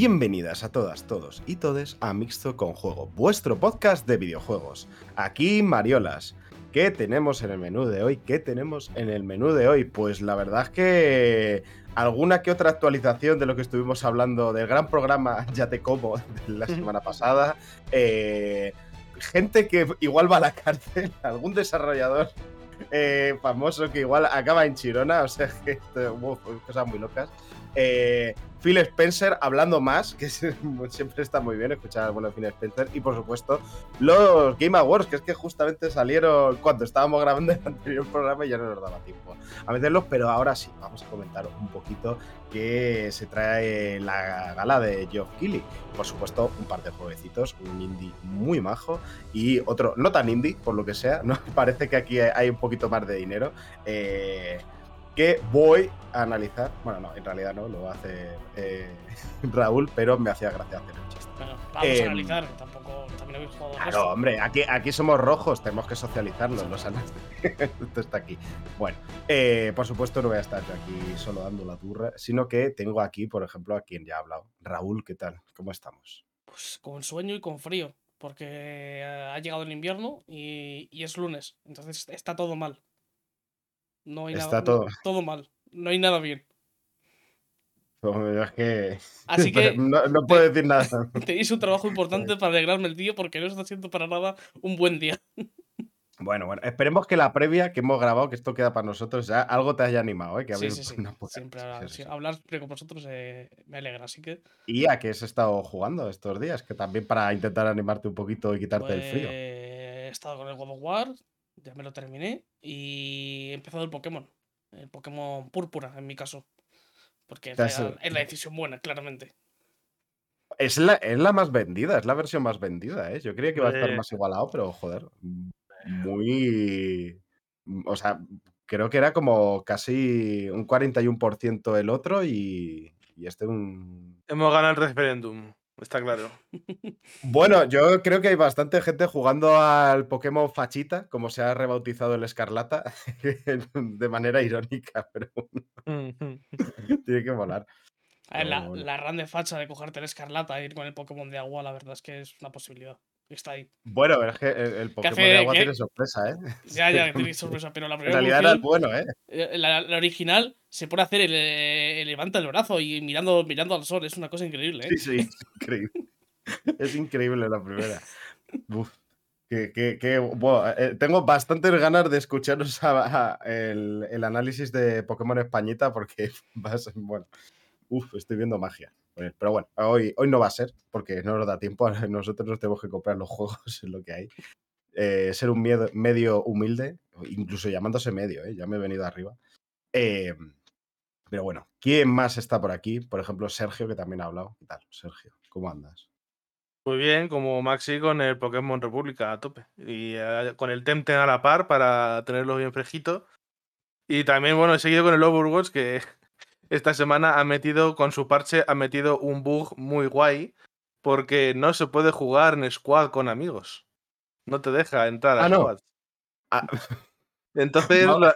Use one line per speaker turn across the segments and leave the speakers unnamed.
Bienvenidas a todas, todos y todes a Mixto con Juego, vuestro podcast de videojuegos. Aquí Mariolas. ¿Qué tenemos en el menú de hoy? ¿Qué tenemos en el menú de hoy? Pues la verdad es que alguna que otra actualización de lo que estuvimos hablando del gran programa Ya te como de la semana pasada. Eh, gente que igual va a la cárcel, algún desarrollador eh, famoso que igual acaba en Chirona, o sea que cosas muy locas. Eh, Phil Spencer hablando más, que siempre está muy bien escuchar bueno Phil Spencer. Y por supuesto, los Game Awards, que es que justamente salieron cuando estábamos grabando el anterior programa y ya no nos daba tiempo a meterlos. Pero ahora sí, vamos a comentar un poquito que se trae la gala de Geoff Keighley. Por supuesto, un par de jueguecitos, un indie muy majo y otro no tan indie, por lo que sea. ¿no? Parece que aquí hay un poquito más de dinero. Eh, que voy a analizar. Bueno, no, en realidad no, lo hace eh, Raúl, pero me hacía gracia hacer el chiste.
Bueno, vamos a em, analizar, tampoco también habéis jugado.
Claro, hombre, aquí, aquí somos rojos, tenemos que socializarnos, los Esto está aquí. Bueno, eh, por supuesto no voy a estar yo aquí solo dando la turra, sino que tengo aquí, por ejemplo, a quien ya ha hablado. Raúl, ¿qué tal? ¿Cómo estamos?
Pues con sueño y con frío, porque ha llegado el invierno y es lunes, entonces está todo mal. No hay
Está todo.
todo mal. No hay nada bien.
Es que.
Así que.
No, puedo decir nada.
Tenéis un trabajo importante para alegrarme el día porque no está siendo para nada un buen día.
Bueno, bueno, esperemos que la previa que hemos grabado, que esto queda para nosotros, ya algo te haya animado, ¿eh? Que
sí, sí, sí. Siempre hablar con vosotros eh, me alegra, así que.
¿Y a qué has estado jugando estos días? Que también para intentar animarte un poquito y quitarte el frío.
Pues, he estado con el God of War, ya me lo terminé y he empezado el Pokémon. El Pokémon Púrpura, en mi caso. Porque es la, decisión buena, claramente.
Es la, es la más vendida, es la versión más vendida, ¿eh? Yo creía que iba a estar más igualado, pero joder, muy... O sea, creo que era como casi un 41% el otro y, y este un...
Hemos ganado el referéndum está claro.
Bueno, yo creo que hay bastante gente jugando al Pokémon Fachita, como se ha rebautizado el Escarlata, de manera irónica, pero tiene que molar.
la, la ran de facha de cogerte el Escarlata e ir con el Pokémon de agua, la verdad es que es una posibilidad está ahí.
Bueno, es que el, Pokémon de agua tiene sorpresa, ¿eh?
Ya, ya, tiene sorpresa, pero la primera.
En realidad era bueno, ¿eh?
eh la, original se puede hacer, el, eh, levanta el brazo y mirando, mirando al sol, es una cosa increíble, ¿eh?
Sí, sí, es increíble. es increíble la primera. Uf. Que, que, que bueno, eh, tengo bastantes ganas de escucharos el, el, análisis de Pokémon Españita porque va a ser, bueno, uf, estoy viendo magia. Pero bueno, hoy, hoy no va a ser, porque no nos da tiempo. Nosotros nos tenemos que comprar los juegos, en lo que hay. Eh, ser un medio humilde, incluso llamándose medio, ¿eh? ya me he venido arriba. Eh, pero bueno, ¿quién más está por aquí? Por ejemplo, Sergio, que también ha hablado. ¿Qué tal, Sergio? ¿Cómo andas?
Muy bien, como Maxi con el Pokémon República a tope. Y eh, con el Temtem a la par para tenerlo bien fresquito. Y también, bueno, he seguido con el Overwatch que esta semana ha metido, con su parche, ha metido un bug muy guay. Porque no se puede jugar en squad con amigos. No te deja entrar a
Ah, no.
squad.
Ah,
Entonces,
No.
la,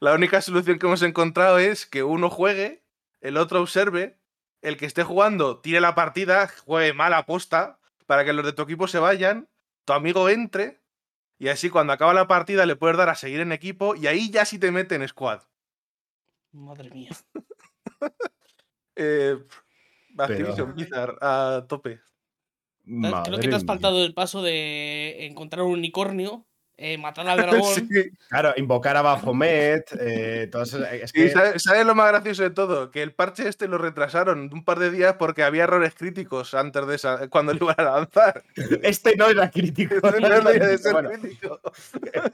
la única solución que hemos encontrado es que uno juegue, el otro observe, el que esté jugando tire la partida, juegue mal aposta, para que los de tu equipo se vayan, tu amigo entre, y así cuando acaba la partida le puedes dar a seguir en equipo, y ahí ya sí te mete en squad.
Madre mía.
Eh,
Pero-
Activision Blizzard, a tope.
Creo que te has faltado el paso de encontrar un unicornio, eh, matar al dragón.
Sí.
Claro, invocar a Baphomet, eh, es que
¿sabes, lo más gracioso de todo? Que el parche este lo retrasaron un par de días porque había errores críticos antes de esa, cuando lo iban a lanzar.
este no era crítico.
Este no debería de ser
Bueno,
crítico.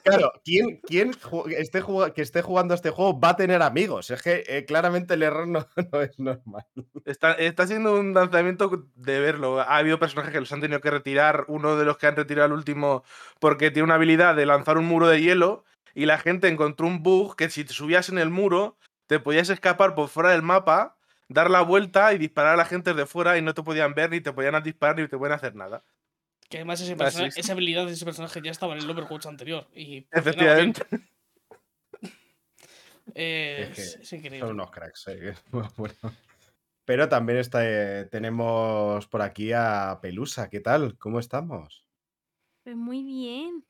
claro, ¿quién, quién esté que esté jugando este juego va a tener amigos? Es que eh, claramente el error no, no es normal.
Está, está siendo un lanzamiento de verlo. Ha habido personajes que los han tenido que retirar. Uno de los que han retirado el último porque tiene una habilidad de lanzar un muro de hielo y la gente encontró un bug que si te subías en el muro te podías escapar por fuera del mapa, dar la vuelta y disparar a la gente de fuera y no te podían ver ni te podían disparar ni te podían hacer nada.
Que además ese
Así
persona-
es.
esa habilidad de ese personaje ya estaba en el Overwatch anterior. Y.
Efectivamente.
Eh,
Es que
es, es increíble.
Son unos cracks. eh, bueno. Pero también está, eh, tenemos por aquí a Pelusa. ¿Qué tal? ¿Cómo estamos?
Pues muy bien.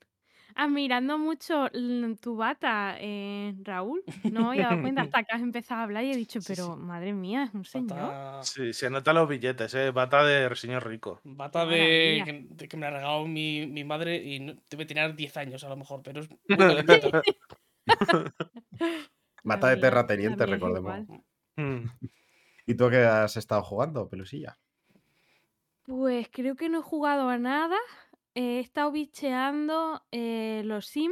Admirando mucho l- tu bata, eh, Raúl. No me había dado cuenta hasta que has empezado a hablar y he dicho,
Sí,
pero
sí.
madre mía, es un señor.
Bata,
Sí, se notan los billetes, ¿eh? Bata de señor rico.
bata de, que, de que me ha regalado mi, mi madre y no- debe tener 10 años a lo mejor, pero es muy.
Mata de terrateniente, recordemos.
Mm.
¿Y tú qué has estado jugando, Pelusilla?
Pues creo que no he jugado a nada. He estado bicheando eh, los Sim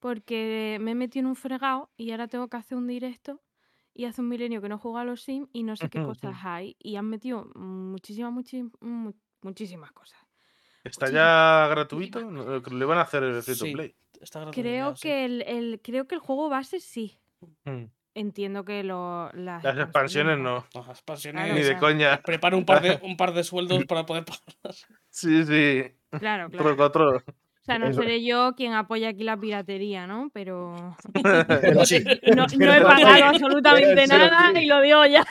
porque me he metido en un fregado y ahora tengo que hacer un directo y hace un milenio que no juego a los Sim y no sé qué cosas hay y han metido muchísimas, muchi- mu- muchísimas cosas.
¿Está
Sí,
ya gratuito? Que Lo iban a hacer el free to
Sí.
play.
Está gratuito
Creo
ya, sí.
que el, el- creo que el juego base sí.
Mm.
Entiendo que lo, las,
Las expansiones no.
No, expansiones,
Claro,
Ni
o
de
sea,
coña.
Prepara un par de, un par de sueldos para poder pagarlas.
Sí, sí.
Claro, claro.
Otro que otro.
O sea, no
Eso-
seré yo quien apoya aquí la piratería, ¿no? Pero
Pero sí.
no, no he pagado absolutamente nada
sí.
y lo digo ya.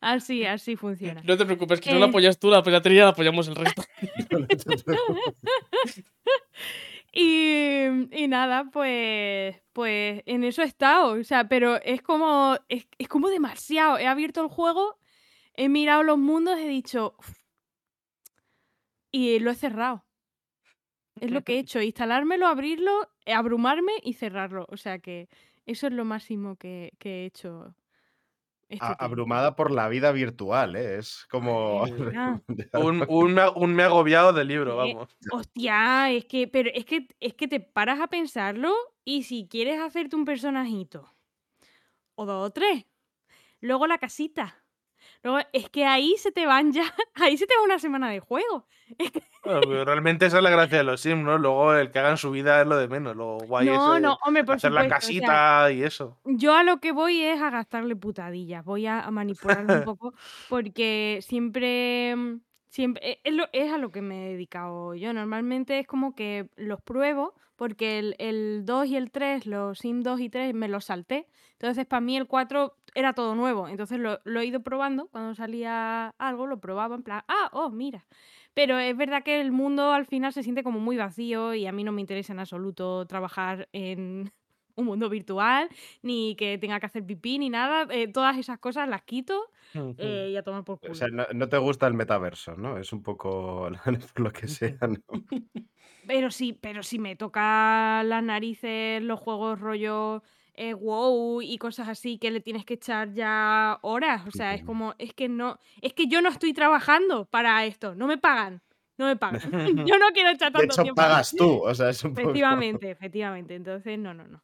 Así, así funciona.
No te preocupes, que no la
Eh.
apoyas tú, la piratería la apoyamos el resto.
Y, y nada, pues, pues en eso he estado. O sea, pero es como, es, es como demasiado. He abierto el juego, he mirado los mundos, he dicho. "Uf". Y lo he cerrado. Es lo que he hecho, instalármelo, abrirlo, eh, abrumarme y cerrarlo. O sea que eso es lo máximo que, que he hecho. Este
abrumada por la vida virtual, ¿eh? Es como.
Un, un, me- un me ha agobiado de libro,
Eh,
vamos.
Hostia, es que, pero es que, es que te paras a pensarlo y si quieres hacerte un personajito, o dos o tres, luego la casita, luego es que ahí se te van ya, ahí se te va una semana de juego.
Bueno, pero realmente esa es la gracia de los Sims, ¿no? Luego el que hagan su vida es lo de menos. Lo guay
no,
es
no, hombre, por
hacer la
supuesto, o sea,
casita y eso.
yo a lo que voy es a gastarle putadillas, voy a, manipularlo un poco porque siempre, mm, siempre e- es, lo- es a lo que me he dedicado yo. Normalmente es como que los pruebo porque el, el 2 y el 3, los Sim 2 y 3 me los salté. Entonces para mí el 4 era todo nuevo. Entonces lo, lo he ido probando. Cuando salía algo lo probaba en plan, ah, oh, mira. Pero es verdad que el mundo al final se siente como muy vacío y a mí no me interesa en absoluto trabajar en un mundo virtual, ni que tenga que hacer pipí, ni nada. eh, todas esas cosas las quito eh, y a tomar por culo.
O sea, no, no te gusta el metaverso, ¿no? Es un poco lo que sea, ¿no?
Pero sí, pero si me toca las narices los juegos rollo eh, WoW y cosas así que le tienes que echar ya horas. O sea, es como, es que no, es que yo no estoy trabajando para esto, no me pagan, no me pagan. yo no quiero echar
De
tanto
hecho,
tiempo.
pagas tú. O sea, es un poco.
Efectivamente, efectivamente. Entonces, no, no, no.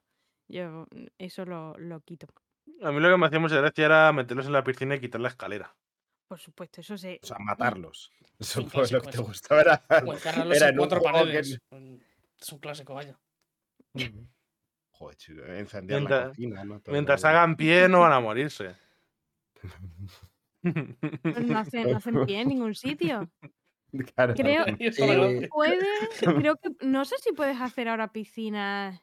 Yo mm, eso lo, lo quito.
A mí lo que me hacía mucha gracia era meterlos en la piscina y quitar la escalera.
Por supuesto, eso sí.
O sea, matarlos. Eso fue lo que te gustó. Era,
O encerrarlos
era
en
en
cuatro
que-
Es un clásico, vaya.
Joder, chico, encender la
Mientras-
cocina, ¿no? Todo
Mientras hagan pie, no van a morirse.
Pues No hacen, no hacen pie en ningún sitio.
Claro,
Creo-
la.
Puede, creo que, no sé si puedes hacer ahora piscinas.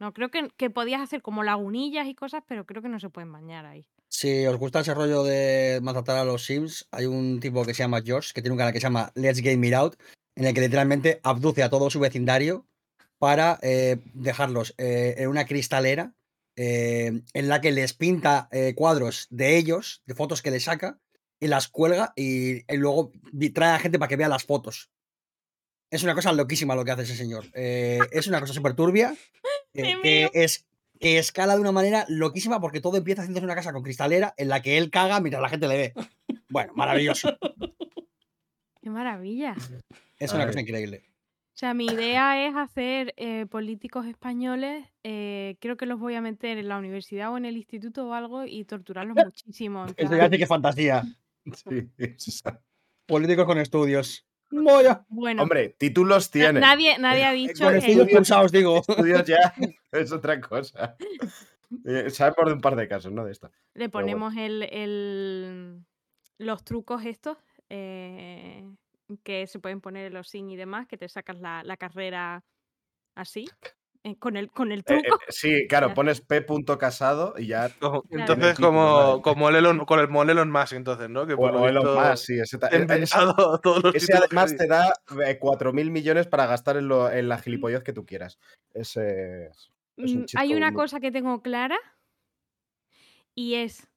No, creo que, que podías hacer como lagunillas y cosas, pero creo que no se pueden bañar ahí.
Si os gusta ese rollo de maltratar a los Sims, hay un tipo que se llama Josh, que tiene un canal que se llama Let's Game It Out, en el que literalmente abduce a todo su vecindario para eh, dejarlos eh, en una cristalera eh, en la que les pinta cuadros de ellos, de fotos que les saca, y las cuelga y, y luego trae a gente para que vea las fotos. Es una cosa loquísima lo que hace ese señor. Es una cosa súper turbia, eh,
¡Qué
que, es, que escala de una manera loquísima porque todo empieza haciéndose una casa con cristalera en la que él caga mientras la gente le ve. Bueno, maravilloso.
¡Qué maravilla!
Es una cosa increíble.
O sea, mi idea es hacer eh, políticos españoles. eh, creo que los voy a meter en la universidad o en el instituto o algo y torturarlos muchísimo.
Eso ya sí que es fantasía.
Sí, sí.
Políticos con estudios. Moya.
Bueno,
Hombre, títulos tiene.
nadie, nadie ha dicho
Con
que-
estudios pulsados, digo.
Estudios ya es otra cosa. Eh, Sabemos de un par de casos, ¿no? De esto.
le
bueno.
ponemos el, el- los trucos estos eh, que se pueden poner en los SIN y demás, que te sacas la, la carrera así, eh, con, el, con el
Eh, eh,
truco.
sí, claro, pones P. casado y ya.
Entonces, como, como el Elon, con el Elon Musk, entonces, ¿no? Que
O,
lo
Elon
visto
Musk, sí. Ese, eh, ese-
inventado todos los
ese además te da eh, 4.000 millones para gastar en, lo- en la gilipollez que tú quieras. Ese es, es un
Mm, Hay una
muy-
cosa que tengo clara y es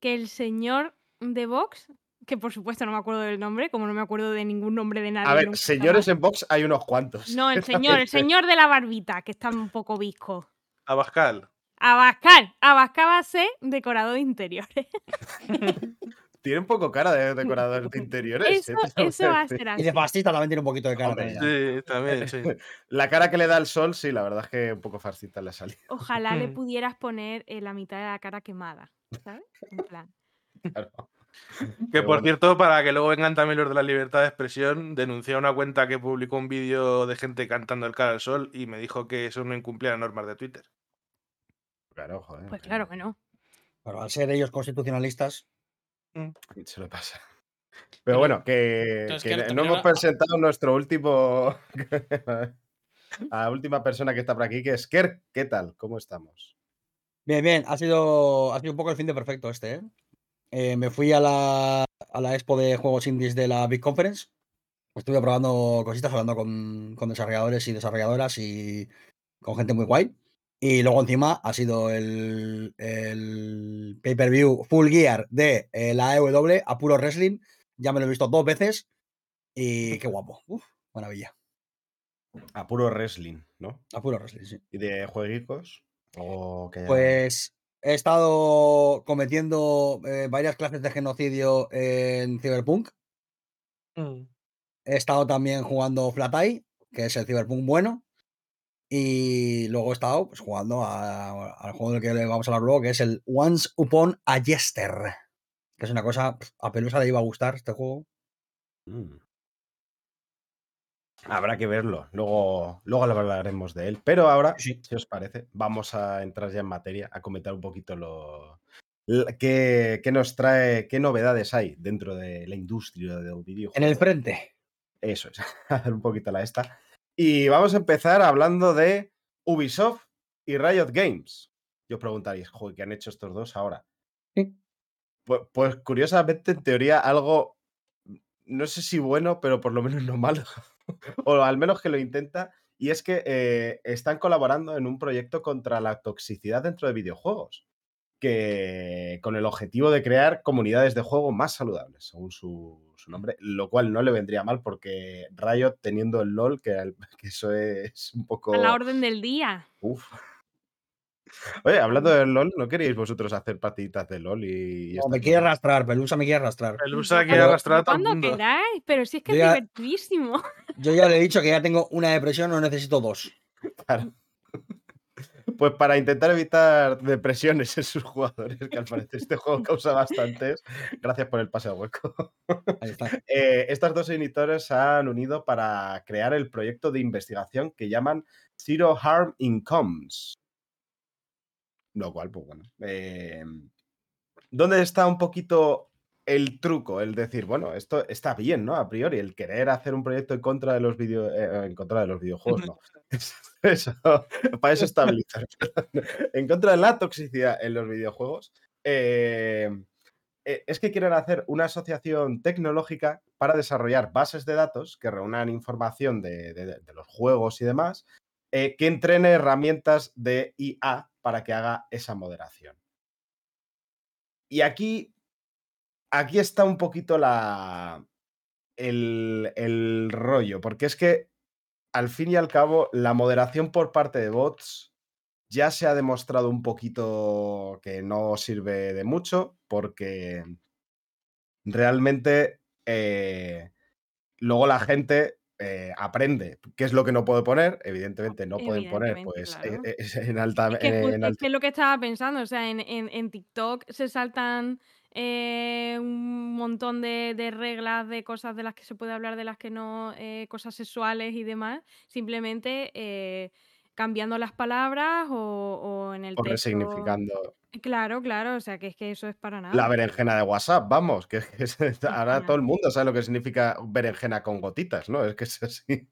que el señor de Vox, que por supuesto no me acuerdo del nombre, como no me acuerdo de ningún nombre de nadie.
A ver,
nunca
señores en Vox hay unos cuantos.
No, el señor, el señor de la barbita, que está un poco visco.
Abascal.
Abascal, Abascal va a ser decorador de interiores.
Tiene un poco cara de decorador de interiores.
Eso,
¿eh?
Eso va a ser
Y
así.
de fascista también tiene un poquito de cara.
Hombre.
Sí, también, sí.
La cara que le da el sol, sí, la verdad es que un poco farcita le ha salido.
Ojalá le
Mm.
pudieras poner eh, la mitad de la cara quemada, ¿sabes? En plan.
Claro.
Que por
bueno.
cierto, para que luego vengan también los de la libertad de expresión, denuncié a una cuenta que publicó un vídeo de gente cantando el cara al sol y me dijo que eso no incumplía las normas de Twitter.
Claro, joder.
Pues claro que no.
Pero al ser ellos constitucionalistas,
Se lo pasa. Pero bueno, que,
entonces,
que
¿qué?
no hemos presentado nuestro último. a la última persona que está por aquí, que es Kerk. ¿Qué tal? ¿Cómo estamos?
Bien, bien, ha sido, ha sido un poco el fin de perfecto este, ¿eh? Eh, me fui a la, a la expo de juegos indies de la Big Conference. Estuve probando cositas, hablando con, con desarrolladores y desarrolladoras y con gente muy guay. Y luego encima ha sido el, el pay-per-view Full Gear de eh, la AEW a puro wrestling. Ya me lo he visto dos veces y qué guapo. Uf, maravilla.
A puro wrestling, ¿no?
A puro wrestling, sí.
¿Y de jueguicos?
Pues he estado cometiendo eh, varias clases de genocidio en Cyberpunk. He estado también jugando Flat Eye, que es el Cyberpunk bueno. Y luego he estado pues, jugando a- al juego del que le vamos a hablar luego, que es el Once Upon a Jester. Que es una cosa, a Pelusa le iba a gustar este juego.
Mm. Habrá que verlo. Luego, luego hablaremos de él. Pero ahora,
Sí.
si os parece, vamos a entrar ya en materia, a comentar un poquito lo. ¿Qué, qué nos trae, qué novedades hay dentro de la industria del videojuego?
En el frente.
Eso es, dar un poquito la esta. Y vamos a empezar hablando de Ubisoft y Riot Games. Y os preguntaréis, joder, ¿qué han hecho estos dos ahora?
Sí.
Pues, pues curiosamente, en teoría, algo, no sé si bueno, pero por lo menos no malo. o al menos que lo intenta. Y es que eh, están colaborando en un proyecto contra la toxicidad dentro de videojuegos. Que con el objetivo de crear comunidades de juego más saludables, según su, su nombre, lo cual no le vendría mal porque Riot teniendo el LOL, que, que eso es un poco...
A la orden del día.
Uf. Oye, hablando del LOL, ¿no queréis vosotros hacer partiditas de LOL y, y
No,
estas
me quiere arrastrar, Pelusa me quiere arrastrar.
Pelusa quiere
cuando-
arrastrar a todo
Cuando
mundo.
queráis, pero si es que
Yo
es
ya-
divertidísimo.
Yo ya le he dicho que ya tengo una depresión, no necesito dos.
Claro. Pues para intentar evitar depresiones en sus jugadores, que al parecer este juego causa bastantes. Gracias por el pase al hueco. Eh, estas dos editores se han unido para crear el proyecto de investigación que llaman Zero Harm Incomes. Lo cual, pues bueno. Em, ¿Dónde está un poquito el truco? El decir, bueno, esto está bien, ¿no? A priori, el querer hacer un proyecto en contra de los, video, eh, en contra de los videojuegos, no. Eso, para eso estabilizar. en contra de la toxicidad en los videojuegos. Em, eh, es que quieren hacer una asociación tecnológica para desarrollar bases de datos que reúnan información de, los juegos y demás, eh, que entrene herramientas de IA para que haga esa moderación. Y aquí, aquí está un poquito la, el, el rollo, porque es que al fin y al cabo la moderación por parte de bots ya se ha demostrado un poquito que no sirve de mucho porque realmente eh, luego la gente eh, aprende qué es lo que no puede poner. Evidentemente no pueden poner pues e, e, en alta...
Es que, es lo que estaba pensando, o sea, en, TikTok se saltan eh, un montón de, reglas, de cosas de las que se puede hablar, de las que no, cosas sexuales y demás, simplemente cambiando las palabras o, en el
o resignificando.
Claro, claro, o sea, que es que eso es para nada.
La berenjena de WhatsApp, vamos, que, ahora todo el mundo sabe lo que significa berenjena con gotitas, ¿no? Es que es así.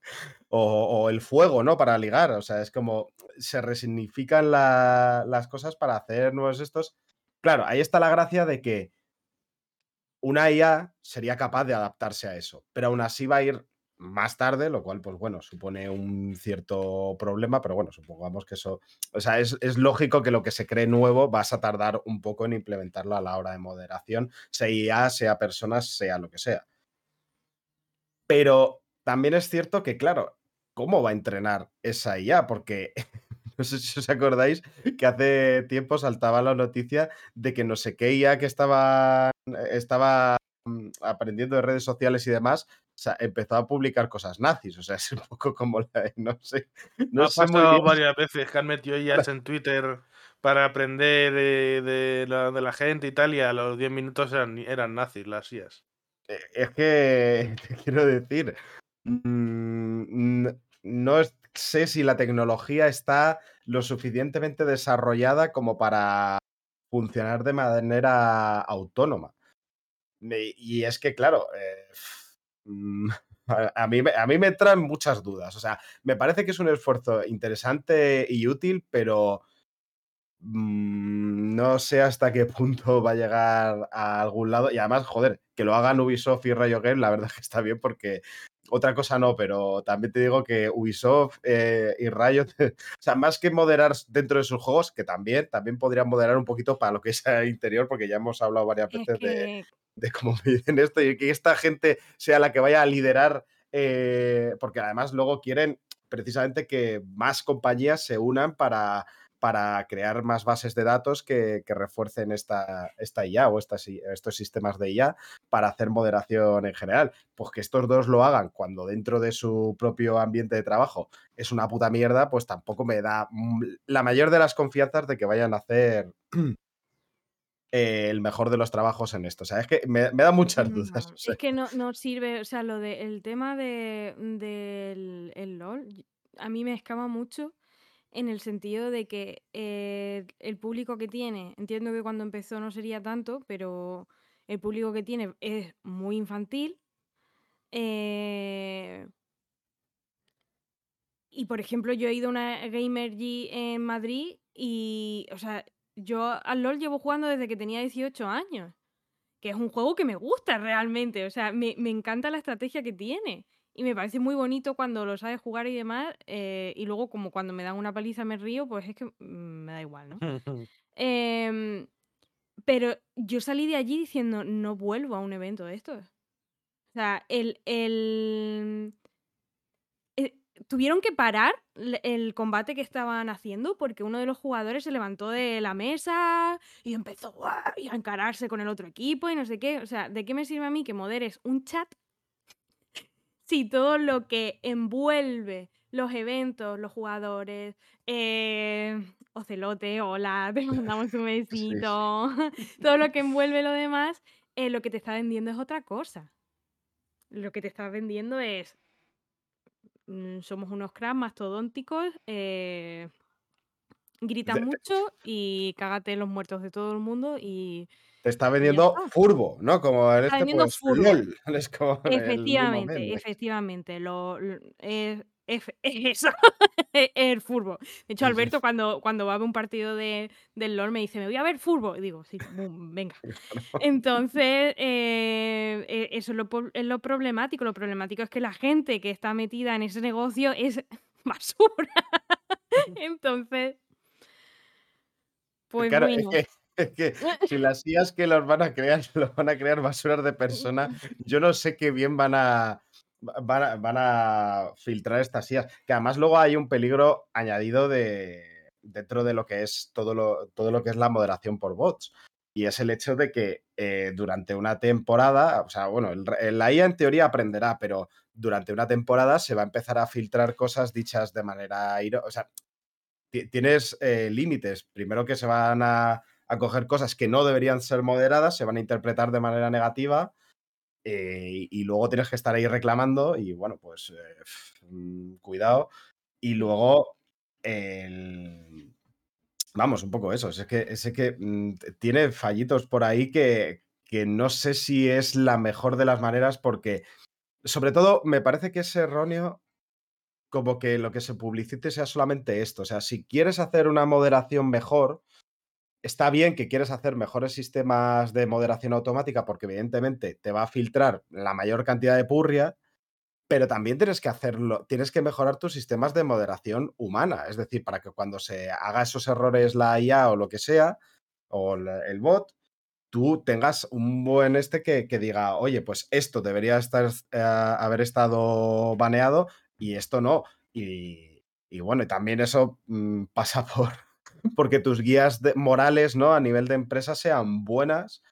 O, el fuego, ¿no? Para ligar, o sea, es como se resignifican las cosas para hacer nuevos estos. Claro, ahí está la gracia de que una IA sería capaz de adaptarse a eso, pero aún así va a ir más tarde, lo cual, pues bueno, supone un cierto problema, pero bueno, supongamos que eso, o sea, es, lógico que lo que se cree nuevo vas a tardar un poco en implementarlo a la hora de moderación, sea IA, sea personas, sea lo que sea. Pero también es cierto que, claro, ¿cómo va a entrenar esa IA? Porque no sé si os acordáis que hace tiempo saltaba la noticia de que no sé qué IA que estaba, estaba mm, aprendiendo de redes sociales y demás, sea, empezó a publicar cosas nazis. O sea, es un poco como la, no sé.
No ha pasado varias veces que han metido IAs en Twitter para aprender de, la, gente y tal, y a los 10 minutos eran, eran nazis las IAs.
E, es que te quiero decir, mm, no sé si la tecnología está lo suficientemente desarrollada como para funcionar de manera autónoma. Y es que, claro, eh, a, mí, a mí me traen muchas dudas. O sea, me parece que es un esfuerzo interesante y útil, pero mm, no sé hasta qué punto va a llegar a algún lado. Y además, joder, que lo hagan Ubisoft y Rayo Game, la verdad que está bien porque otra cosa no, pero también te digo que Ubisoft eh, y Rayo, o sea, más que moderar dentro de sus juegos, que también, también podrían moderar un poquito para lo que es el interior, porque ya hemos hablado varias veces de, de cómo dicen esto y que esta gente sea la que vaya a liderar, eh, porque además luego quieren precisamente que más compañías se unan para, para crear más bases de datos que, refuercen esta, esta IA o estos sistemas de IA para hacer moderación en general. Pues que estos dos lo hagan cuando dentro de su propio ambiente de trabajo es una puta mierda, pues tampoco me da la mayor de las confianzas de que vayan a hacer eh, el mejor de los trabajos en esto. O sea, es que me, da muchas dudas.
Es que no, no, sirve, o sea, lo del tema del de, el LOL, a mí me escama mucho en el sentido de que eh, el público que tiene, entiendo que cuando empezó no sería tanto, pero el público que tiene es muy infantil. Eh, y por ejemplo, yo he ido a una Gamer G en Madrid y, o sea, yo al LOL llevo jugando desde que tenía 18 años, que es un juego que me gusta realmente, o sea, me, encanta la estrategia que tiene. Y me parece muy bonito cuando lo sabes jugar y demás. Eh, y luego, como cuando me dan una paliza me río, pues es que mm, me da igual, ¿no? Em, pero yo salí de allí diciendo, no vuelvo a un evento de estos. O sea, el, el, tuvieron que parar el combate que estaban haciendo porque uno de los jugadores se levantó de la mesa y empezó a encararse con el otro equipo y no sé qué. O sea, ¿de qué me sirve a mí que moderes un chat si todo lo que envuelve los eventos, los jugadores, eh, Ocelote, hola, te mandamos un besito. Todo lo que envuelve lo demás, eh, lo que te está vendiendo es otra cosa. Lo que te está vendiendo es. Mm, somos unos cracks mastodónticos, eh, grita mucho y cágate en los muertos de todo el mundo y
Te está vendiendo furbo, ¿no? Como en
Está
este,
vendiendo
pues. LOL. Es como
Efectivamente, efectivamente. Lo, lo- es, es- es eso, es el furbo. De hecho. Alberto, cuando, cuando va a ver un partido de, del LOL, me dice, me voy a ver furbo. Y digo, sí, boom, venga. Entonces, eh, eh, eso es lo, po- es lo problemático. Lo problemático es que la gente que está metida en ese negocio es basura. Entonces, pues
Claro, es
bueno.
que, es que si las IAs que los van a crear, los van a crear basuras de persona, yo no sé qué bien van a, van a, filtrar estas IAs. Que además luego hay un peligro añadido de dentro de lo que es todo lo, todo lo que es la moderación por bots. Y es el hecho de que eh, durante una temporada, o sea, bueno, la IA en teoría aprenderá, pero durante una temporada se va a empezar a filtrar cosas dichas de manera... O sea, ti- tienes eh, límites. Primero que se van a, a coger cosas que no deberían ser moderadas, se van a interpretar de manera negativa. Eh, y, luego tienes que estar ahí reclamando y bueno, pues eh, mm, cuidado. Y luego, el- vamos, un poco eso. Es que, es que mm, tiene fallitos por ahí que, que no sé si es la mejor de las maneras porque, sobre todo, me parece que es erróneo como que lo que se publicite sea solamente esto. O sea, si quieres hacer una moderación mejor, está bien que quieres hacer mejores sistemas de moderación automática porque evidentemente te va a filtrar la mayor cantidad de purria, pero también tienes que hacerlo, tienes que mejorar tus sistemas de moderación humana. Es decir, para que cuando se haga esos errores la IA o lo que sea, o el bot, tú tengas un buen este que, que diga, oye, pues esto debería estar, eh, haber estado baneado y esto no. Y, y bueno, también eso mm, pasa por porque tus guías de- morales, ¿no? A nivel de empresa sean buenas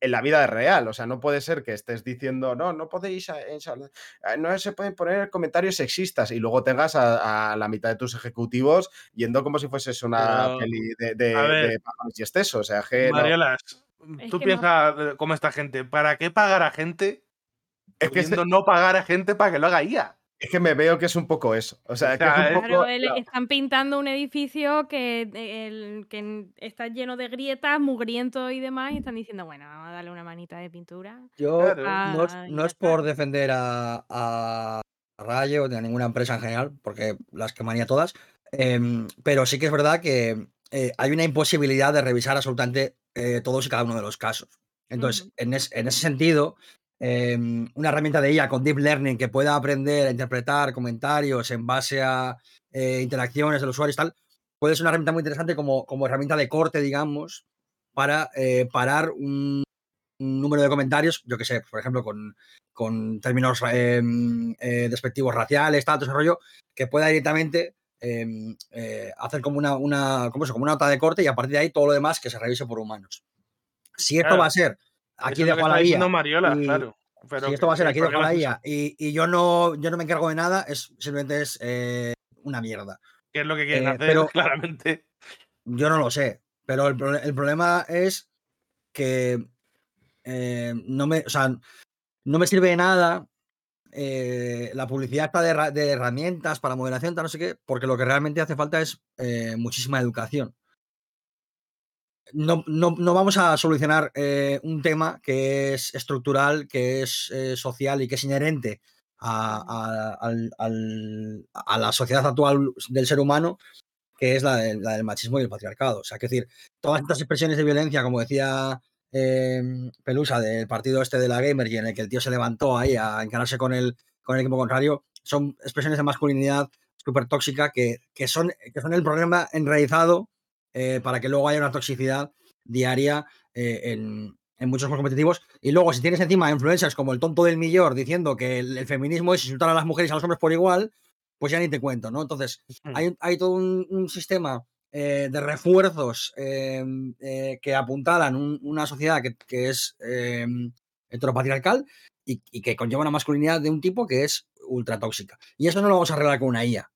en la vida real. O sea, no puede ser que estés diciendo, no, no podéis, eh, ensal- eh, no se pueden poner comentarios sexistas y luego tengas a, a la mitad de tus ejecutivos yendo como si fueses una
Pero,
peli de, de, y exceso. O sea, que no.
Mariolas,
Es
tú
no-
piensas eh, como esta gente. ¿Para qué pagar a gente?
Es que,
no pagar a gente para que lo haga IA.
Es que me veo que es un poco eso. O sea,
O
que es
sea,
un
es-
poco.
Claro, el- están pintando un edificio que, el- que n- está lleno de grietas, mugriento y demás, y están diciendo, bueno, vamos a darle una manita de pintura.
Yo
Claro.
no es, no por defender a, a Rayo ni a ninguna empresa en general, porque las quemaría todas, em, pero sí que es verdad que eh, hay una imposibilidad de revisar absolutamente eh, todos y cada uno de los casos. Entonces,
Ujú.
en, es- en ese sentido, em, una herramienta de IA con Deep Learning que pueda aprender a interpretar comentarios en base a eh, interacciones del usuario y tal, puede ser una herramienta muy interesante como, como herramienta de corte, digamos, para eh, parar un un número de comentarios, yo que sé, por ejemplo, con, con términos eh, eh, despectivos raciales, tal, todo ese rollo, que pueda directamente eh, eh, hacer como una, una, ¿cómo se? como una nota de corte y a partir de ahí todo lo demás que se revise por humanos. Si esto
Claro.
va a ser, aquí dejo a la IA,
Mariola,
y-
claro. Pero
si esto va a ser aquí dejo a la IA y, y yo no yo no me encargo de nada, es simplemente es eh, una mierda.
que es lo que quieren
Eh,
hacer,
pero-
claramente.
Yo no lo sé, pero el, problema es que eh, no me, o sea, no me sirve de nada eh, la publicidad está de, herra- de herramientas para moderación, tal, no sé qué, porque lo que realmente hace falta es eh, muchísima educación. No, no- no vamos a solucionar eh, un tema que es estructural, que es eh, social y que es inherente a, a- al- a la sociedad actual del ser humano, que es la, del- la del machismo y el patriarcado. O sea, que decir, todas estas expresiones de violencia, como decía eh, Pelusa del partido este de la Gamer, y en el que el tío se levantó ahí a encararse con el, con el equipo contrario, son expresiones de masculinidad súper tóxica que, que son, que son el problema enraizado eh, para que luego haya una toxicidad diaria eh, en, en muchos juegos competitivos. Y luego, si tienes encima influencers como el tonto del millor diciendo que el, el feminismo es insultar a las mujeres y a los hombres por igual, pues ya ni te cuento, ¿no? Entonces, hay, hay todo un, un sistema eh, de refuerzos que apuntalan un- una sociedad que, que es heteropatriarcal y, y que conlleva una masculinidad de un tipo que es ultra tóxica. Y eso no lo vamos a arreglar con una IA.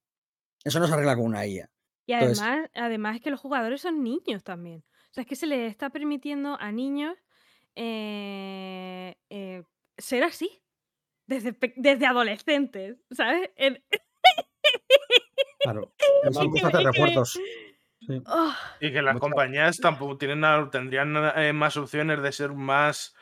Eso no se arregla con una IA.
Y
Entonces-
además, además es que los jugadores son niños también. O sea, es que se les está permitiendo a niños eh, eh, ser así. Desde, pe- desde adolescentes, ¿sabes? En-
Claro.
Es
Vamos
que
a hacer
me- es que me-
refuerzos. Sí.
¡Oh!
Y que las
Mucha-
compañías tampoco tienen nada- tendrían eh, más opciones de ser más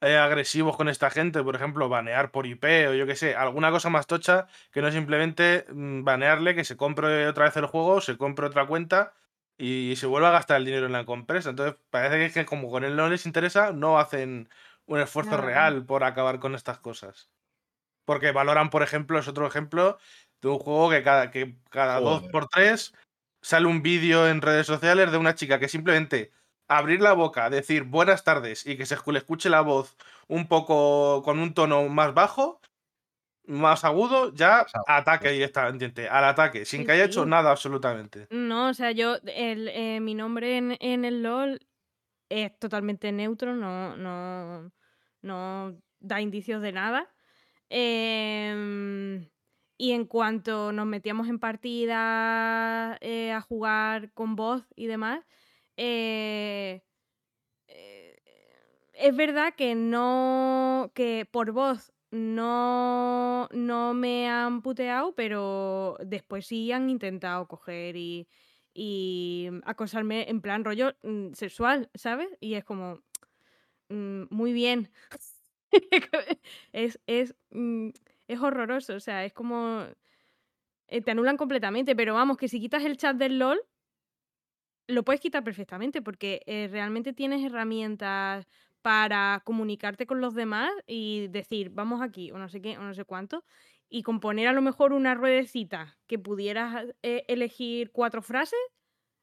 eh, agresivos con esta gente, por ejemplo, banear por IP o yo qué sé, alguna cosa más tocha que no simplemente mm, banearle que se compre otra vez el juego, se compre otra cuenta y se vuelva a gastar el dinero en la compresa. Entonces, parece que, es que como con él no les interesa, no hacen un esfuerzo real por acabar con estas cosas. Porque valoran, por ejemplo, es otro ejemplo de un juego que cada, que cada dos por tres sale un vídeo en redes sociales de una chica que simplemente abrir la boca, decir buenas tardes y que se le escuche la voz un poco con un tono más bajo, más agudo, ya ataque directamente, al ataque, sin
Sí,
que haya hecho nada absolutamente.
No, o sea, yo, el, eh, mi nombre en, en el LOL es totalmente neutro, no, no, no da indicios de nada. Em, y en cuanto nos metíamos en partidas eh, a jugar con voz y demás, eh, eh, es verdad que no, que por voz no, no me han puteado, pero después sí han intentado coger y, acosarme en plan rollo mm, sexual, ¿sabes? Y es como, mm, muy bien. es, es, mm, es horroroso, o sea, es como... eh, te anulan completamente, pero vamos, que si quitas el chat del LOL, lo puedes quitar perfectamente porque eh, realmente tienes herramientas para comunicarte con los demás y decir, vamos aquí, o no sé qué, o no sé cuánto, y componer a lo mejor una ruedecita que pudieras eh, elegir cuatro frases,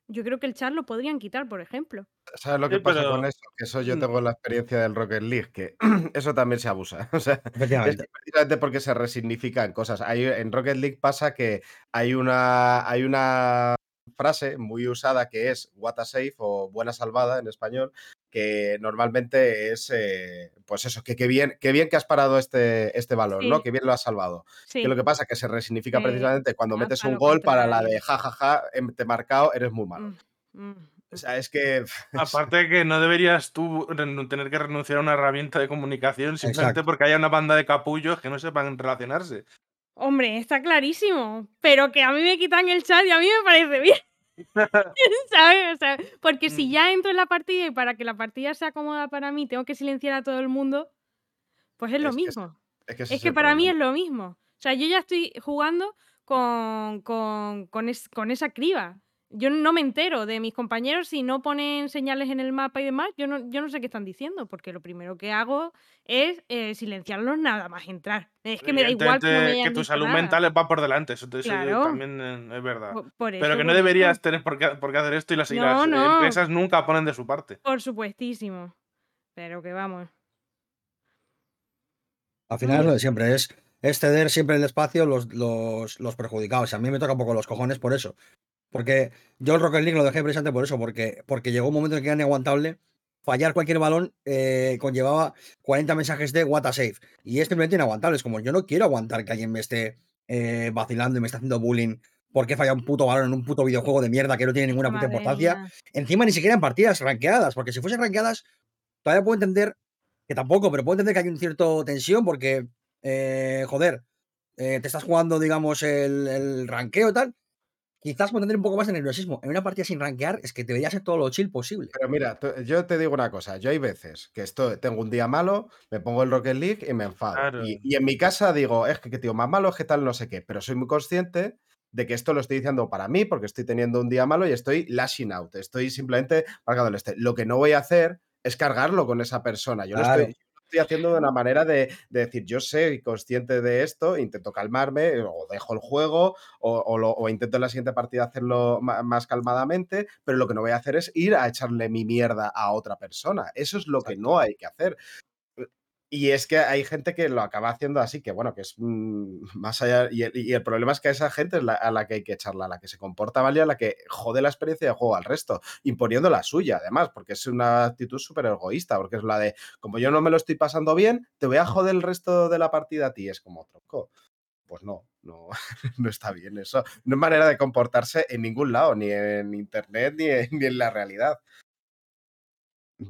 yo creo que el chat lo podrían quitar, por ejemplo.
¿Sabes lo que
Sí,
pasa
pero-
con eso? Que eso yo
Mm.
tengo la experiencia del Rocket League, que eso también se abusa. O sea,
Efectivamente.
precisamente porque se resignifican cosas. Hay, en Rocket League pasa que hay una, hay una frase muy usada que es what a save o buena salvada en español, que normalmente es, eh, pues eso, que qué bien, qué bien que has parado este, este valor,
Sí.
¿no? Que bien lo has salvado.
Sí,
Que lo que pasa es que se resignifica
Eh,
precisamente cuando
ah,
metes un gol para la de jajaja, em, te he marcado, eres muy malo.
mm, mm,
O sea, es que...
Aparte de que no deberías tú tener que renunciar a una herramienta de comunicación simplemente
Exacto.
porque haya una banda de capullos que no sepan relacionarse.
Hombre, está clarísimo. Pero que a mí me quitan el chat y a mí me parece bien. ¿Sabes? O sea, porque si
Mm.
ya entro en la partida y para que la partida sea cómoda para mí tengo que silenciar a todo el mundo, pues es lo
Es que es-
mismo.
Es que,
Es que para mí es lo mismo. O sea, yo ya estoy jugando con, con, con, es- con esa criba. Yo no me entero de mis compañeros si no ponen señales en el mapa y demás. Yo no, yo no sé qué están diciendo, porque lo primero que hago es eh, silenciarlos nada más entrar. Es que me da igual que no me
que tu salud
nada.
mental va por delante, eso,
Claro.
también eh, es verdad.
Por, por
Pero que no deberías tener por qué, por qué hacer esto y las, y
No,
las,
no.
empresas nunca ponen de su parte.
Por supuestísimo. Pero que vamos.
Al final es lo de siempre, es, es ceder siempre el espacio los, los, los perjudicados. A mí me toca un poco los cojones por eso. Porque yo el Rocket League lo dejé precisamente por eso, porque, porque llegó un momento en que era inaguantable. Fallar cualquier balón eh, conllevaba 40 mensajes de what a save. Y es simplemente inaguantable. Es como yo no quiero aguantar que alguien me esté eh, vacilando y me esté haciendo bullying porque falla un puto balón en un puto videojuego de mierda que no tiene ninguna puta
Madre
importancia.
mía.
Encima ni siquiera en partidas ranqueadas, porque si fuesen ranqueadas, todavía puedo entender que tampoco, pero puedo entender que hay un cierto tensión porque, eh, joder, eh, te estás jugando, digamos, el, el ranqueo y tal. Quizás entender un poco más de nerviosismo. En una partida sin rankear es que debería ser todo lo chill posible.
Pero mira, yo te digo una cosa, yo hay veces que estoy, tengo un día malo, me pongo el Rocket League y me enfado.
Claro.
Y, y en mi casa digo, es que, que tío, más malo es que tal, no sé qué, pero soy muy consciente de que esto lo estoy diciendo para mí porque estoy teniendo un día malo y estoy lashing out, estoy simplemente marcándole este. Lo que no voy a hacer es cargarlo con esa persona. Yo
Claro.
lo estoy, estoy haciendo de una manera de, de decir, yo soy consciente de esto, intento calmarme, o dejo el juego, o, o lo- o intento en la siguiente partida hacerlo más calmadamente, pero lo que no voy a hacer es ir a echarle mi mierda a otra persona. Eso es lo que no hay que hacer. Y es que hay gente que lo acaba haciendo así, que bueno, que es mm, más allá. Y el, y el problema es que a esa gente es la- a la que hay que echarla, a la que se comporta mal y a la que jode la experiencia de juego al resto, imponiendo la suya, además, porque es una actitud súper egoísta, porque es la de, como yo no me lo estoy pasando bien, te voy a joder el resto de la partida a ti. Es como tronco. pues no, no, no está bien eso. No es manera de comportarse en ningún lado, ni en internet ni en, ni en la realidad.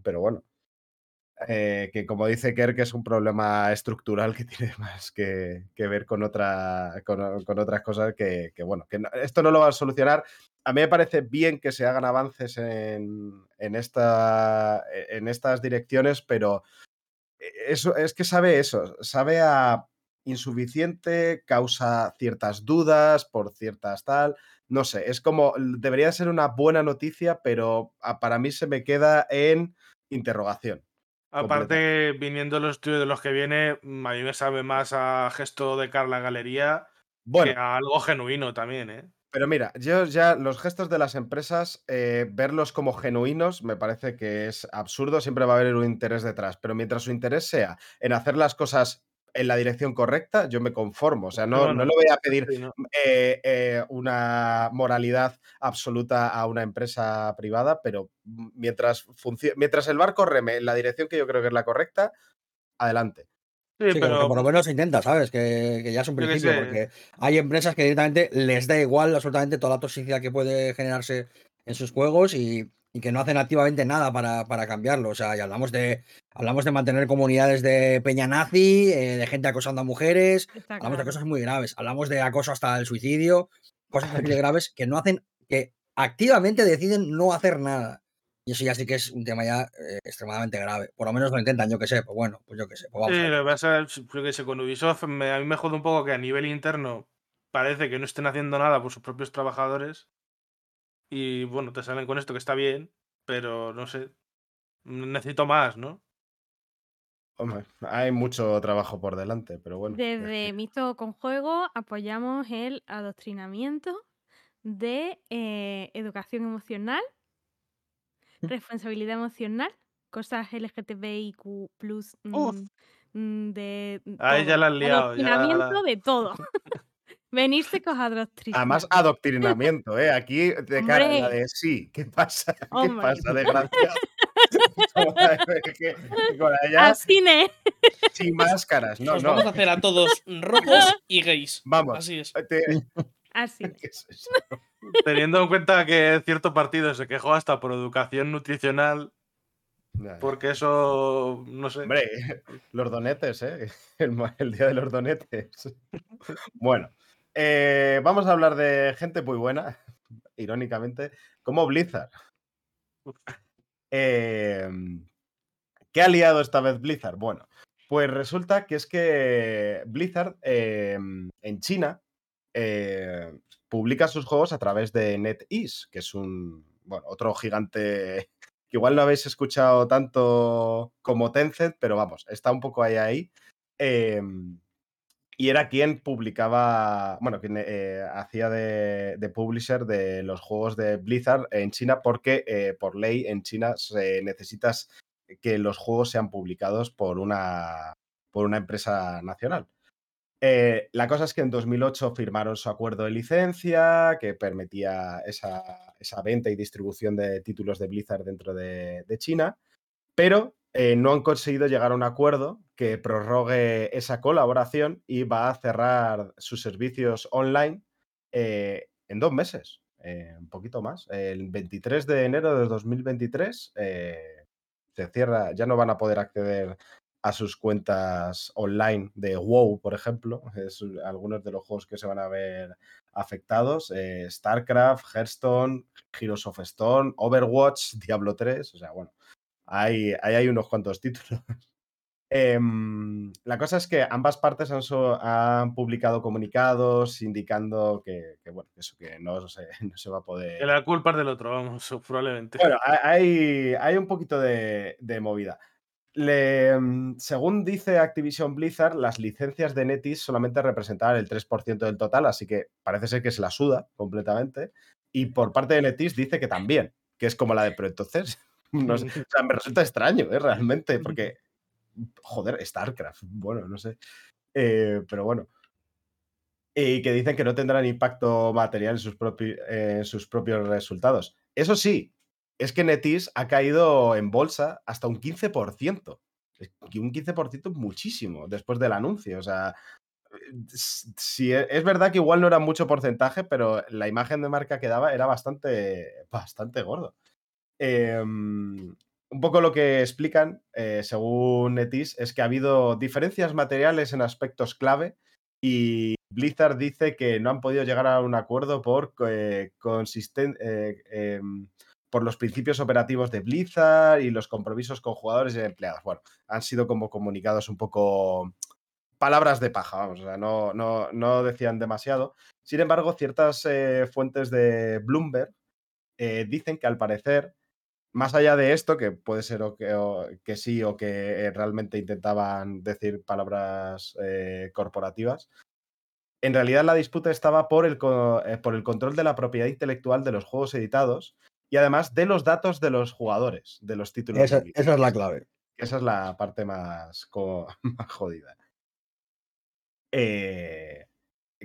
Pero bueno. Eh, que como dice Kerr, que es un problema estructural que tiene más que, ver con, otra, con, otras cosas que, bueno, que esto no lo va a solucionar. A mí me parece bien que se hagan avances en, en, esta, en estas direcciones, pero eso, es que sabe eso, sabe a insuficiente, causa ciertas dudas por ciertas tal, no sé, es como, debería ser una buena noticia, pero para mí se me queda en interrogación.
Aparte, viniendo los estudios de los que viene, a mí me sabe más a gesto de Carla Galería bueno, que a algo genuino también, ¿eh?
Pero mira, yo ya los gestos de las empresas, eh, verlos como genuinos me parece que es absurdo, siempre va a haber un interés detrás, pero mientras su interés sea en hacer las cosas en la dirección correcta, yo me conformo. O sea, no, no le voy a pedir
no.
eh, eh, una moralidad absoluta a una empresa privada, pero mientras, mientras el barco reme en la dirección que yo creo que es la correcta, adelante.
Sí, pero
que por lo menos se intenta, ¿sabes? Que, que ya es un principio, porque hay empresas que directamente les da igual absolutamente toda la toxicidad que puede generarse en sus juegos y, y que no hacen activamente nada para, para cambiarlo. O sea, y hablamos de, hablamos de mantener comunidades de peña nazi, eh, de gente acosando a mujeres,
Está
hablamos de cosas muy graves, hablamos de acoso hasta el suicidio, cosas así de graves que no hacen, que activamente deciden no hacer nada. Y eso ya sí que es un tema ya eh, extremadamente grave. Por lo menos lo intentan, yo que sé, pues bueno, pues yo que sé, pues vamos
Sí, lo que pasa es yo que sé, con Ubisoft me- a mí me jode un poco que a nivel interno parece que no estén haciendo nada por sus propios trabajadores. Y bueno, te salen con esto que está bien, pero no sé. Necesito más, ¿no?
Hombre, hay mucho trabajo por delante, pero bueno. es
Desde Mixto con Juego apoyamos el adoctrinamiento de eh, educación emocional,
Mm.
responsabilidad emocional, cosas LGTBIQ+,
Uf.
mm, mm, de
Ahí ya
todo.
la has liado, ya
Adoctrinamiento
la-
de todo. Venirse con adoctrinamiento.
Además, adoctrinamiento, ¿eh? Aquí de cara a la de sí, ¿qué pasa? ¿Qué
Hombre.
pasa, desgraciado?
Al cine.
sin máscaras. No,
Os
no.
vamos a hacer a todos rojos y gays.
Vamos.
Así es.
te-
Al cine.
¿qué es eso?
Teniendo en cuenta que cierto partido se quejó hasta por educación nutricional, porque eso, no sé.
Hombre, los donetes, ¿eh? El día de los donetes. Bueno, eh, vamos a hablar de gente muy buena, irónicamente, como Blizzard. Eh, ¿Qué ha liado esta vez Blizzard? Bueno, pues resulta que es que Blizzard eh, en China eh, publica sus juegos a través de NetEase, que es un, bueno, otro gigante que igual no habéis escuchado tanto como Tencent, pero vamos, está un poco ahí ahí. Y era quien publicaba, bueno, quien eh, hacía de, de publisher de los juegos de Blizzard en China, porque eh, por ley en China se necesitas que los juegos sean publicados por una, por una empresa nacional. Eh, la cosa es que en 2008 firmaron su acuerdo de licencia que permitía esa, esa venta y distribución de títulos de Blizzard dentro de, de China, pero eh, no han conseguido llegar a un acuerdo que prorrogue esa colaboración y va a cerrar sus servicios online eh, en dos meses, eh, un poquito más. El 23 de enero de 2023 eh, se cierra, ya no van a poder acceder a sus cuentas online de WoW, por ejemplo. Es algunos de los juegos que se van a ver afectados. StarCraft, Hearthstone, Heroes of Stone, Overwatch, Diablo 3. O sea, bueno, ahí, ahí hay unos cuantos títulos. Em, la cosa es que ambas partes han, so- han publicado comunicados indicando que, que, bueno, eso que no se, no se va a poder.
Que la culpa es del otro, vamos, probablemente.
Bueno, ha- hay, hay un poquito de, de movida. Le, mm, según dice Activision Blizzard, las licencias de NetEase solamente representaban el 3% del total, así que parece ser que se la suda completamente. Y por parte de NetEase dice que también, que es como la de Pro. Entonces, no sé, o sea, me resulta extraño, ¿eh? realmente, porque, joder, StarCraft, bueno, no sé. Eh, pero bueno. Y que dicen que no tendrán impacto material en sus, propi- eh, sus propios resultados. Eso sí, es que Netis ha caído en bolsa hasta un 15%. Es que un 15% es muchísimo después del anuncio. O sea, sí, e, es verdad que igual no era mucho porcentaje, pero la imagen de marca que daba era bastante, bastante gordo. Em, un poco lo que explican, eh, según Netis, es que ha habido diferencias materiales en aspectos clave y Blizzard dice que no han podido llegar a un acuerdo por eh, eh em, por los principios operativos de Blizzard y los compromisos con jugadores y empleados. Bueno, han sido como comunicados un poco palabras de paja, vamos, o sea, no, no, no decían demasiado. Sin embargo, ciertas fuentes de Bloomberg dicen que al parecer, más allá de esto, que puede ser o que, sí o que realmente intentaban decir palabras eh, corporativas, en realidad la disputa estaba por el, por el control de la propiedad intelectual de los juegos editados y además de los datos de los jugadores, de los títulos.
Esa, esa es la clave.
Esa es la parte más, más jodida. Eh,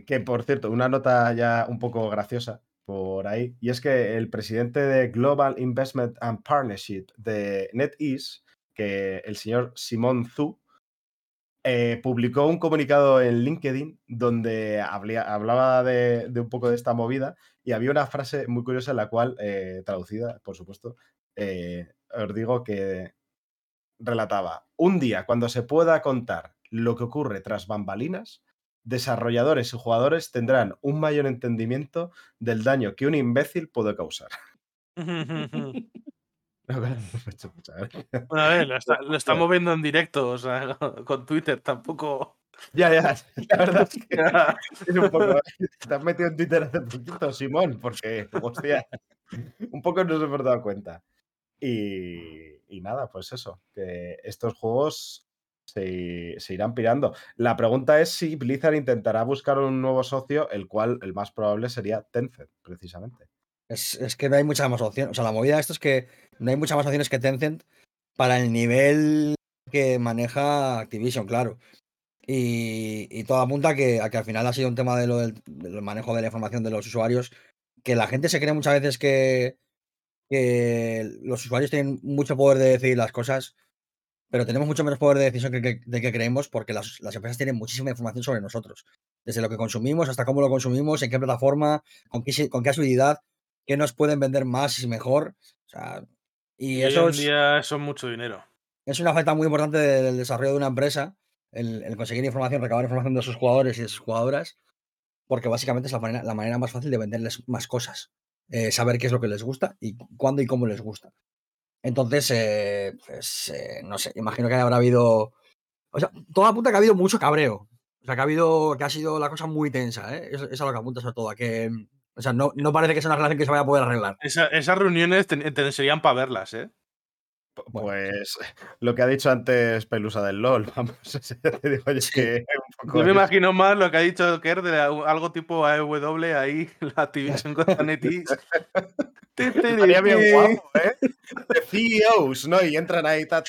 que por cierto, una nota ya un poco graciosa por ahí, y es que el presidente de Global Investment and Partnership de NetEase, que el señor Simon Zhu, eh, publicó un comunicado en LinkedIn donde hablaba de, un poco de esta movida y había una frase muy curiosa en la cual, eh, traducida, por supuesto, os digo que relataba, un día cuando se pueda contar lo que ocurre tras bambalinas, desarrolladores y jugadores tendrán un mayor entendimiento del daño que un imbécil puede causar.
a ver, lo, estamos viendo en directo, o sea, con Twitter tampoco.
Ya, ya, la verdad es que es un poco. Te has metido en Twitter hace poquito, Simón, porque, hostia, un poco nos hemos dado cuenta. Y, y nada, pues eso, que estos juegos se, irán pirando. La pregunta es si Blizzard intentará buscar un nuevo socio, el cual el más probable sería Tencent, precisamente.
Es, que no hay muchas más opciones. O sea, la movida de esto es que no hay muchas más opciones que Tencent para el nivel que maneja Activision, claro. Y, todo apunta a que, a al final ha sido un tema de lo del, manejo de la información de los usuarios, que la gente se cree muchas veces que, que los usuarios tienen mucho poder de decidir las cosas pero tenemos mucho menos poder de decisión que, de que creemos porque las, empresas tienen muchísima información sobre nosotros, desde lo que consumimos hasta cómo lo consumimos, en qué plataforma, con qué, con qué asiduidad, qué nos pueden vender más y mejor. y, eso
hoy en día es mucho dinero.
Es una falta muy importante del desarrollo de una empresa, el, conseguir información, recabar información de sus jugadores y de sus jugadoras, porque básicamente es la manera, la manera más fácil de venderles más cosas. Eh, saber qué es lo que les gusta y cuándo y cómo les gusta. Entonces, eh, pues, eh, no sé, imagino que habrá habido. O sea, toda apunta que ha habido mucho cabreo. O sea, que ha habido, que ha sido la cosa muy tensa, ¿eh? Eso, es a lo que apunta sobre todo, que. O sea, no, no parece que sea una relación que se vaya a poder arreglar.
esas reuniones te, serían para verlas, ¿eh?
Pues lo que ha dicho antes Pelusa del LOL, vamos, digo
que Yo me imagino más lo que ha dicho Kerr de algo tipo AEW ahí, la Activision contra NetEase.
Estaría bien guapo, ¿eh? De CEOs, ¿no? Y entran ahí, ta,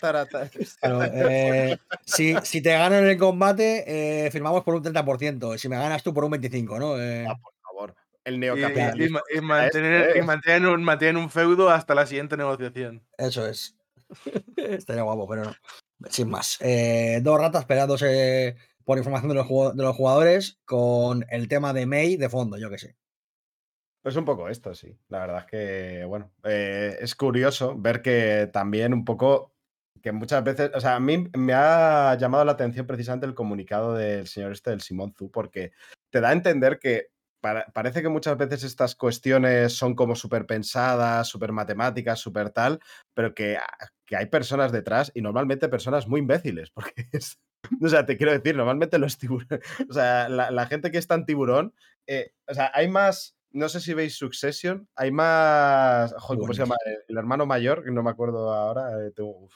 eh, si, si, te ganan el combate, eh, firmamos por un 30%. Si me ganas tú, por un 25%, ¿no?
Eh, ah, por favor. El neocapitalismo.
Y, y, mantener, un, un feudo hasta la siguiente negociación.
Eso es. Estaría guapo, pero no. Sin más. dos ratas esperándose por información de los, de los jugadores con el tema de May de fondo, yo que sé.
Es un poco esto, sí. La verdad es que, bueno, eh, es curioso ver que también un poco, que muchas veces, o sea, a mí me ha llamado la atención precisamente el comunicado del señor este, del Simón Zu, porque te da a entender que parece que muchas veces estas cuestiones son como súper pensadas, súper matemáticas, súper tal, pero que, ah, que, hay personas detrás y normalmente personas muy imbéciles, porque es, o sea, te quiero decir, normalmente los tiburones, o sea, la, gente que está en tiburón, eh, o sea, hay más no sé si veis Succession. Hay más. ¿Cómo se llama? El hermano mayor, que no me acuerdo ahora. Eh, tengo,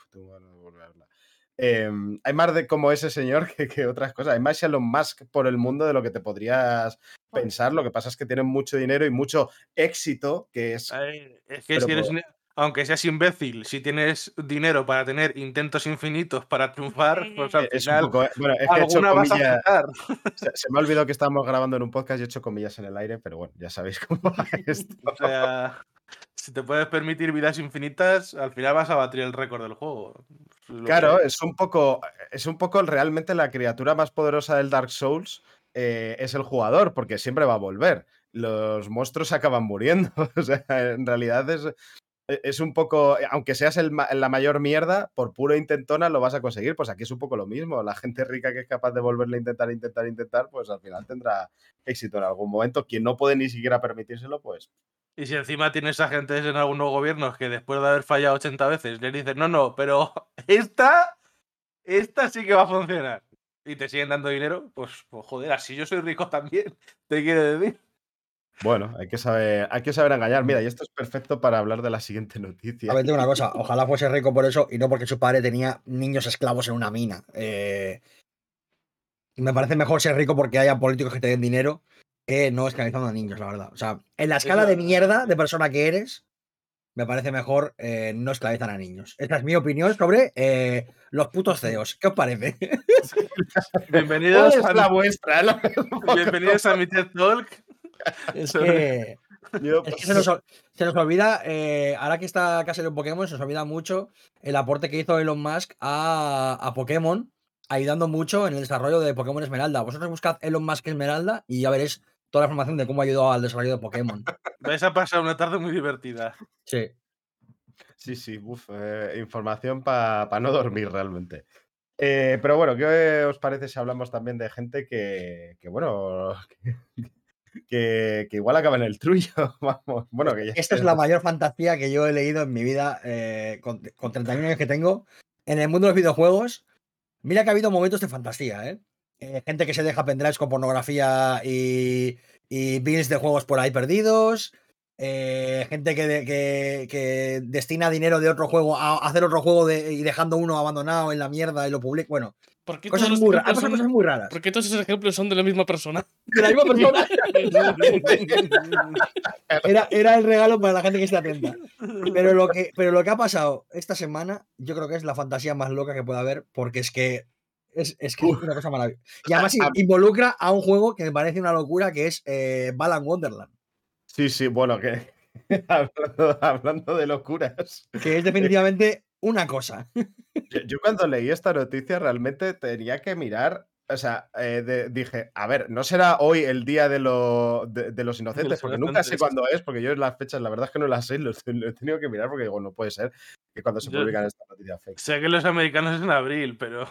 em, hay más de como ese señor que, otras cosas. Hay más Elon Musk por el mundo de lo que te podrías pensar. Lo que pasa es que tienen mucho dinero y mucho éxito, que es.
es que si eres, aunque seas imbécil, si tienes dinero para tener intentos infinitos para triunfar, pues al es final
eh, bueno, es que alguna vas a se, me ha olvidado que estábamos grabando en un podcast y he hecho comillas en el aire, pero bueno, ya sabéis cómo va esto.
O sea, si te puedes permitir vidas infinitas, al final vas a batir el récord del juego.
Claro, es un poco, es un poco realmente la criatura más poderosa del Dark Souls eh, es el jugador, porque siempre va a volver. Los monstruos acaban muriendo. o sea, en realidad es, e, es un poco, aunque seas el, la mayor mierda, por puro intentona lo vas a conseguir. Pues aquí es un poco lo mismo. La gente rica que es capaz de volverle a intentar, intentar, intentar, pues al final tendrá éxito en algún momento. Quien no puede ni siquiera permitírselo, pues.
Y si encima tienes agentes en algunos gobiernos que después de haber fallado 80 veces le dicen, no, no, pero esta, esta sí que va a funcionar. Y te siguen dando dinero, pues, pues joder, así yo soy rico también, te quiero decir.
Bueno, hay que saber, hay que saber engañar. Mira, y esto es perfecto para hablar de la siguiente noticia.
A ver, tengo una cosa, ojalá fuese rico por eso y no porque su padre tenía niños esclavos en una mina. Eh, me parece mejor ser rico porque haya políticos que te den dinero que no esclavizando a niños, la verdad. O sea, en la escala de mierda de persona que eres, me parece mejor eh, no esclavizar a niños. Esta es mi opinión sobre eh, los putos CEOs. ¿Qué os parece?
Bienvenidos
a la vuestra.
Bienvenidos a mi TED Talk.
Es que, se, nos, olvida, eh, ahora que está casi en Pokémon, se nos olvida mucho el aporte que hizo Elon Musk a, a, Pokémon, ayudando mucho en el desarrollo de Pokémon Esmeralda. Vosotros buscad Elon Musk Esmeralda y ya veréis toda la información de cómo ayudó al desarrollo de Pokémon.
Vais a pasar una tarde muy divertida.
Sí.
Sí, sí, eh, información para no dormir realmente. Eh, pero bueno, ¿qué os parece si hablamos también de gente que, que bueno, que, igual acaba en el trullo. Vamos, bueno, que
Esta es la mayor fantasía que yo he leído en mi vida eh, con, con 31 años que tengo. En el mundo de los videojuegos, mira que ha habido momentos de fantasía, ¿eh? Eh gente que se deja pendrives con pornografía y, y builds de juegos por ahí perdidos. Eh, gente que, que, destina dinero de otro juego a hacer otro juego y dejando uno abandonado en la mierda y lo publica. Bueno, cosas, muy, cosas muy raras.
¿Por qué todos esos ejemplos son de la misma persona?
De la misma persona. era, era el regalo para la gente que está atenta. Pero lo que, pero lo que ha pasado esta semana, yo creo que es la fantasía más loca que puede haber, porque es que es, es, que es una cosa maravillosa. Y además involucra a un juego que me parece una locura, que es eh, Balan Wonderland.
Sí, sí, bueno, que hablando, de locuras.
Que es definitivamente una cosa.
Yo, cuando leí esta noticia realmente tenía que mirar, o sea, eh, dije, a ver, no será hoy el día de, de, los inocentes, porque nunca sé cuándo es, porque yo las fechas, la verdad es que no las sé, lo, he tenido que mirar porque digo, no puede ser que cuando se publican estas noticias fake.
Sé que los americanos es en abril, pero...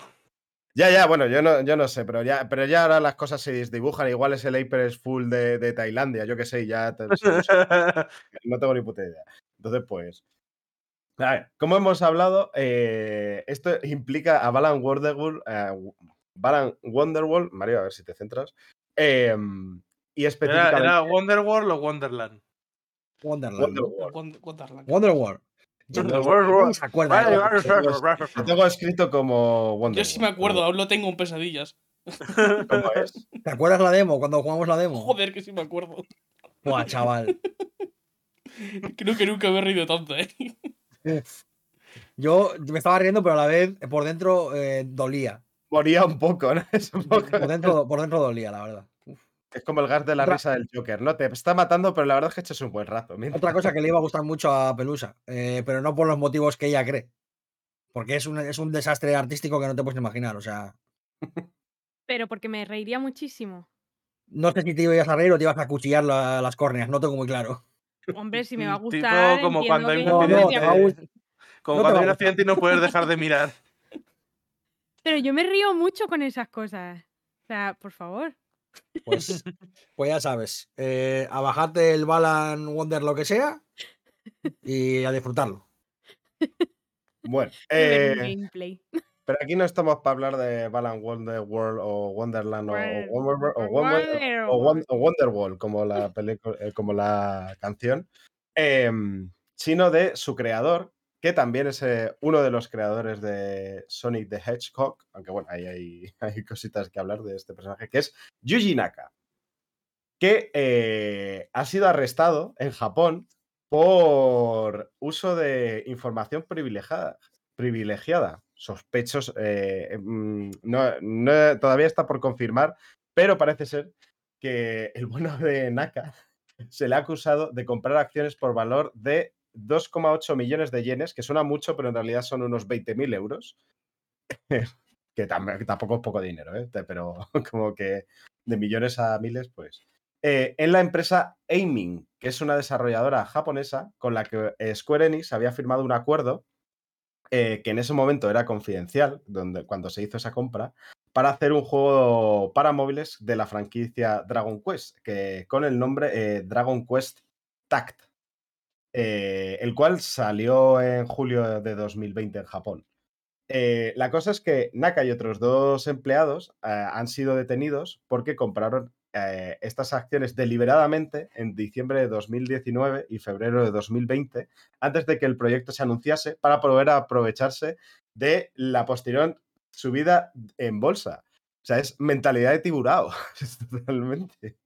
Ya, ya, bueno, yo no, yo no sé, pero ya, pero ya ahora las cosas se dibujan. Igual es el Aper Full de, de, Tailandia, yo qué sé, ya no tengo ni puta idea. Entonces, pues. A ver, como hemos hablado, eh, esto implica a Balan Wonderworld, eh, Balan Wonderworld, Mario, a ver si te centras. Em, y específicamente.
¿Era, Wonderworld o Wonderland?
Wonderland.
Wonderworld.
Wonderworld.
Yo tengo escrito como Wonder
Yo sí me acuerdo, aún lo tengo en pesadillas.
¿Cómo es?
¿Te acuerdas la demo cuando jugamos la demo?
Joder, que sí me acuerdo.
Buah, chaval.
Creo que nunca me he reído tanto, eh.
Yo me estaba riendo, pero a la vez por dentro eh, dolía.
Moría un poco, ¿no?
Por, dentro, por dentro dolía, la verdad.
Es como el gas de la risa del Joker, ¿no? Te está matando, pero la verdad es que echas un buen rato.
Otra cosa que le iba a gustar mucho a Pelusa, eh, pero no por los motivos que ella cree. Porque es un, es un desastre artístico que no te puedes imaginar, o sea.
Pero porque me reiría muchísimo.
No sé si te ibas a reír o te ibas a cuchillar las córneas, no tengo muy claro.
Hombre, si me va a gustar.
Tipo como cuando hay un accidente. Como cuando hay un accidente y no puedes dejar de mirar.
Pero yo me río mucho con esas cosas. O sea, por favor.
Pues, pues ya sabes, eh, a bajarte el Balan Wonder lo que sea y a disfrutarlo.
Bueno, eh, pero aquí no estamos para hablar de Balan Wonder World o Wonderland o, Wonderworld como la película, eh, como la canción, em, sino de su creador, que también es eh, uno de los creadores de Sonic the Hedgehog, aunque bueno, ahí hay, cositas que hablar de este personaje, que es Yuji Naka, que eh, ha sido arrestado en Japón por uso de información privilegiada. privilegiada. Sospechos, eh, mm, no, todavía está por confirmar, pero parece ser que el bueno de Naka se le ha acusado de comprar acciones por valor de 2,8 millones de yenes, que suena mucho, pero en realidad son unos 20.000 euros. que tampoco es poco dinero, ¿eh? pero como que de millones a miles, pues. Eh, en la empresa Aiming, que es una desarrolladora japonesa con la que eh, Square Enix había firmado un acuerdo que en ese momento era confidencial, donde, cuando se hizo esa compra, para hacer un juego para móviles de la franquicia Dragon Quest, que, con el nombre Dragon Quest Tact, el cual salió en julio de 2020 en Japón. Eh, la cosa es que Naka y otros dos empleados eh, han sido detenidos porque compraron eh, estas acciones deliberadamente en diciembre de 2019 y febrero de 2020, antes de que el proyecto se anunciase, para poder aprovecharse de la posterior subida en bolsa. O sea, es mentalidad de tiburao, totalmente.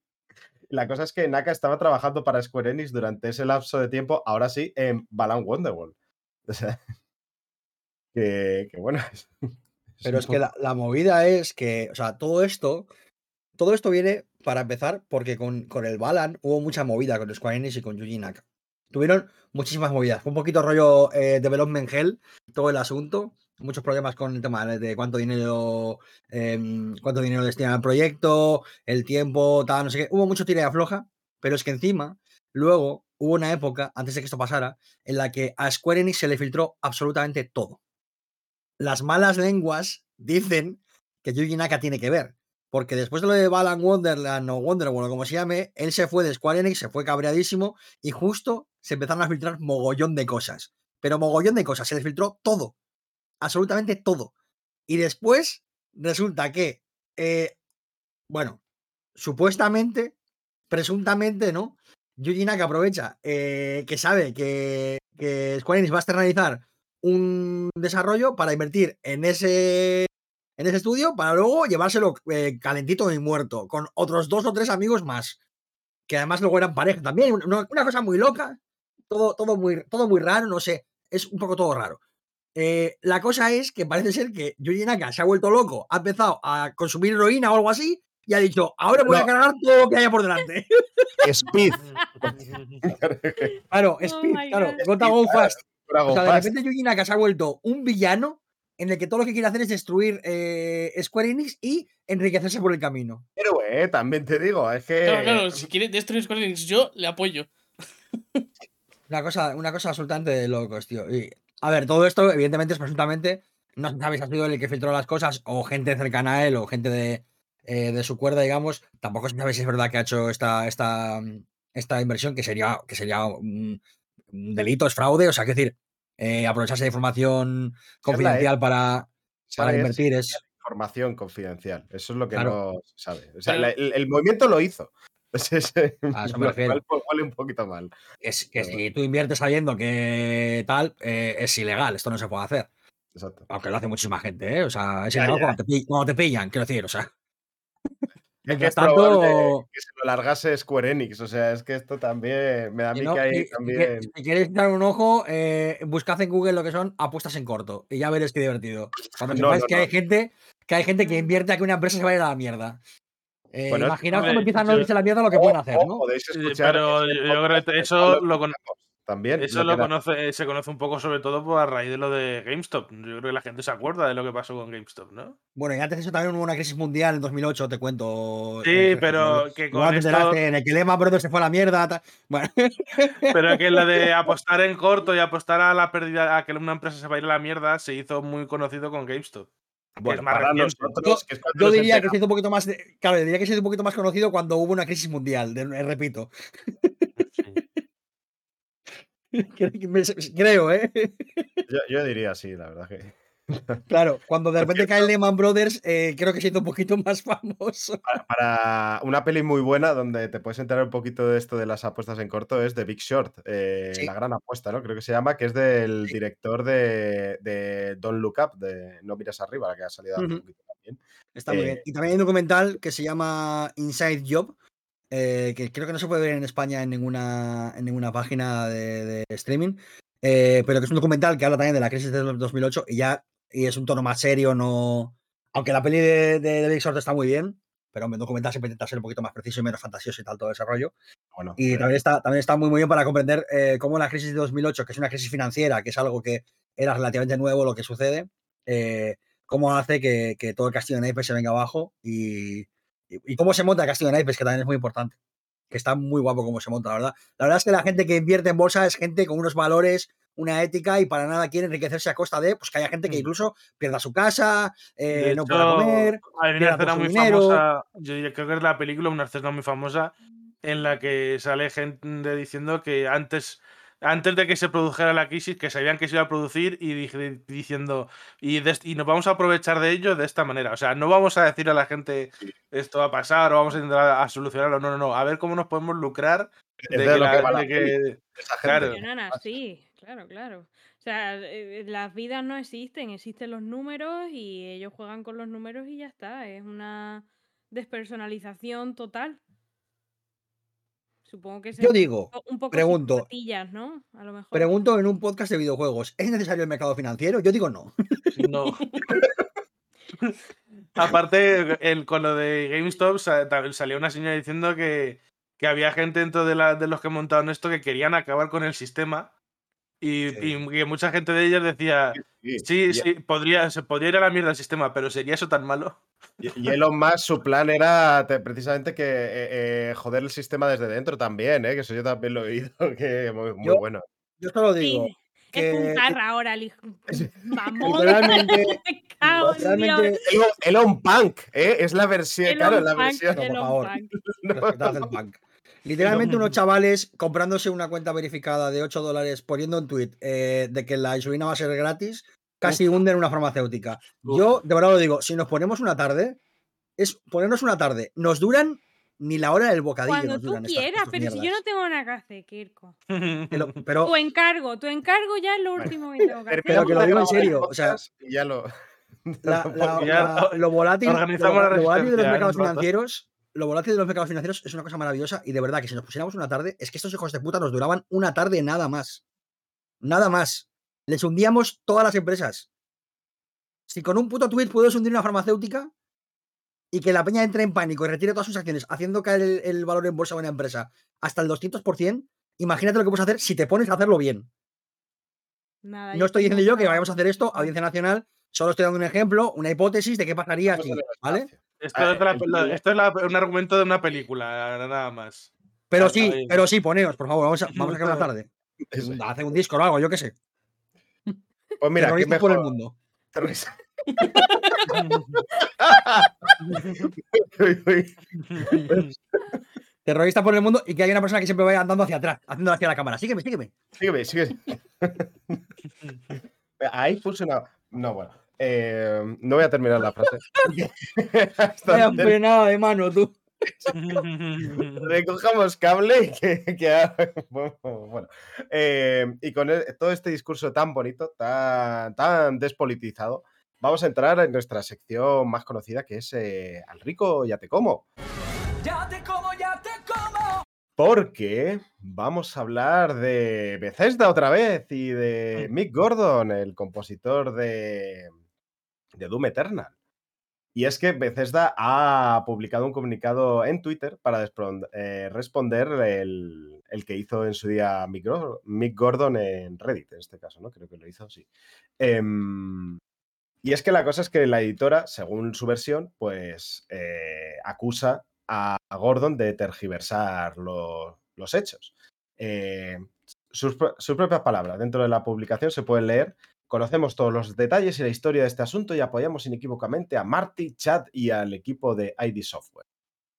La cosa es que Naka estaba trabajando para Square Enix durante ese lapso de tiempo, ahora sí, en Balan Wonderworld. O sea, que, bueno.
Pero es que la, movida es que, o sea, todo esto, todo esto viene para empezar porque con, con el Balan hubo mucha movida con Square Enix y con Yuji Naka. Tuvieron muchísimas movidas. Fue un poquito rollo eh, development hell, todo el asunto. Muchos problemas con el tema de cuánto dinero, eh, cuánto dinero destinan al proyecto, el tiempo, tal, no sé qué. Hubo mucho tira y afloja, pero es que encima, luego hubo una época, antes de que esto pasara, en la que a Square Enix se le filtró absolutamente todo las malas lenguas dicen que Yuji Naka tiene que ver. Porque después de lo de Balan Wonderland o Wonderworld, como se llame, él se fue de Square Enix, se fue cabreadísimo y justo se empezaron a filtrar mogollón de cosas. Pero mogollón de cosas, se les filtró todo. Absolutamente todo. Y después resulta que, eh, bueno, supuestamente, presuntamente, ¿no? Yuji Naka aprovecha eh, que sabe que, que Square Enix va a externalizar un desarrollo para invertir en ese, en ese estudio para luego llevárselo eh, calentito y muerto, con otros dos o tres amigos más, que además luego eran pareja también, una, cosa muy loca, todo, todo, muy, todo muy raro, no sé, es un poco todo raro. Eh, la cosa es que parece ser que Yuji Naka se ha vuelto loco, ha empezado a consumir heroína o algo así, y ha dicho, ahora voy a cargar todo lo que haya por delante.
Speed.
claro, oh Speed, claro, Gota Go Fast o sea, de repente Yuji Naka se ha vuelto un villano en el que todo lo que quiere hacer es destruir eh, Square Enix y enriquecerse por el camino.
Pero, eh, también te digo, es que.
Claro, claro, si quiere destruir Square Enix, yo le apoyo.
Una cosa, una cosa absolutamente de locos, tío. A ver, todo esto, evidentemente, es presuntamente. No sabes si ha sido el que filtró las cosas, o gente cercana a él, o gente de, eh, de su cuerda, digamos. Tampoco se sabe si es verdad que ha hecho esta, esta, esta inversión, que sería, que sería un, delito, es fraude, o sea, que decir, eh, aprovecharse de información confidencial para, para invertir es...
Información confidencial, eso es lo que no se sabe. O sea, el, movimiento lo hizo.
a eso me refiero.
un poquito mal.
Es que si tú inviertes sabiendo que tal, eh, es ilegal, esto no se puede hacer. Exacto. Aunque lo hace muchísima gente, ¿eh? O sea, es ilegal cuando te, cuando te pillan, quiero decir, o sea.
Es que, es tanto... que se lo largase Square Enix. O sea, es que esto también me da a mí que hay también.
Si, queréis echar un ojo, eh, buscad en Google lo que son apuestas en corto y ya veréis qué divertido. Cuando sepáis que hay gente que hay gente que invierte a que una empresa se vaya a la mierda. Eh, imaginaos cómo empiezan a irse la mierda lo que pueden hacer, ¿no?
Podéis escuchar pero yo creo que eso lo, también. Eso lo, conoce, se conoce un poco sobre todo por a raíz de lo de GameStop. Yo creo que la gente se acuerda de lo que pasó con GameStop, ¿no?
Bueno, y antes de eso también hubo una crisis mundial en 2008, te cuento.
Sí, eh, pero que con esto...
En el que Lehman Brothers se fue a la mierda. Bueno.
Pero que lo de apostar en corto y apostar a la pérdida, a que una empresa se va a ir a la mierda, se hizo muy conocido con GameStop.
Bueno, para nosotros, yo, diría que se hizo un poquito más, claro, diría que se hizo un poquito más conocido cuando hubo una crisis mundial, repito. Creo, ¿eh?
Yo, diría sí, la verdad que.
Claro, cuando de repente cae Lehman Brothers, eh, creo que siento un poquito más famoso.
Para, una peli muy buena donde te puedes enterar un poquito de esto de las apuestas en corto es The Big Short, eh, la gran apuesta, ¿no? Creo que se llama, que es del director de, de, Don't Look Up, de No Miras Arriba, la que ha salido un poquito también.
Está muy bien. Y también hay un documental que se llama Inside Job, eh, que creo que no se puede ver en España en ninguna, en ninguna página de, streaming, eh, pero que es un documental que habla también de la crisis de 2008 y ya y es un tono más serio, no... Aunque la peli de, de, Big Short está muy bien, pero el documental siempre intenta ser un poquito más preciso y menos fantasioso y tal todo desarrollo. Bueno, y también, está, también está muy, muy bien para comprender eh, cómo la crisis de 2008, que es una crisis financiera, que es algo que era relativamente nuevo lo que sucede, cómo hace que, que todo el castillo de naipes se venga abajo y, y, y cómo se monta el castillo de naipes, que también es muy importante. Que está muy guapo cómo se monta, la verdad. La verdad es que la gente que invierte en bolsa es gente con unos valores, una ética y para nada quiere enriquecerse a costa de pues que haya gente que
Mm.
incluso pierda su casa, eh, no
hecho,
pueda comer.
Hay una escena muy
dinero.
famosa, yo creo que es la película, una escena muy famosa, en la que sale gente diciendo que antes, antes de que se produjera la crisis, que sabían que se iba a producir y dije- diciendo, y, de est- y nos vamos a aprovechar de ello de esta manera. O sea, no vamos a decir a la gente esto va a pasar o vamos a intentar a solucionarlo, no, no, no, a ver cómo nos podemos lucrar
Es
de
de
que,
lo
la-
que
de que-
esa gente.
claro.
Así, claro, claro. O sea, eh, las vidas no existen, existen los números y ellos juegan con los números y ya está. Es una despersonalización total. Supongo que
Yo digo,
un poco
pregunto.
psicopatillas, ¿no? A lo mejor.
pregunto en un podcast de videojuegos, ¿es necesario el mercado financiero? Yo digo no.
No. Aparte, el, con lo de GameStop sa- ta- salió una señora diciendo que, que había gente dentro de, la- de los que montaron esto que querían acabar con el sistema. Y,
Sí.
y que mucha gente de ellos decía,
Sí,
sí, podría, se podría ir a la mierda el sistema, pero ¿sería eso tan malo?
Y, y Elon Musk, su plan era te- precisamente que eh, eh, joder el sistema desde dentro también, ¿eh? que eso yo también lo he oído, que muy, muy
Yo-
bueno.
Yo solo digo
Sí,
que
es puncarra ahora, el hijo.
Literalmente, literalmente
Elon, Elon Punk, ¿eh? es la versión,
Elon
claro, la
Punk,
versión.
No, por
Elon
favor.
Punk.
respetad el punk. Literalmente unos chavales comprándose una cuenta verificada de 8 dólares poniendo un tweet eh, de que la insulina va a ser gratis, casi hunden una farmacéutica. Yo de verdad lo digo, si nos ponemos una tarde, es ponernos una tarde, nos duran ni la hora del bocadillo.
Cuando
nos
tú
duran estas-
quieras,
estas
pero si yo no tengo nada que hacer, Kirko.
Pero, pero-
Tu encargo, tu encargo ya es lo último que tengo que hacer.
Pero que lo digo en serio, o sea,
y ya lo.
la- la- la- lo volátil, lo, volátil de los mercados financieros, lo volátil de los mercados financieros es una cosa maravillosa y de verdad que si nos pusiéramos una tarde, es que estos hijos de puta nos duraban una tarde nada más. Nada más. Les hundíamos todas las empresas. Si con un puto tweet puedes hundir una farmacéutica y que la peña entre en pánico y retire todas sus acciones, haciendo caer el, el valor en bolsa de una empresa hasta el 200%, imagínate lo que puedes hacer si te pones a hacerlo bien.
Nada,
No estoy diciendo yo que vayamos a hacer esto. Audiencia Nacional, solo estoy dando un ejemplo, una hipótesis de qué pasaría aquí, ¿vale?
Esto
Ah,
es, la- la- esto es la- un argumento de una película, nada más.
Pero
Ah,
sí, pero sí, poneos, por favor, vamos a, vamos a quedar una tarde.
Eso es.
Hacer un disco o algo, yo qué sé.
Pues mira, qué
Terroristas por el
mejor.
mundo.
Terrorista.
Por el mundo y que haya una persona que siempre vaya andando hacia atrás, haciendo hacia la cámara. Sígueme, sígueme.
Sígueme, sígueme. Ahí una. No, bueno. Eh, no voy a terminar la frase. Antes
frenada de mano, tú.
recojamos cable y que, que bueno, eh, y con e- todo este discurso tan bonito, tan, tan despolitizado, vamos a entrar en nuestra sección más conocida que es eh, Al rico ya te como.
Ya te como, ya te como.
Porque vamos a hablar de Bethesda otra vez y de Mick Gordon, el compositor de, de Doom Eternal. Y es que Bethesda ha publicado un comunicado en Twitter para eh, responder el, el que hizo en su día Mick, Mick Gordon en Reddit, en este caso, ¿no? Creo que lo hizo, sí. Em, y es que la cosa es que la editora, según su versión, pues eh, acusa a Gordon de tergiversar lo- los hechos. Eh, sus, sus propias palabras. Dentro de la publicación se pueden leer. Conocemos todos los detalles y la historia de este asunto y apoyamos inequívocamente a Marty, Chad y al equipo de ID Software.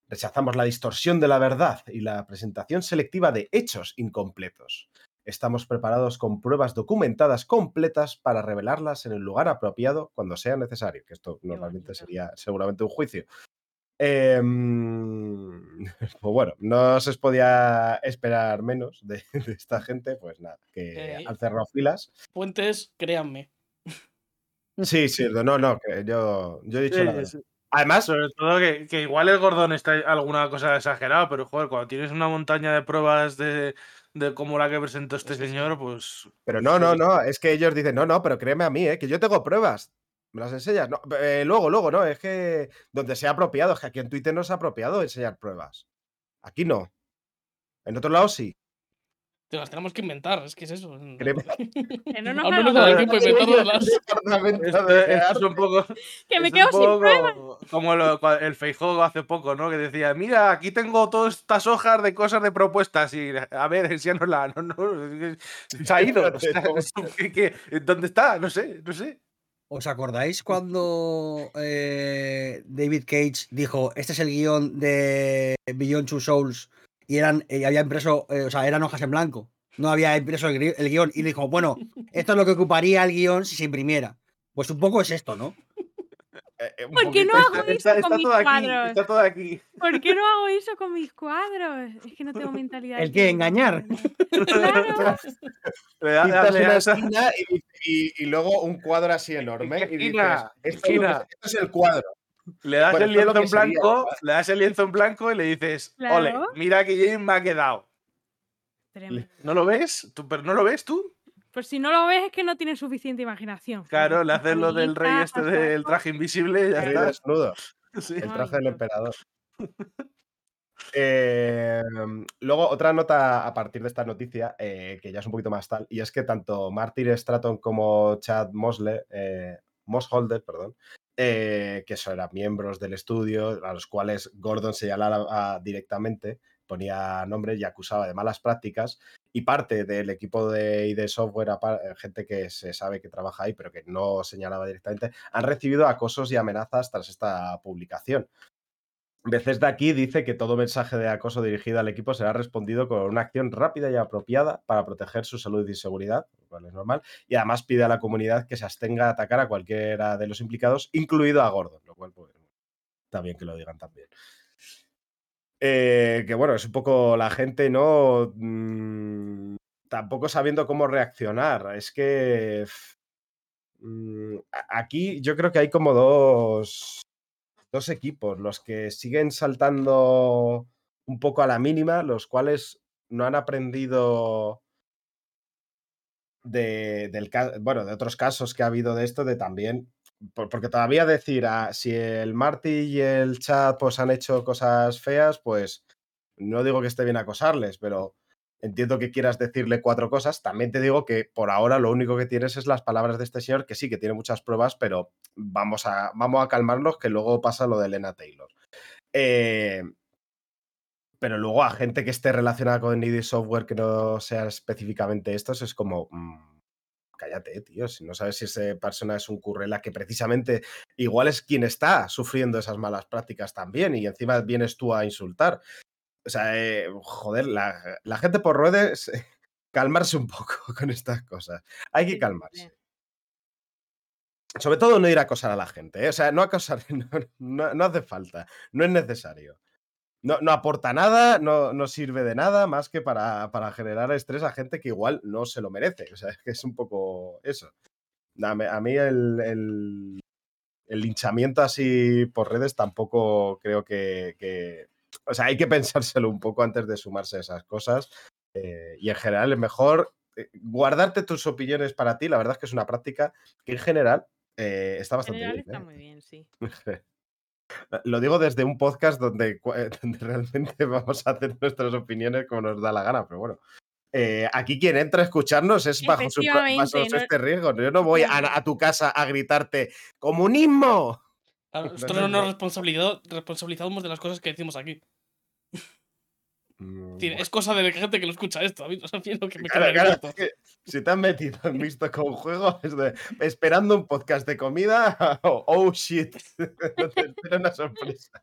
Rechazamos la distorsión de la verdad y la presentación selectiva de hechos incompletos. Estamos preparados con pruebas documentadas completas para revelarlas en el lugar apropiado cuando sea necesario, que esto normalmente sería seguramente un juicio. Em, pues bueno, no se podía esperar menos de, de esta gente, pues nada, que
Eh,
han cerrado filas.
Fuentes, créanme.
Sí, sí, no, no, que yo, yo he dicho
Sí,
la. Además,
Sobre todo que, que igual el Gordón está alguna cosa exagerada, pero joder, cuando tienes una montaña de pruebas de, de como la que presentó este señor, pues.
pero no,
sí,
no, no, es que ellos dicen, no, no, pero créeme a mí, ¿eh? que yo tengo pruebas. ¿Me las enseñas? No, eh, luego, luego, no, es que donde sea apropiado, es que aquí en Twitter no es apropiado enseñar pruebas. Aquí no. En otro lado sí.
Te las tenemos que inventar, es que es eso.
Que no nos
Al menos tiempo inventarlas.
Esto es un poco.
que me quedo sin pruebas.
Como lo- el Feijóo hace poco, ¿no? Que decía, mira, aquí tengo todas estas hojas de cosas de propuestas y a ver, enséñanosla. No, no, se ha ido. o sea, ¿qué- qué? ¿Dónde está? No sé, no sé.
¿Os acordáis cuando eh, David Cage dijo, este es el guion de Beyond Two Souls y eran, y había impreso, eh, o sea, eran hojas en blanco? No había impreso el, el guion y dijo, bueno, esto es lo que ocuparía el guion si se imprimiera. Pues un poco es esto, ¿no?
Eh, eh,
¿Por qué no hago
Está,
eso con
está
mis
todo aquí,
cuadros?
está todo aquí.
¿Por qué no hago eso con mis cuadros? Es que no tengo mentalidad.
¿El
tiburón.
¿Engañar?
Claro.
Le da-
Pintas
le da-
una esquina y, y- y luego un cuadro así enorme.
¿Qué
Y dices,
esquina?
esto, que- esto es el cuadro.
Le das
Bueno,
el lienzo en
que sería,
blanco, le das el lienzo en blanco y le dices, ole,
Claro.
mira que James me ha quedado.
Tremendo.
¿No lo ves? ¿Tú, ¿Pero no lo ves tú?
Pues si no lo ves es que no tienes suficiente imaginación.
Claro, le haces lo del rey este del traje invisible y ya está.
desnudo.
Sí.
El traje del emperador. Eh, luego, otra nota a partir de esta noticia, eh, que ya es un poquito más tal, y es que tanto Martin Stratton como Chad Mosley, eh, Mossholder, perdón, eh, que son eran miembros del estudio, a los cuales Gordon señalaba directamente, ponía nombres y acusaba de malas prácticas, y parte del equipo de ID Software, eh, gente que se sabe que trabaja ahí, pero que no señalaba directamente, han recibido acosos y amenazas tras esta publicación. Veces de aquí dice que todo mensaje de acoso dirigido al equipo será respondido con una acción rápida y apropiada para proteger su salud y seguridad, lo cual es normal, y además pide a la comunidad que se abstenga de atacar a cualquiera de los implicados, incluido a Gordon, lo cual pues, está bien que lo digan también. Eh, que bueno, es un poco la gente, ¿no? Mm, tampoco sabiendo cómo reaccionar. Es que mm, aquí yo creo que hay como dos, dos equipos, los que siguen saltando un poco a la mínima, los cuales no han aprendido de, del, bueno, de otros casos que ha habido de esto, de también, porque todavía decir, ah, si el Marty y el chat pues han hecho cosas feas, pues no digo que esté bien acosarles, pero entiendo que quieras decirle cuatro cosas. También te digo que por ahora lo único que tienes es las palabras de este señor, que sí, que tiene muchas pruebas, pero vamos a, vamos a calmarnos, que luego pasa lo de Elena Taylor. Eh, pero luego a gente que esté relacionada con ID Software que no sea específicamente estos, es como. mm, cállate, tío. Si no sabes si esa persona es un currela que precisamente igual es quien está sufriendo esas malas prácticas también y encima vienes tú a insultar. O sea, eh, joder, la, la gente por redes, calmarse un poco con estas cosas. Hay que calmarse. Sobre todo no ir a acosar a la gente. ¿eh? O sea, no acosar, no, no- no hace falta, no es necesario. No, no aporta nada, no, no sirve de nada más que para, para generar estrés a gente que igual no se lo merece. O sea, es que es un poco eso. A mí, a mí el, el- el linchamiento así por redes tampoco creo que, que- O sea, hay que pensárselo un poco antes de sumarse a esas cosas. eh, y en general es mejor eh, guardarte tus opiniones para ti. La verdad es que es una práctica que en general eh, está
En
bastante
general
bien.
está
¿eh?
muy bien, sí.
Lo digo desde un podcast donde, eh, donde realmente vamos a hacer nuestras opiniones como nos da la gana, pero bueno. Eh, aquí quien entra a escucharnos es bajo, su, bajo
no-
este riesgo. Yo no voy a, a tu casa a gritarte ¡Comunismo!
Nosotros
no,
no nos responsabilizamos de las cosas que decimos aquí.
Mm,
Es decir,
bueno,
Es cosa de la gente que lo escucha esto. A mí, lo que me
claro,
queda
claro,
claro,
es que si te has metido en visto con juego, es de, esperando un podcast de comida, oh, oh, shit, no te espera una sorpresa.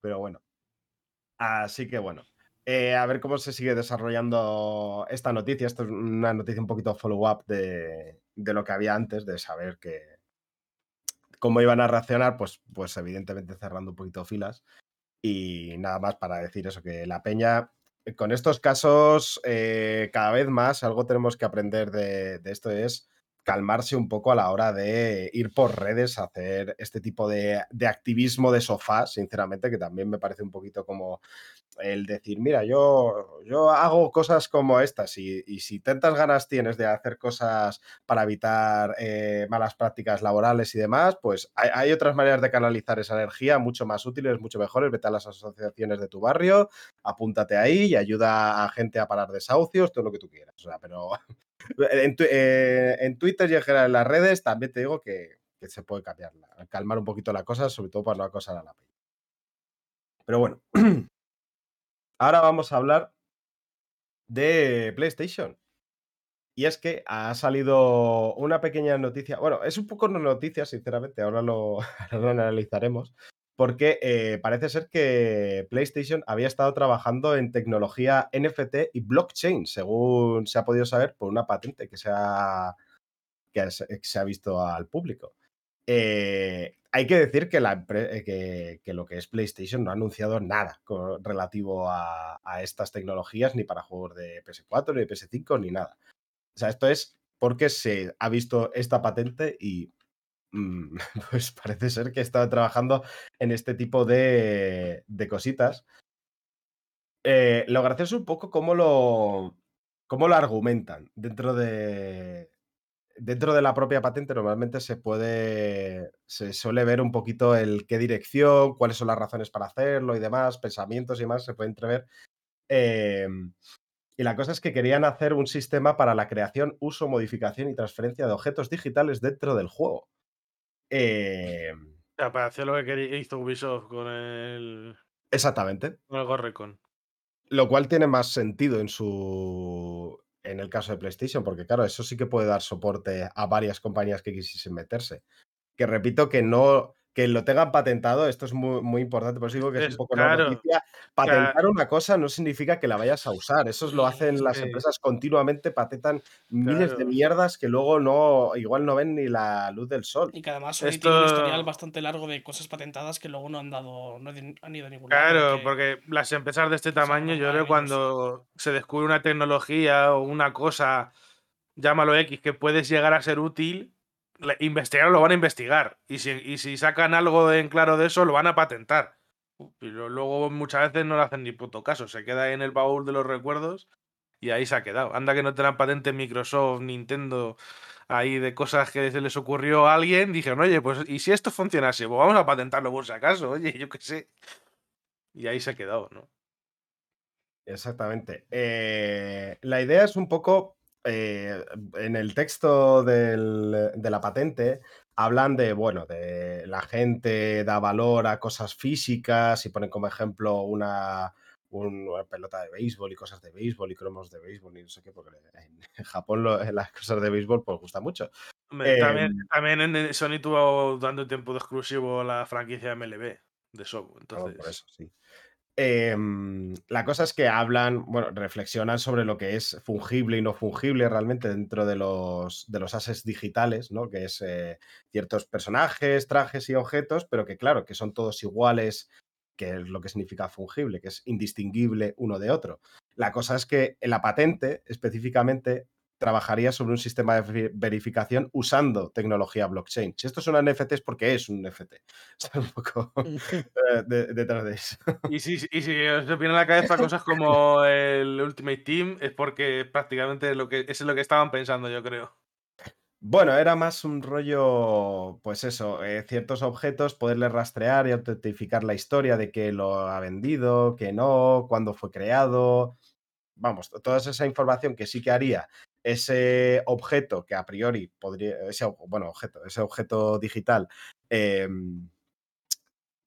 Pero bueno. Así que bueno. eh, a ver cómo se sigue desarrollando esta noticia. Esto es una noticia un poquito follow-up de, de lo que había antes, de saber que cómo iban a reaccionar, pues, pues evidentemente cerrando un poquito filas. Y nada más para decir eso, que la peña, con estos casos, eh, cada vez más algo tenemos que aprender de, de esto es calmarse un poco a la hora de ir por redes a hacer este tipo de, activismo de sofá, sinceramente, que también me parece un poquito como el decir, mira, yo, yo hago cosas como estas y, y si tantas ganas tienes de hacer cosas para evitar eh, malas prácticas laborales y demás, pues hay, hay, otras maneras de canalizar esa energía mucho más útiles, mucho mejores. Vete a las asociaciones de tu barrio, apúntate ahí y ayuda a gente a parar desahucios, todo lo que tú quieras. O sea, pero en, eh, en, Twitter y en general en las redes también te digo que, se puede cambiar, calmar un poquito la cosa, sobre todo para no acosar a la peña. Pero bueno, ahora vamos a hablar de PlayStation. Y es que ha salido una pequeña noticia, bueno, es un poco una noticia, sinceramente, ahora lo, ahora lo analizaremos, porque eh, parece ser que PlayStation había estado trabajando en tecnología NFT y blockchain, según se ha podido saber por una patente que se ha, que se ha visto al público. Eh, hay que decir que, la, que, lo que es PlayStation no ha anunciado nada relativo a, a, estas tecnologías, ni para juegos de PS4, ni de PS5, ni nada. O sea, esto es porque se ha visto esta patente y pues parece ser que estaba trabajando en este tipo de, de cositas. Eh, lo gracioso un poco cómo lo, cómo lo argumentan dentro de, dentro de la propia patente normalmente se puede, se suele ver un poquito el qué dirección, cuáles son las razones para hacerlo y demás, pensamientos y demás, se puede entrever. Eh, y la cosa es que querían hacer un sistema para la creación, uso, modificación y transferencia de objetos digitales dentro del juego. Eh,
o sea, para hacer lo que hizo Ubisoft con el.
Exactamente.
Con el Gorrecon.
Lo cual tiene más sentido en su, en el caso de PlayStation, porque claro, eso sí que puede dar soporte a varias compañías que quisiesen meterse. Que repito que no, que lo tengan patentado, esto es muy, muy importante, por eso digo que es, es un poco claro, una noticia. Patentar claro. una cosa no significa que la vayas a usar, eso lo hacen las empresas continuamente, patentan miles de mierdas que luego no, igual no ven ni la luz del sol.
Y que además esto... tiene un historial bastante largo de cosas patentadas que luego no han dado, no han ido a ningún
lado. Claro, porque... porque las empresas de este tamaño, yo creo que cuando se descubre una tecnología o una cosa, llámalo X, que puedes llegar a ser útil, investigar lo van a investigar. Y si, y si sacan algo en claro de eso, lo van a patentar. Pero luego muchas veces no le hacen ni puto caso. Se queda en el baúl de los recuerdos y ahí se ha quedado. Anda que no te dan patente Microsoft, Nintendo, ahí de cosas que se les ocurrió a alguien. Dijeron, oye, pues, ¿y si esto funcionase? Pues vamos a patentarlo por si acaso. Oye, yo qué sé. Y ahí se ha quedado, ¿no?
Exactamente. Eh, la idea es un poco eh, en el texto del, de la patente hablan de, bueno, de la gente da valor a cosas físicas y ponen como ejemplo una, una pelota de béisbol y cosas de béisbol y cromos de béisbol y no sé qué, porque en Japón lo, las cosas de béisbol pues gusta mucho.
También, eh, también en Sony tuvo dando tiempo de exclusivo la franquicia MLB de Sobo, entonces...
por eso, sí. Eh, la cosa es que hablan, bueno, reflexionan sobre lo que es fungible y no fungible realmente dentro de los, de los assets digitales, ¿no? Que es eh, ciertos personajes, trajes y objetos, pero que claro, que son todos iguales, que es lo que significa fungible, que es indistinguible uno de otro. La cosa es que en la patente específicamente trabajaría sobre un sistema de verificación usando tecnología blockchain. Si esto es un NFT es porque es un NFT. Está un poco detrás de eso.
Y si, y si os viene a la cabeza cosas como el Ultimate Team, es porque prácticamente lo que, eso es lo que estaban pensando, yo creo.
Bueno, era más un rollo, pues eso, eh, ciertos objetos, poderles rastrear y autentificar la historia de que lo ha vendido, que no, cuándo fue creado. Vamos, toda esa información que sí que haría ese objeto que a priori podría, ese, bueno, objeto, ese objeto digital, eh,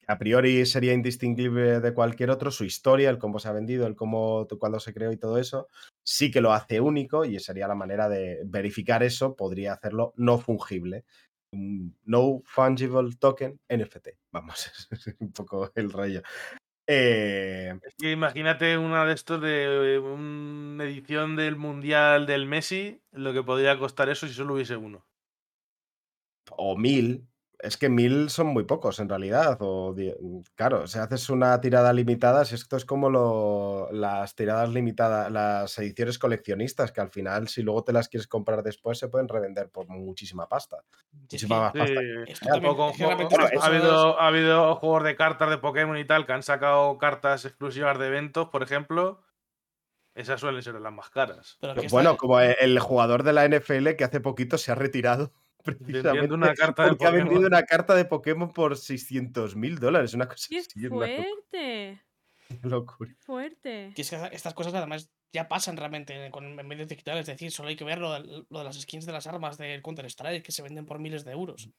a priori sería indistinguible de cualquier otro, su historia, el cómo se ha vendido, el cómo, cuándo se creó y todo eso, sí que lo hace único y sería la manera de verificar eso, podría hacerlo no fungible. No fungible token NFT, vamos, es un poco el rollo. Eh...
Es que imagínate una de estos de una edición del Mundial del Messi, lo que podría costar eso si solo hubiese uno.
O mil. Es que mil son muy pocos en realidad. O die- claro, si haces una tirada limitada, si esto es como lo- las tiradas limitadas, las ediciones coleccionistas, que al final, si luego te las quieres comprar después, se pueden revender por muchísima pasta. Muchísima más pasta.
Ha, habido, ha habido juegos de cartas de Pokémon y tal que han sacado cartas exclusivas de eventos, por ejemplo. Esas suelen ser las más caras.
pero
Bueno, como el jugador de la NFL que hace poquito se ha retirado.
Vendiendo
Precisamente
una carta de
porque ha vendido
Pokémon.
una carta de Pokémon por 600 mil dólares. Una cosa
¡Qué
así, una
fuerte!
locura.
¡Qué fuerte!
que es que estas cosas además ya pasan realmente con en medios digitales. Es decir, solo hay que ver lo de, lo de las skins de las armas del Counter-Strike que se venden por miles de euros.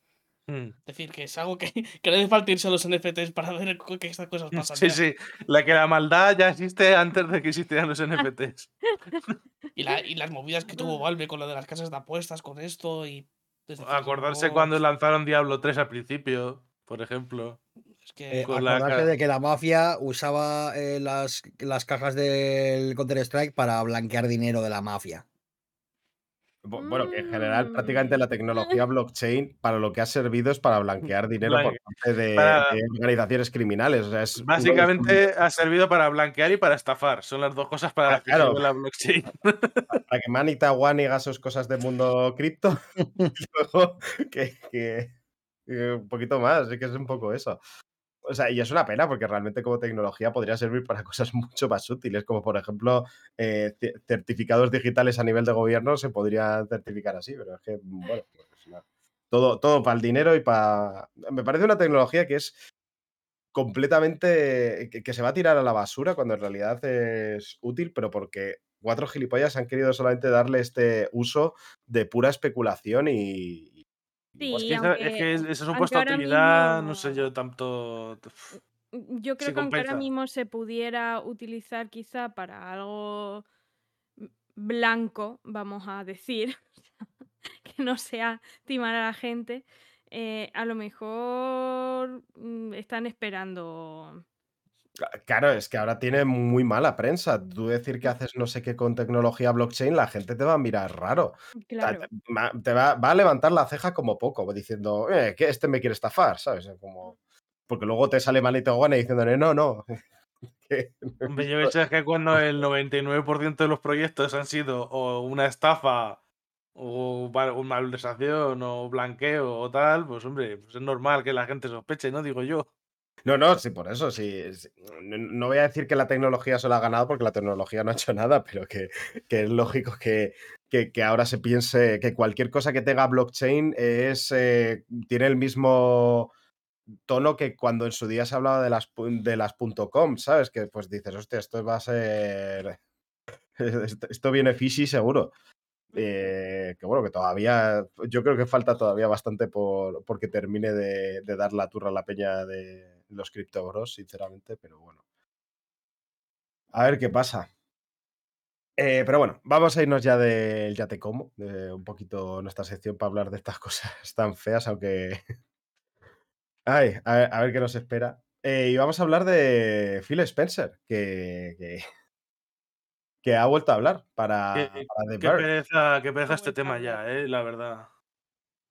Hmm.
Es decir, que es algo que, que no hace falta irse a los NFTs para ver que estas cosas pasan.
Sí,
ya.
sí. La que la maldad ya existe antes de que existieran los NFTs.
Y, la- y las movidas que tuvo Valve con lo de las casas de apuestas, con esto y.
Acordarse
no-
cuando lanzaron Diablo 3 al principio, por ejemplo.
Es que.
Eh,
la
acordarse de que la mafia usaba eh, las, las cajas del Counter-Strike para blanquear dinero de la mafia.
Bu- Bueno, que en general prácticamente
Mm.
la tecnología blockchain para lo que ha servido es para blanquear dinero por parte de,
para-
de organizaciones criminales. O sea, es uno
Básicamente ha servido para blanquear y para estafar. Son las dos cosas para
Ah,
las que
claro.
sirve la blockchain.
para que Manita One haga sus cosas de mundo cripto luego que, que- que un poquito más, sí que es un poco eso. O sea, y es una pena porque realmente como tecnología podría servir para cosas mucho más útiles, como por ejemplo eh, ce- certificados digitales a nivel de gobierno se podrían certificar así, pero es que, bueno, pues nada. todo, todo para el dinero y para... Me parece una tecnología que es completamente... Que se va a tirar a la basura cuando en realidad es útil, pero porque cuatro gilipollas han querido solamente darle este uso de pura especulación y...
Sí,
Es que, esa, es que esa supuesta
ahora
utilidad, no sé yo, tanto.
Mm, Yo creo que aunque ahora mismo se pudiera utilizar quizá para algo blanco, vamos a decir, que no sea timar a la gente, eh, a lo mejor mm, están esperando.
Claro, es que ahora tiene muy mala prensa. Tú decir que haces no sé qué con tecnología blockchain, la gente te va a mirar raro.
Claro.
te, te va, va a levantar la ceja como poco, diciendo, eh, que este me quiere estafar, ¿sabes? Como... Porque luego te sale Manito One diciéndole, no, no. que no he
Hombre, yo he es que cuando el 99% de los proyectos han sido o una estafa o o malversación o blanqueo o tal, pues hombre, pues es normal que la gente sospeche, ¿no? Digo yo.
No, no, sí, por eso, sí. No, voy a decir que la tecnología se lo ha ganado porque la tecnología no ha hecho nada, pero que, es lógico que, ahora se piense que cualquier cosa que tenga blockchain es, eh, tiene el mismo tono que cuando en su día se hablaba de las, de las .com, ¿sabes? Que pues dices, hostia, esto va a ser... Esto, esto viene fishy seguro. Eh, que bueno, que todavía, yo creo que falta todavía bastante por porque termine de, de dar la turra a la peña de los Crypto Bros, sinceramente, pero bueno. A ver qué pasa. Eh, pero bueno, vamos a irnos ya del Ya te como, de un poquito nuestra sección para hablar de estas cosas tan feas, aunque... Ay, a ver, a ver qué nos espera. Eh, y vamos a hablar de Phil Spencer, que, que, que ha vuelto a hablar para,
Qué,
para The
qué pereza, qué pereza este tema ya, eh, la verdad.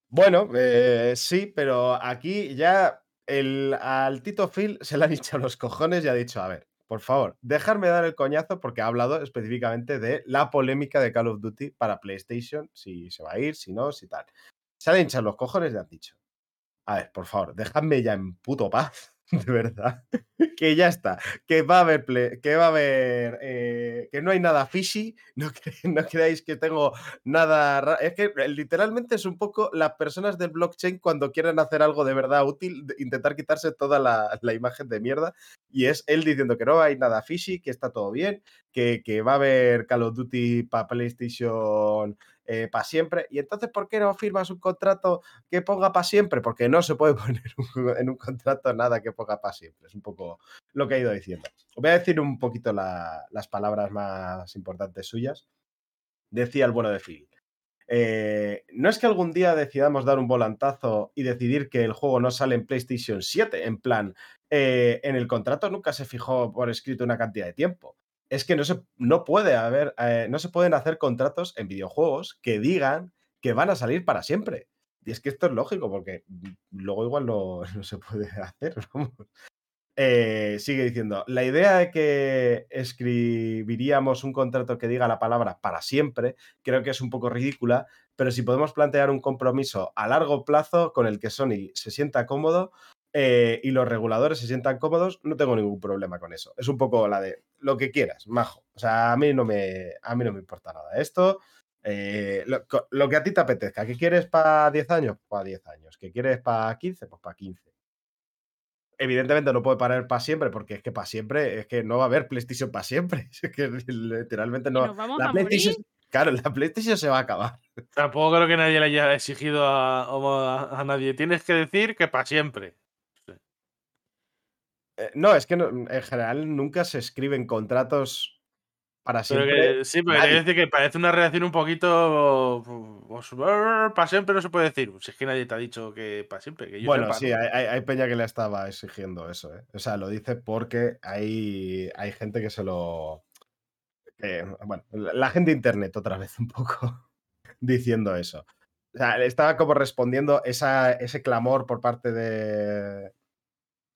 Bueno, eh, sí, pero aquí ya el, al Tito Phil se le han hinchado los cojones y ha dicho, a ver, por favor, dejarme dar el coñazo porque ha hablado específicamente de la polémica de Call of Duty para PlayStation, si se va a ir, si no, si tal. Se le han hinchado los cojones y han dicho, a ver, por favor, dejadme ya en puto paz, de verdad, que ya está, que va a haber, que va a haber, eh, que no hay nada fishy, no, cre- no creáis que tengo nada Es que eh, literalmente es un poco las personas del blockchain cuando quieren hacer algo de verdad útil, intentar quitarse toda la, la imagen de mierda. Y es él diciendo que no hay nada fishy, que está todo bien, que, que va a haber Call of Duty para PlayStation para siempre. Y entonces, ¿por qué no firmas un contrato que ponga para siempre? Porque no se puede poner en un contrato nada que ponga para siempre. Es un poco lo que ha ido diciendo. Os voy a decir un poquito la- las palabras más importantes suyas. Decía el bueno de Phil. eh, no es que algún día decidamos dar un volantazo y decidir que el juego no sale en PlayStation 7, en plan, eh, en el contrato nunca se fijó por escrito una cantidad de tiempo. Es que no se, no puede haber, eh, no se pueden hacer contratos en videojuegos que digan que van a salir para siempre. Y es que esto es lógico, porque luego igual no, se puede hacer. Eh, sigue diciendo, la idea de que escribiríamos un contrato que diga la palabra para siempre, creo que es un poco ridícula, pero si podemos plantear un compromiso a largo plazo con el que Sony se sienta cómodo eh, y los reguladores se sientan cómodos, no tengo ningún problema con eso. Es un poco la de lo que quieras, majo. O sea, a mí no me, a mí no me importa nada esto. Eh, lo, lo que a ti te apetezca, ¿que quieres para 10 años? Para 10 años. ¿Que quieres para 15? Pues para 15. Evidentemente no puede parar para siempre, porque es que para siempre, es que no va a haber PlayStation para siempre. Es que literalmente
¿Y
no.
nos vamos
La
a
PlayStation,
morir?
claro, la PlayStation se va a acabar.
Tampoco creo que nadie le haya exigido a, a- a nadie. Tienes que decir que para siempre.
Eh, no, es que no- en general nunca se escriben contratos para
Pero
siempre.
que sí, pero
nadie.
decir que parece una relación un poquito. para siempre no se puede decir. Si es que nadie te ha dicho que para siempre. Que yo
Bueno,
sepa,
sí,
¿no?
hay, peña que le estaba exigiendo eso, ¿eh? O sea, lo dice porque hay, hay gente que se lo. bueno, la gente de internet otra vez un poco diciendo eso. O sea, estaba como respondiendo esa, ese clamor por parte de,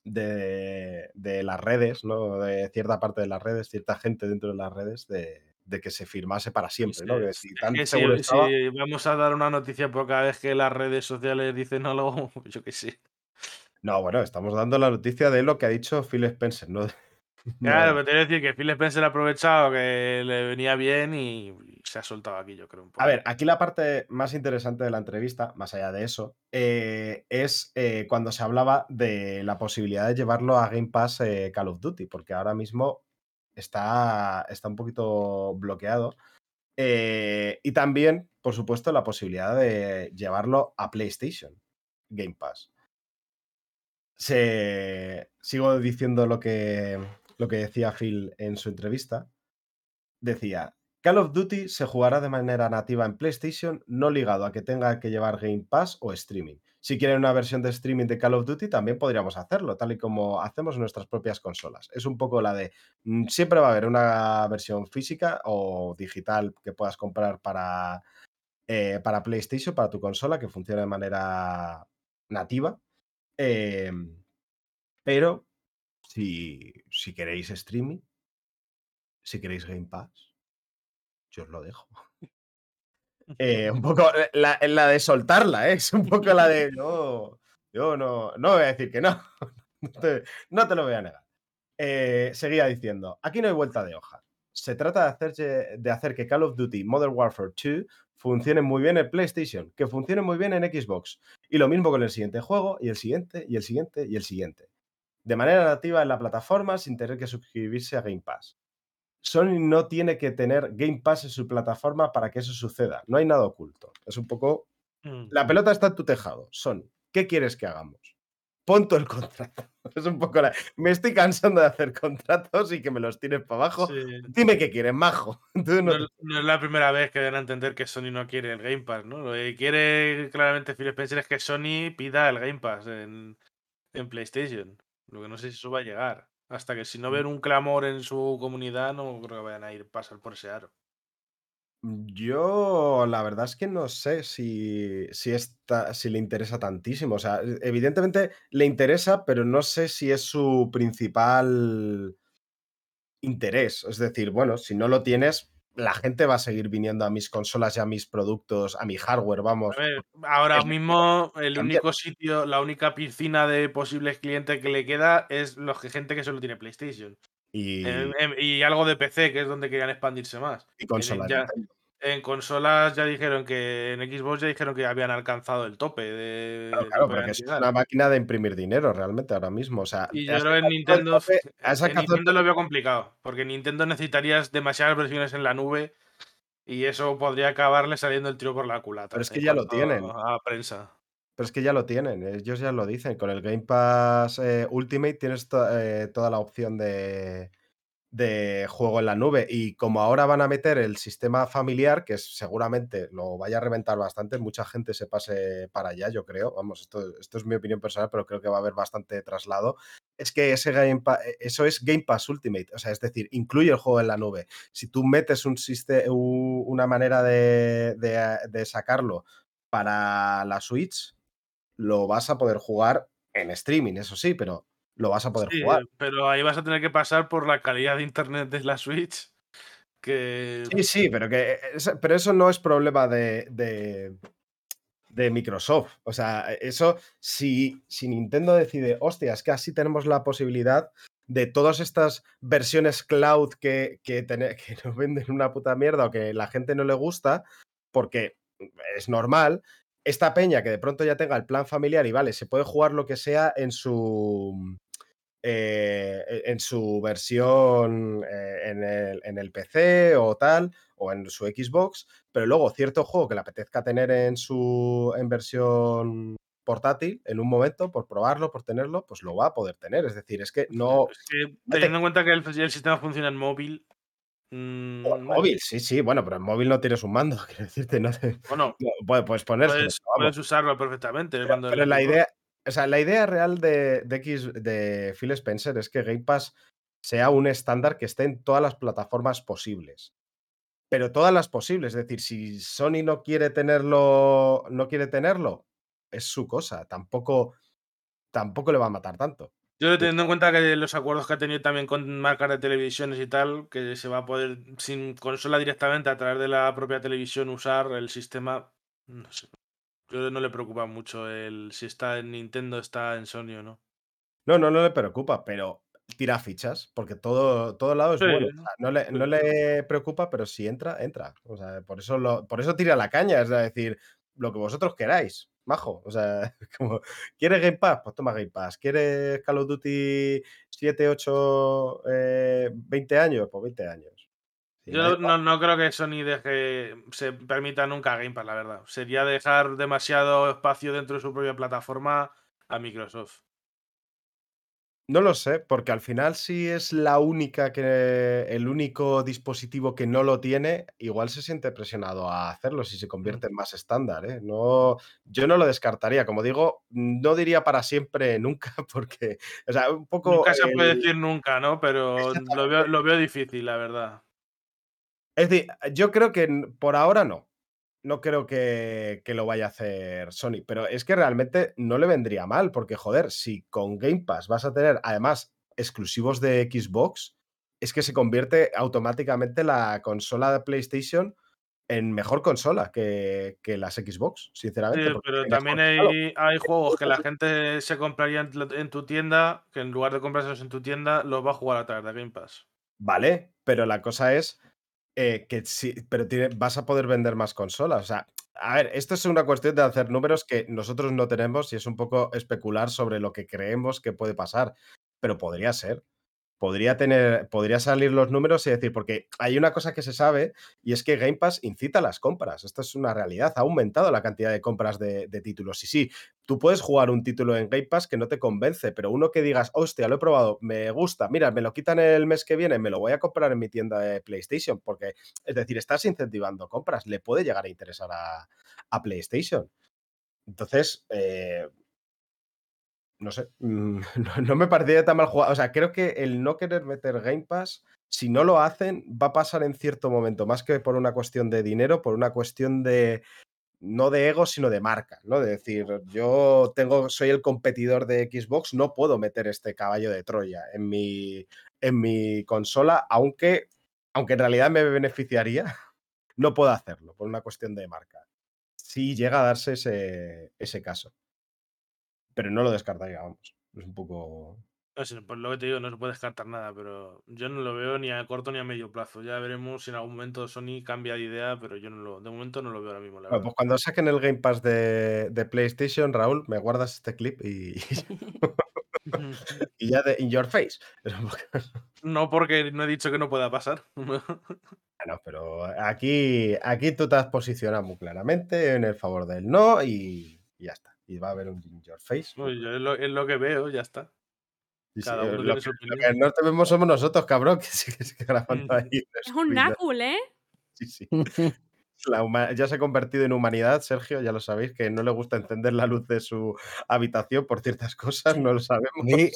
de, de las redes, ¿no? De cierta parte de las redes, cierta gente dentro de las redes, de, de que se firmase para siempre, ¿no? Que
es que si,
estaba.
si vamos a dar una noticia por cada vez que las redes sociales dicen algo, yo qué sé.
No, bueno, estamos dando la noticia de lo que ha dicho Phil Spencer, ¿no?
Claro, pero te voy a decir que Phil Spencer ha aprovechado que le venía bien y se ha soltado aquí, yo creo. Un poco.
A ver, aquí la parte más interesante de la entrevista, más allá de eso, eh, es eh, cuando se hablaba de la posibilidad de llevarlo a Game Pass eh, Call of Duty, porque ahora mismo está, está un poquito bloqueado. Y también, por supuesto, la posibilidad de llevarlo a PlayStation Game Pass. Se, sigo diciendo lo que, lo que decía Phil en su entrevista. Decía, Call of Duty se jugará de manera nativa en PlayStation, no ligado a que tenga que llevar Game Pass o streaming. Si quieren una versión de streaming de Call of Duty, también podríamos hacerlo, tal y como hacemos en nuestras propias consolas. Es un poco la de, mm, siempre va a haber una versión física o digital que puedas comprar para, eh, para PlayStation, para tu consola, que funcione de manera nativa. Em, pero si, si queréis streaming, si queréis Game Pass, yo os lo dejo. Eh, un poco eh, la, la de soltarla, ¿eh? es un poco la de yo, yo no, no voy a decir que no, no te, no te lo voy a negar. Eh, seguía diciendo, aquí no hay vuelta de hoja. Se trata de hacer, de hacer que Call of Duty Modern Warfare 2 funcione muy bien en PlayStation, que funcione muy bien en Xbox. Y lo mismo con el siguiente juego, y el siguiente, y el siguiente, y el siguiente. De manera nativa en la plataforma sin tener que suscribirse a Game Pass. Sony no tiene que tener Game Pass en su plataforma para que eso suceda. No hay nada oculto. Es un poco.
Mm.
La pelota está en tu tejado. Sony, ¿qué quieres que hagamos? Pon todo el contrato. Es un poco la. Me estoy cansando de hacer contratos y que me los tires para abajo.
Sí.
Dime qué quieres, majo. No
es la primera vez que dan a entender que Sony no quiere el Game Pass, ¿no? Lo que quiere claramente Phil Spencer es que Sony pida el Game Pass en, en PlayStation. Lo que no sé si eso va a llegar. Hasta que si no ven un clamor en su comunidad, no creo que vayan a ir a pasar por ese aro.
Yo la verdad es que no sé si, si, esta- si le interesa tantísimo. O sea, e- evidentemente le interesa, pero no sé si es su principal interés. Es decir, bueno, si no lo tienes, la gente va a seguir viniendo a mis consolas y a mis productos, a mi hardware, vamos.
A ver, ahora
es-
mismo el
también.
único sitio, la única piscina de posibles clientes que le queda es los que gente que solo tiene PlayStation.
Y,
En- en- y algo de PC, que es donde querían expandirse más.
y consola
ya-
Nintendo.
En consolas ya dijeron que en Xbox ya dijeron que habían alcanzado el tope de.
Claro, claro,
tope de
pero que es una máquina de imprimir dinero realmente ahora mismo. O sea,
Y yo creo que en Nintendo,
tope,
en Nintendo lo veo complicado, porque en Nintendo necesitarías demasiadas versiones en la nube y eso podría acabarle saliendo el tiro por la culata.
Pero es que ya lo tienen.
A prensa.
Pero es que ya lo tienen, ellos ya lo dicen. Con el Game Pass eh, Ultimate tienes to- eh, toda la opción de, de juego en la nube. Y como ahora van a meter el sistema familiar, que seguramente lo vaya a reventar bastante, mucha gente se pase para allá, yo creo. Vamos, esto, esto es mi opinión personal, pero creo que va a haber bastante traslado. Es que ese Game eh, eso es Game Pass Ultimate, o sea, es decir, incluye el juego en la nube. Si tú metes un siste- u- una manera de- de sacarlo para la Switch lo vas a poder jugar en streaming, eso sí, pero lo vas a poder
Sí,
jugar.
pero ahí vas a tener que pasar por la calidad de internet de la Switch. Que.
Sí, sí, pero que eh, pero eso no es problema de, de, de Microsoft. O sea, eso si, si Nintendo decide, hostia, es que así tenemos la posibilidad de todas estas versiones cloud que, que, tene- que nos venden una puta mierda o que la gente no le gusta, porque es normal. Esta peña que de pronto ya tenga el plan familiar y vale, se puede jugar lo que sea en su eh, e- en su versión eh, en, el, en el PC o tal, o en su Xbox, pero luego cierto juego que le apetezca tener en su en versión portátil en un momento, por probarlo, por tenerlo, pues lo va a poder tener. Es decir, es que no.
Es que
no te-
teniendo en cuenta que el, el sistema funciona en móvil. mm,
o en móvil, sí, sí, bueno, pero en móvil no tienes un mando, quiero decirte, no te-
Bueno,
no, puedes, ponérselo,
puedes, usarlo perfectamente.
Pero, pero la idea, o sea, la idea real de, de X de Phil Spencer es que Game Pass sea un estándar que esté en todas las plataformas posibles. Pero todas las posibles. Es decir, si Sony no quiere tenerlo, no quiere tenerlo, es su cosa. Tampoco, tampoco le va a matar tanto.
Yo teniendo en cuenta que los acuerdos que ha tenido también con marcas de televisiones y tal, que se va a poder sin consola directamente a través de la propia televisión usar el sistema, no sé. Yo no le preocupa mucho el si está en Nintendo, está en Sony o no.
No, no, no le preocupa, pero tira fichas, porque todo, todo lado es
Sí,
bueno. O sea, no, le, no le preocupa, pero si entra, entra. O sea, por eso, lo, por eso tira la caña, es decir, lo que vosotros queráis, majo. O sea, como, ¿quieres Game Pass? Pues toma Game Pass. ¿Quieres Call of Duty 7, 8, eh, 20 años? Pues 20 años.
Yo no, no creo que Sony deje, se permita nunca Game Pass, la verdad. Sería dejar demasiado espacio dentro de su propia plataforma a Microsoft.
No lo sé, porque al final si es la única que el único dispositivo que no lo tiene, igual se siente presionado a hacerlo si se convierte en más estándar, ¿eh? No, yo no lo descartaría, como digo, no diría para siempre nunca, porque, o sea, un poco
Nunca se puede decir nunca, ¿no? Pero lo veo, lo veo difícil, la verdad.
Es decir, yo creo que por ahora no. No creo que, que lo vaya a hacer Sony, pero es que realmente no le vendría mal, porque joder, si con Game Pass vas a tener además exclusivos de Xbox, es que se convierte automáticamente la consola de PlayStation en mejor consola que, que las Xbox, sinceramente.
Sí, pero también hay, hay juegos que la gente se compraría en, tu- en tu tienda, que en lugar de comprárselos en tu tienda, los va a jugar a través de Game Pass.
Vale, pero la cosa es eh, que sí, pero vas a poder vender más consolas. O sea, a ver, esto es una cuestión de hacer números que nosotros no tenemos y es un poco especular sobre lo que creemos que puede pasar, pero podría ser. Podría tener, podría salir los números y decir, porque hay una cosa que se sabe y es que Game Pass incita las compras. Esto es una realidad. Ha aumentado la cantidad de compras de, títulos. Y sí, tú puedes jugar un título en Game Pass que no te convence, pero uno que digas, hostia, lo he probado, me gusta, mira, me lo quitan el mes que viene, me lo voy a comprar en mi tienda de PlayStation, porque, es decir, estás incentivando compras, le puede llegar a interesar a, a PlayStation. Entonces, eh, no sé, no, me parecía tan mal jugado. O sea, creo que el no querer meter Game Pass, si no lo hacen, va a pasar en cierto momento, más que por una cuestión de dinero, por una cuestión de, no de ego, sino de marca, ¿no? De decir, yo tengo, soy el competidor de Xbox, no puedo meter este caballo de Troya en mi, en mi consola, aunque, aunque en realidad me beneficiaría, no puedo hacerlo por una cuestión de marca. Si llega a darse ese, ese caso. Pero no lo descartaría, vamos. Es un poco.
No sé, por lo que te digo, no se puede descartar nada, pero yo no lo veo ni a corto ni a medio plazo. Ya veremos si en algún momento Sony cambia de idea, pero yo no lo, de momento no lo veo ahora mismo, la
Bueno, pues cuando saquen el Game Pass de, de PlayStation, Raúl, me guardas este clip y, y ya de In Your Face.
No porque no he dicho que no pueda pasar.
Bueno, pero aquí, aquí tú te has posicionado muy claramente en el favor del no y ya está. Y va a haber un In Your Face.
Pues yo es, lo, es lo que veo, ya está.
Sí, sí,
cada uno
lo,
tiene
que,
su
lo
opinión.
que no te vemos somos nosotros, cabrón, que sí que sigue grabando ahí.
Es un nácul, ¿eh?
Sí, sí. La huma- ya se ha convertido en humanidad, Sergio, ya lo sabéis, que no le gusta encender la luz de su habitación por ciertas cosas, no lo
A
sabemos.
mí,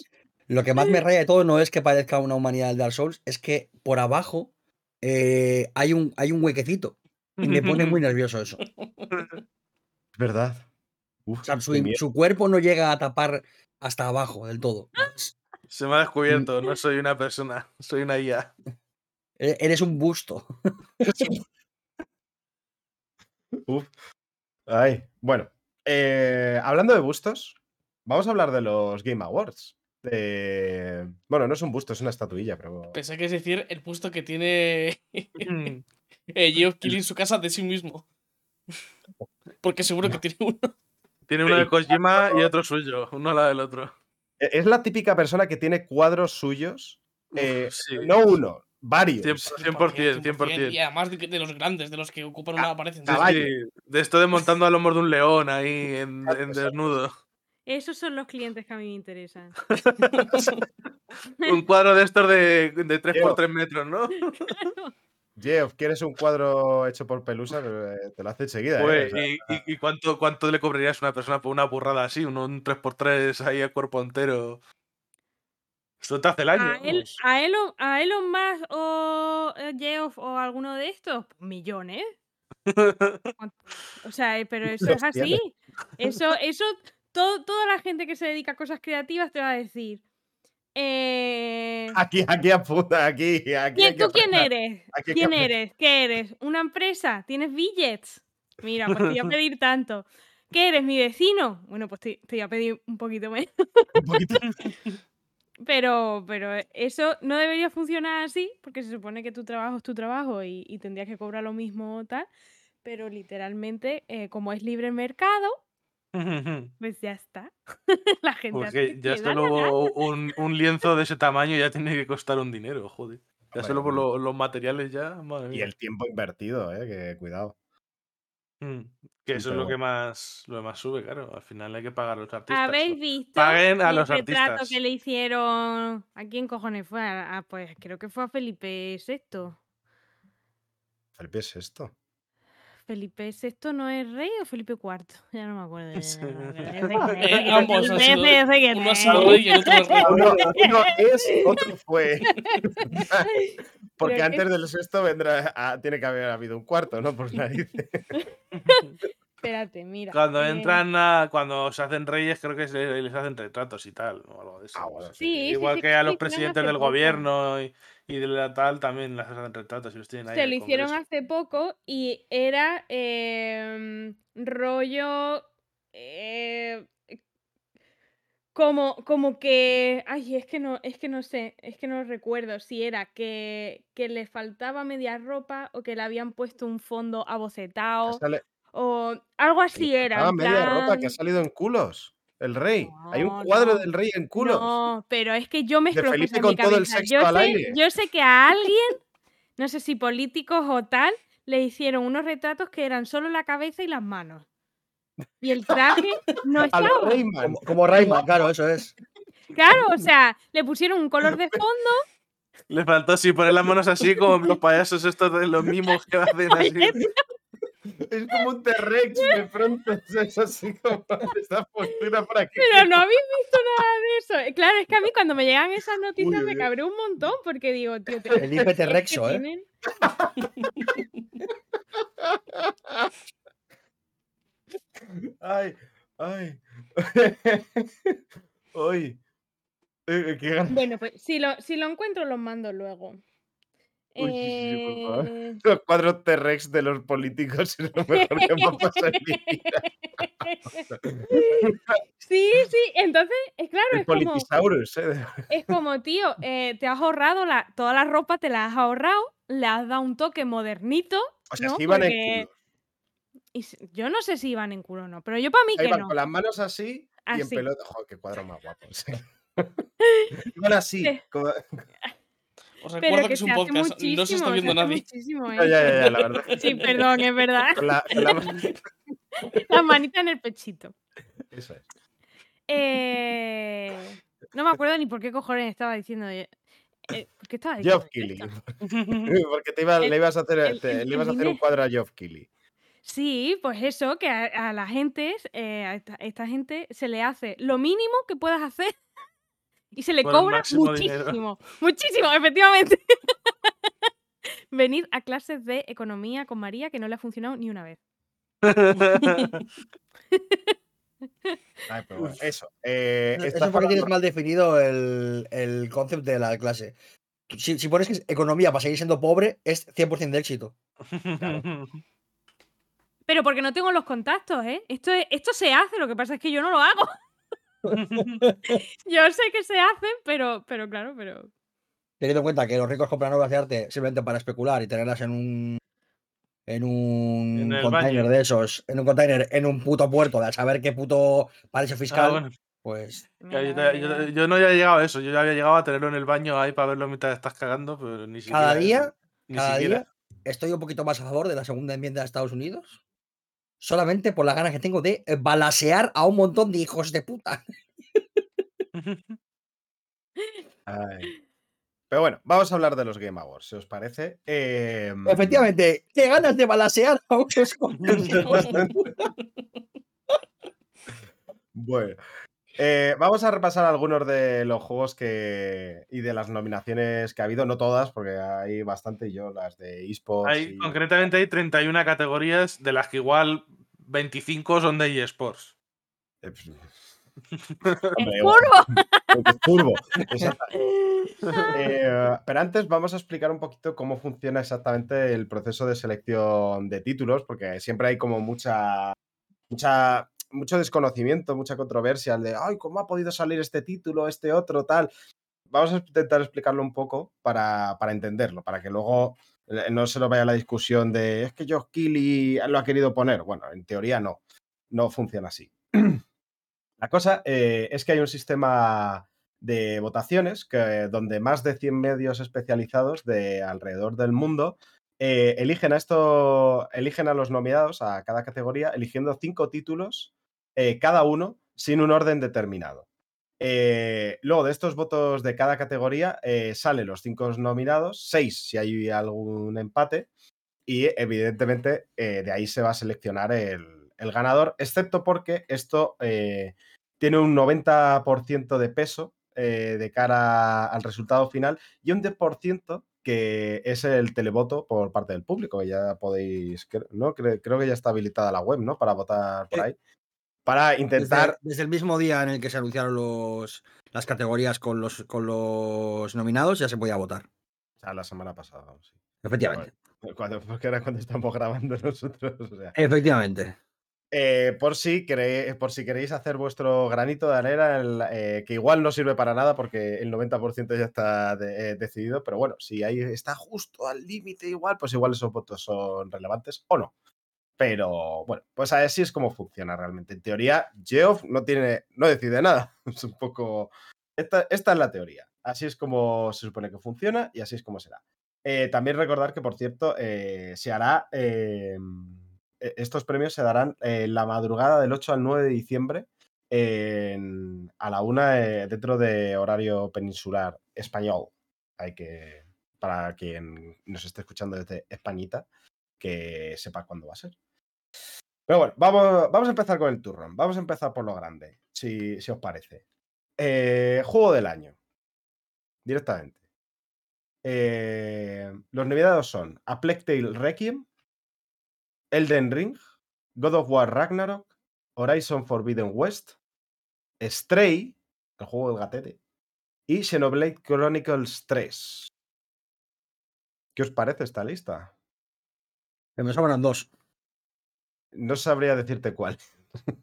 lo que más me raya de todo no es que parezca una humanidad del Dark Souls, es que por abajo eh, hay, un, hay un huequecito. Y me pone muy nervioso eso.
Es verdad. Uf,
O sea, su, cuerpo no llega a tapar hasta abajo del todo. Es-
Se me ha descubierto, no soy una persona, soy una IA.
e- Eres un busto.
Uf. Ay, bueno. eh, hablando de bustos, vamos a hablar de los Game Awards. De... Bueno, no es un busto, es una estatuilla, pero.
Pensé que es decir el puesto que tiene
Mm.
eh, Geoff Keighley en su casa de sí mismo. Porque seguro que tiene uno.
Tiene uno de Kojima y otro suyo, uno al lado del otro.
e- Es la típica persona que tiene cuadros suyos. eh,
sí.
No uno, varios.
100%, 100%.
Y además de, los grandes, de los que ocupan una pared
Sí,
entera.
Caballo.
sí, de esto de montando a lomos de un león ahí en, desnudo.
Esos son los clientes que a mí me interesan.
Un cuadro de estos de, de 3
Tío.
por 3 metros, ¿no?
Jeff, ¿quieres un cuadro hecho por Pelusa? Eh, Te lo hace enseguida. ¿eh?
Pues,
O sea,
¿Y, cuánto, cuánto le cobrarías a una persona por una burrada así? Un, un 3x3 ahí a cuerpo entero. Esto te hace el año.
A, él,
vamos.
a, Elon, a Elon Musk o eh, Geoff o alguno de estos, millones. O sea, pero eso
Los
es así. Eso, eso, todo, toda la gente que se dedica a cosas creativas te va a decir. Eh,
Aquí, aquí apunta, aquí. aquí
¿quién- ¿Tú quién eres?
Aquí hay que
¿Quién eres? ¿Qué eres? ¿Una empresa? ¿Tienes billets? Mira, pues te voy a pedir tanto. ¿Qué eres? ¿Mi vecino? Bueno, pues te, te voy a pedir un poquito menos.
Un poquito.
Pero, pero eso no debería funcionar así, porque se supone que tu trabajo es tu trabajo y, y tendrías que cobrar lo mismo o tal. Pero literalmente, eh, como es libre mercado, pues ya está. La gente hace
Porque
lo que
ya
le da la
solo un, un lienzo de ese tamaño ya tiene que costar un dinero, joder. Ya
Hombre,
solo por lo- los materiales ya, madre
Y
mía.
el tiempo invertido, eh, que cuidado.
Mm, Que
Sí,
eso es
pero
lo que
bueno.
más lo que más sube, claro. Al final hay que pagar a los artistas.
¿Habéis visto
Paguen a
el
los
retrato
artistas.
que le hicieron? ¿A quién cojones fue? A- a- pues creo que fue a Felipe VI.
Felipe es esto.
¿Felipe VI no es rey o Felipe IV? Ya no me acuerdo. es,
Eh, ambos Uno
es.
rey y el otro es rey.
Uno, uno es, otro fue. Porque
Pero
antes
es-
del sexto vendrá, ah, tiene que haber habido un cuarto, ¿no? Por narices.
Espérate, mira.
Cuando
eh,
entran a, cuando se hacen reyes, creo que se les hacen retratos y tal, o algo de eso.
Ah, bueno,
no sé.
sí.
Sí, sí,
Igual
sí,
que a los presidentes del gobierno y, y de la tal también les hacen retratos y los tienen ahí.
Se lo hicieron hace poco y era em, rollo eh, como, como que ay es que no es que no sé es que no recuerdo si era que, que le faltaba media ropa o que le habían puesto un fondo abocetado
sale-
o algo así era
Ah, media ropa que ha salido en culos. El rey. Hay un cuadro
no,
del rey en culos.
No, pero es que yo mezclo
Felipe
cosas en
con
mi
todo el
cabeza.
sexto
Yo
al
sé,
aire.
yo sé que a alguien, no sé si políticos o tal, le hicieron unos retratos que eran solo la cabeza y las manos. Y el traje no estaba.
Rayman.
Como, como Rayman, claro, eso es.
Claro, o sea, le pusieron un color de fondo.
Le faltó así poner las manos así como los payasos estos de los mimos que hacen así.
Es como un T-Rex de pronto. Es así como esta postura para que.
Pero no habéis visto nada de eso. Eh, Claro, es que a mí cuando me llegan esas noticias
Uy,
me cabré un montón porque digo, tío, te-
Felipe
es que
Terrexo, ¿eh?
tienen-
Ay, ay. Ay. Eh, qué ganas.
Bueno, pues si lo, si lo encuentro, los mando luego.
Uy.
Eh,
Los cuadros T-Rex de los políticos es lo mejor que me ha pasado en mi vida.
Sí, sí, entonces, es claro,
El
es como,
¿eh?
es como, tío, eh, te has ahorrado la, toda la ropa, te la has ahorrado, le has dado un toque modernito,
O sea,
¿no?
si iban en culo.
y yo no sé si iban en culo o no, pero yo para mí que no.
con las manos así y en
Así.
pelota. Joder, qué cuadro más guapo. sí. Iban así.
Sí.
como-
Os
Pero
recuerdo que
que
es un podcast, no se está
se
viendo
hace
nadie.
muchísimo, ¿eh?
ya, ya, ya, la verdad.
Sí, perdón, es verdad.
Con la, la-
La manita en el pechito.
Eso es.
Eh, no me acuerdo ni por qué cojones estaba diciendo. eh, eh, ¿Por qué estaba diciendo
Geoff? Keighley. Porque te iba-
El-
le ibas a hacer,
el-
te-
el-
le ibas a hacer un cuadro a Geoff Keighley.
Sí, pues eso, que a, a la gente, eh, a esta, esta gente se le hace lo mínimo que puedas hacer y se le
Por
cobra
dinero.
muchísimo, muchísimo, efectivamente. Venid a clases de economía con María que no le ha funcionado ni una vez.
Ay, pero bueno, eso. eh,
Eso
estás
es porque tienes
hablando-
mal definido el, el concepto de la clase. Si, si pones que es economía para seguir siendo pobre, es 100% de éxito.
Pero porque no tengo los contactos, ¿eh? Esto, es- esto se hace, lo que pasa es que yo no lo hago. Yo sé que se hace, pero, pero claro, pero.
Teniendo en cuenta que los ricos compran obras de arte simplemente para especular y tenerlas en un. En un
En
container
baño.
de esos, en un container, en un puto puerto, de a saber qué puto paraíso fiscal,
Ah, bueno.
pues
Ya, yo, yo- yo no había llegado a eso. Yo ya había llegado a tenerlo en el baño ahí para verlo mientras estás cagando, pero ni siquiera.
cada día,
Ni
cada
siquiera.
día estoy un poquito más a favor de la segunda enmienda de Estados Unidos. Solamente por las ganas que tengo de eh, balasear a un montón de hijos de puta.
Ay. Pero bueno, vamos a hablar de los Game Awards, si os parece. Em,
Efectivamente, qué ganas de balasear a unos cuantos hijos de puta.
Bueno, eh, vamos a repasar algunos de los juegos que y de las nominaciones que ha habido, no todas, porque hay bastante, yo las de esports.
Hay,
y-
concretamente hay 31 categorías, de las que igual 25 son de eSports.
Eh, pues,
¡Es
hombre,
curvo!
Es turbo. Eh, pero antes vamos a explicar un poquito cómo funciona exactamente el proceso de selección de títulos, porque siempre hay como mucha, mucha, mucho desconocimiento, mucha controversia, el de, ay, ¿cómo ha podido salir este título, este otro, tal? Vamos a intentar explicarlo un poco para, para entenderlo, para que luego eh, no se lo vaya la discusión de, es que Josh Keighley lo ha querido poner. Bueno, en teoría no, no funciona así. La cosa eh, es que hay un sistema de votaciones que, donde más de 100 medios especializados de alrededor del mundo eh, eligen, a esto, eligen a los nominados a cada categoría, eligiendo cinco títulos, eh, cada uno, sin un orden determinado. Eh, luego de estos votos de cada categoría eh, salen los cinco nominados, seis si hay algún empate, y evidentemente eh, de ahí se va a seleccionar el, el ganador, excepto porque esto tiene un 90% de peso de cara al resultado final y un 10% que es el televoto por parte del público, que ya podéis, ¿no? Cre- creo que ya está habilitada la web, ¿no? Para votar por ahí. Para intentar...
Desde, desde el mismo día en el que se anunciaron los, las categorías con los, con los nominados, ya se podía votar.
O sea, la semana pasada, sí.
Efectivamente.
Cuando, porque era cuando estamos grabando nosotros. O sea.
Efectivamente.
Eh, por, si queréis, por si queréis hacer vuestro granito de arena, el, eh, que igual no sirve para nada porque el 90% ya está de- eh, decidido, pero bueno, si ahí está justo al límite igual, pues igual esos votos son relevantes o no. Pero bueno, pues así es como funciona realmente. En teoría, Geoff no tiene, no decide nada. Es un poco. Esta, es la teoría. Así es como se supone que funciona y así es como será. Eh, también recordar que, por cierto, eh, se hará. eh, e- estos premios se darán la madrugada del 8 al 9 de diciembre a la una dentro de horario peninsular español. Hay que, para quien nos esté escuchando desde Españita, que sepa cuándo va a ser. Pero bueno, vamos, vamos a empezar con el turrón. Vamos a empezar por lo grande, si, si os parece. Eh, juego del año. Directamente. Eh, los nominados son A Plague Requiem, Elden Ring, God of War Ragnarok, Horizon Forbidden West, Stray, el juego del gatete, y Xenoblade Chronicles 3. ¿Qué os parece esta lista?
Me sobran dos.
No sabría decirte cuál.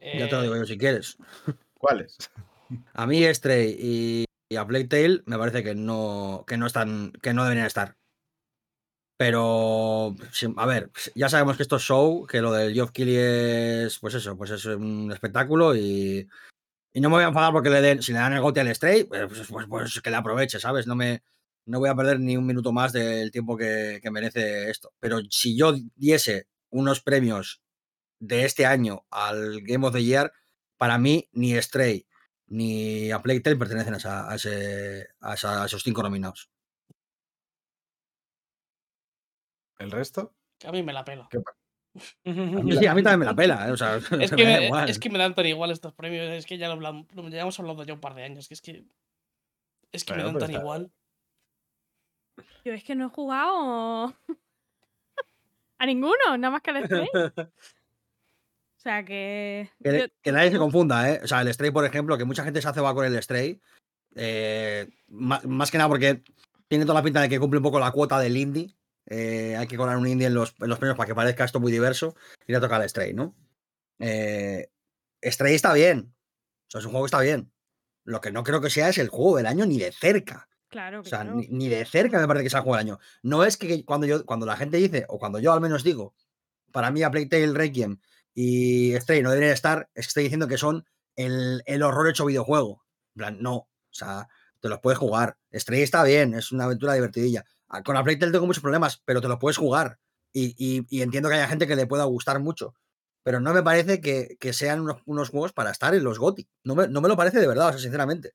Ya te lo digo
Eh,
yo si quieres.
¿Cuáles?
A mí Stray y, y a Plague Tale me parece que no, que no están, que no deberían estar. Pero, a ver, ya sabemos que esto es show, que lo del Geoff Keighley es, pues eso, pues es un espectáculo y, y no me voy a enfadar porque le den, si le dan el gote al Stray, pues, pues, pues que le aproveche, ¿sabes? No me, no voy a perder ni un minuto más del tiempo que, que merece esto. Pero si yo diese unos premios de este año al Game of the Year, para mí ni Stray ni a Plague Tale pertenecen a, esa- a ese- a esa- a esos cinco nominados.
¿El resto?
a mí me la pela.
Sí, a mí también me la pela, ¿eh? o sea,
Es que, me,
igual.
es que me dan tan igual estos premios. Es que ya lo hablamos, lo llevamos hablando ya un par de años. Que es que. Es que
Bueno,
me dan
pero
tan
está-
igual.
Yo es que no he jugado a ninguno, nada más que al Stray. O sea que.
Que,
yo-
que nadie se confunda, ¿eh? O sea, el Stray, por ejemplo, que mucha gente se hace va con el Stray. eh, más, que nada porque tiene toda la pinta de que cumple un poco la cuota del indie. eh, hay que colar un indie en los, en los premios para que parezca esto muy diverso. Y le toca al Stray, ¿no? Eh, Stray está bien. O sea, es un juego que está bien. Lo que no creo que sea es el juego del año ni de cerca.
Claro,
O sea,
claro.
ni, ni de cerca me parece que sea el juego del año. No es que cuando yo, cuando la gente dice, o cuando yo al menos digo, para mí a Plague Tale Requiem y Stray no deberían estar, es que estoy diciendo que son el, el horror hecho videojuego. En plan, no. O sea, te los puedes jugar. Stray está bien, es una aventura divertidilla. Ah, Con la Plague Tale tengo muchos problemas, pero te los puedes jugar. Y, y- y entiendo que haya gente que le pueda gustar mucho. Pero no me parece que, que sean unos, unos juegos para estar en los GOTI. No me, no me lo parece de verdad, o sea, sinceramente.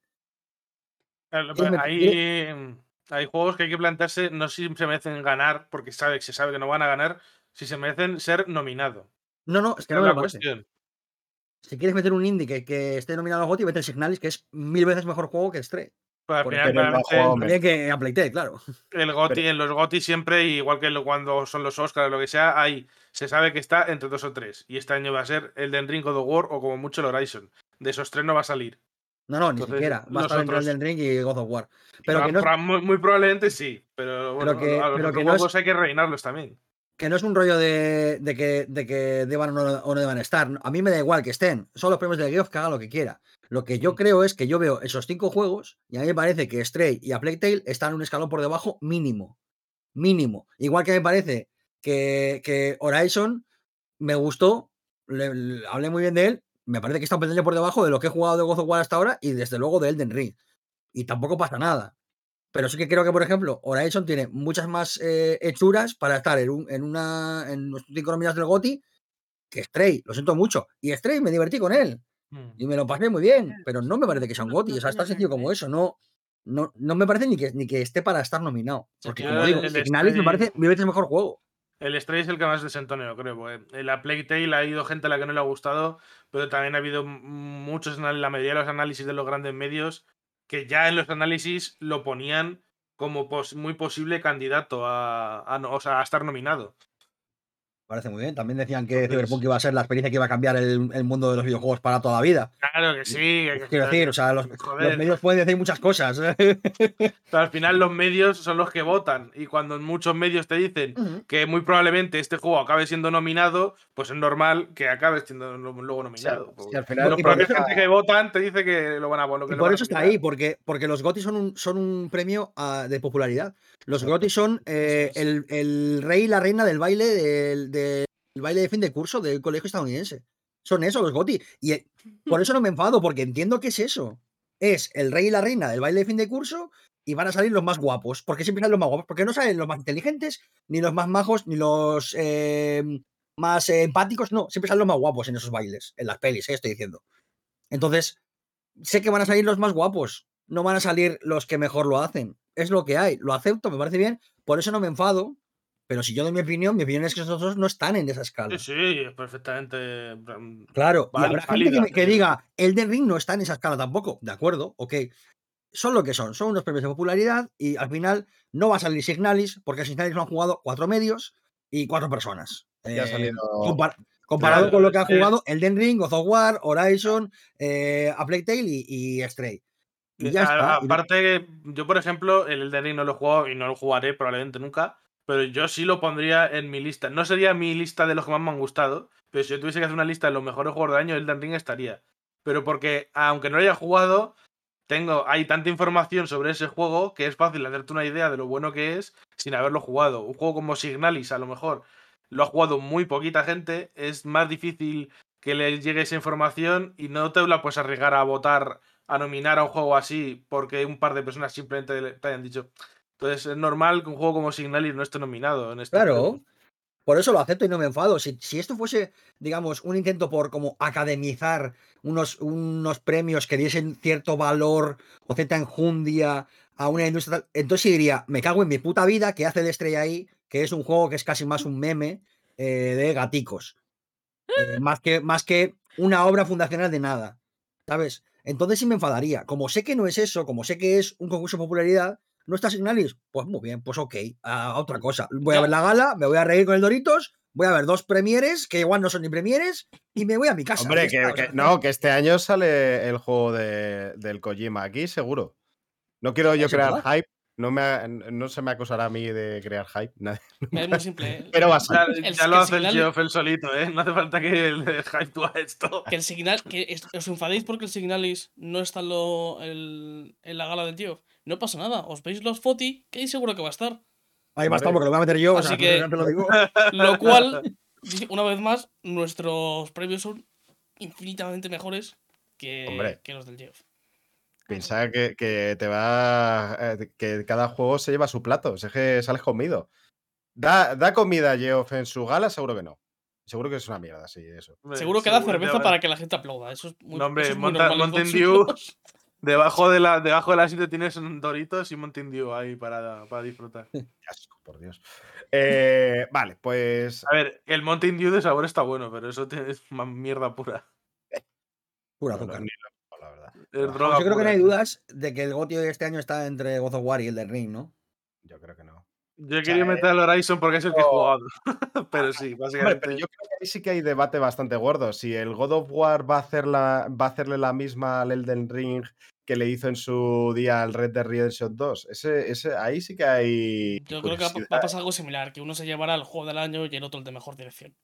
Claro,
¿Quieres
pero
met-
Hay, hay juegos que hay que plantearse, no si se merecen ganar, porque sabe, se sabe que no van a ganar, si se merecen ser nominado.
No, no, es que no
es
me
la
lo parece.
cuestión.
Si quieres meter un indie que, que esté nominado a GOTY, vete al Signalis, que es mil veces mejor juego que Stray.
Ejemplo, el
que a Playtale, claro.
el GOTY,
Pero-
en los GOTY siempre, igual que cuando son los Oscars o lo que sea, hay, se sabe que está entre dos o tres. Y este año va a ser el de Ring God of War o como mucho el Horizon. De esos tres no va a salir.
No, no, ni
Entonces,
siquiera. Va a estar entre Elden Ring y God of War. Pero que no,
muy, muy probablemente sí, pero bueno,
que-
a los
pero
otros
que no es-
juegos hay que reinarlos también.
Que no es un rollo de, de que, de que deban o no, o no deban estar. A mí me da igual que estén. Son los premios de Geoff que hagan lo que quiera. Lo que yo creo es que yo veo esos cinco juegos y a mí me parece que Stray y a Plague Tale están un escalón por debajo mínimo. Mínimo. Igual que me parece que, que Horizon me gustó, le- le- hablé muy bien de él, me parece que está un peldaño por debajo de lo que he jugado de God of War hasta ahora y desde luego de Elden Ring. Y tampoco pasa nada. Pero sí que creo que, por ejemplo, Horizon tiene muchas más eh, hechuras para estar en, un- en una en los cinco nominados del GOTI que Stray. Lo siento mucho. Y Stray me divertí con él.
Mm.
Y me lo pasé muy bien. Pero no me parece que sea un GOTI. O sea, es tan sencillo como eso. No, no, no me parece ni que, ni que esté para estar nominado. Porque,
que
como digo,
el
Signalis me parece mil veces mejor juego.
El Stray es el que más desentoneo, creo. Porque en la Plague Tale ha habido gente a la que no le ha gustado, pero también ha habido muchos, anal- la mayoría de los análisis de los grandes medios, que ya en los análisis lo ponían como muy posible candidato a estar nominado.
Parece muy bien. También decían que
Entonces-
Cyberpunk iba a ser la experiencia que iba a cambiar el, el mundo de los videojuegos para toda la vida.
Claro que sí. que-
Quiero decir, o sea, los, medios pueden decir muchas cosas.
Pero al final los medios son los que votan y cuando muchos medios te dicen que muy probablemente este juego acabe siendo nominado, pues es normal que acabe siendo luego nominado.
Sí, al final
los propios
eso-
gente que votan te dice que lo van a lo
por eso está ahí, porque, porque los GOTY son un, son un premio ah, de popularidad. Los GOTY son eh, el, el rey y la reina del baile del, del baile de fin de curso del colegio estadounidense. Son eso, los GOTY. Y eh, por eso no me enfado, porque entiendo que es eso. Es el rey y la reina del baile de fin de curso y van a salir los más guapos. porque siempre salen los más guapos? Porque no salen los más inteligentes, ni los más majos, ni los eh, más eh, empáticos. No, siempre salen los más guapos en esos bailes, en las pelis, eh, estoy diciendo. Entonces, sé que van a salir los más guapos, no van a salir los que mejor lo hacen. Es lo que hay, lo acepto, me parece bien, por eso no me enfado. Pero si yo doy mi opinión, mi opinión es que esos dos no están en esa escala.
Sí, sí, es perfectamente.
Claro, y
Val-
habrá gente que, diga, Elden Ring no está en esa escala tampoco. De acuerdo, ok. Son lo que son, son unos premios de popularidad y al final no va a salir Signalis, porque Signalis lo han jugado cuatro medios y cuatro personas.
Ha
Eh,
salido.
compar- comparado
Claro,
con lo que ha
que-
jugado Elden Ring, God of War, Horizon, eh, A Plague Tale y, y Stray. Y ya
A-
está. y no-
Aparte, yo por ejemplo, el Elden Ring no lo he jugado y no lo jugaré probablemente nunca, pero yo sí lo pondría en mi lista. No sería mi lista de los que más me han gustado, pero si yo tuviese que hacer una lista de los mejores juegos del año, Elden Ring estaría. Pero porque, aunque no lo haya jugado, tengo, hay tanta información sobre ese juego que es fácil hacerte una idea de lo bueno que es sin haberlo jugado. Un juego como Signalis, a lo mejor, lo ha jugado muy poquita gente, es más difícil que le llegue esa información y no te la puedes arriesgar a votar, a nominar a un juego así porque un par de personas simplemente le- te hayan dicho. Entonces es normal que un juego como Signalis no esté nominado en este
Claro. Por eso lo acepto y no me enfado. Si, si esto fuese, digamos, un intento por como academizar unos, unos premios que diesen cierto valor o cierta enjundia a una industria, tal, entonces diría, me cago en mi puta vida que hace de estrella ahí, que es un juego que es casi más un meme eh, de gaticos. Eh, más, que, más que una obra fundacional de nada. ¿Sabes? Entonces sí me enfadaría. Como sé que no es eso, como sé que es un concurso de popularidad, ¿no está Signalis? Pues muy bien, pues ok, a, a otra cosa. Voy a ver la gala, me voy a reír con el Doritos voy a ver dos premieres, que igual no son ni premieres, y me voy a mi casa.
Hombre, que,
está, o
que-
sea,
no, que este año sale el juego de- del Kojima aquí, seguro. No quiero yo
¿Eso
crear
verdad?
hype. No, me, no se me acusará a mí de crear hype. nadie.
Es muy simple. ¿eh?
Pero va a
Ya.
El-
ya lo
el
hace el Geoff él solito, ¿eh? No hace falta que el hype tú a esto.
Que el Signal, que es- os enfadéis porque el Signalis no está en, lo- el- en la gala del tío. No pasa nada, os veis los foti, que ahí seguro que va a estar.
Ahí va a estar porque lo voy a meter yo, o
Así
sea,
que-
lo digo.
Lo cual, una vez más, nuestros premios son infinitamente mejores que, que los del Geoff.
Piensa que, que te va. eh, que cada juego se lleva su plato. Es que sales comido. Da, da comida a Geoff en su gala, seguro que no. Seguro que es una mierda, sí, eso.
Hombre,
Seguro que da cerveza para que la gente aplauda. Eso es muy,
No, hombre,
eso es muy
Monta-
normal en
Mountain
Fox
Dew. Debajo de la, debajo de la sitio tienes un Doritos y Mountain Dew ahí para, para disfrutar.
Asco, por Dios. Eh, vale, pues.
A ver, el Mountain Dew de sabor está bueno, pero eso es más mierda pura.
Pura
no, no,
azúcar.
la verdad.
Yo creo que no hay dudas de que el GOTY de este año está entre God of War y el de Ring, ¿no?
Yo creo que no.
Yo quería
eh,
meter al Horizon porque es el que he jugado. pero sí,
Hombre,
básicamente.
pero yo creo que ahí sí que hay debate bastante gordo. Si el God of War va a, hacer la, va a hacerle la misma al Elden Ring que le hizo en su día al Red Dead Redemption 2, ese, ese, ahí sí que hay.
Yo creo que va, a pasar algo similar, que uno se llevará el juego del año y el otro el de mejor dirección.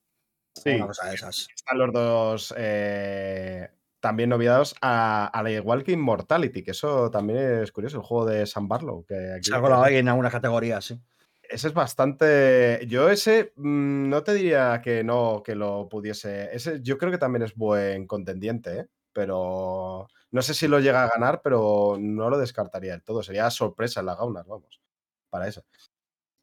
Sí,
Una cosa de esas.
están los dos eh, también noviados a, a la igual que Immortality, que eso también es curioso, el juego de Sam Barlow. Que aquí-
Se ha colado ahí en algunas categorías, sí.
Ese es bastante. Yo ese mm, no te diría que no, que lo pudiese. Ese yo creo que también es buen contendiente, ¿eh? pero no sé si lo llega a ganar, pero no lo descartaría del todo. Sería sorpresa en la Gaunas, vamos, para eso.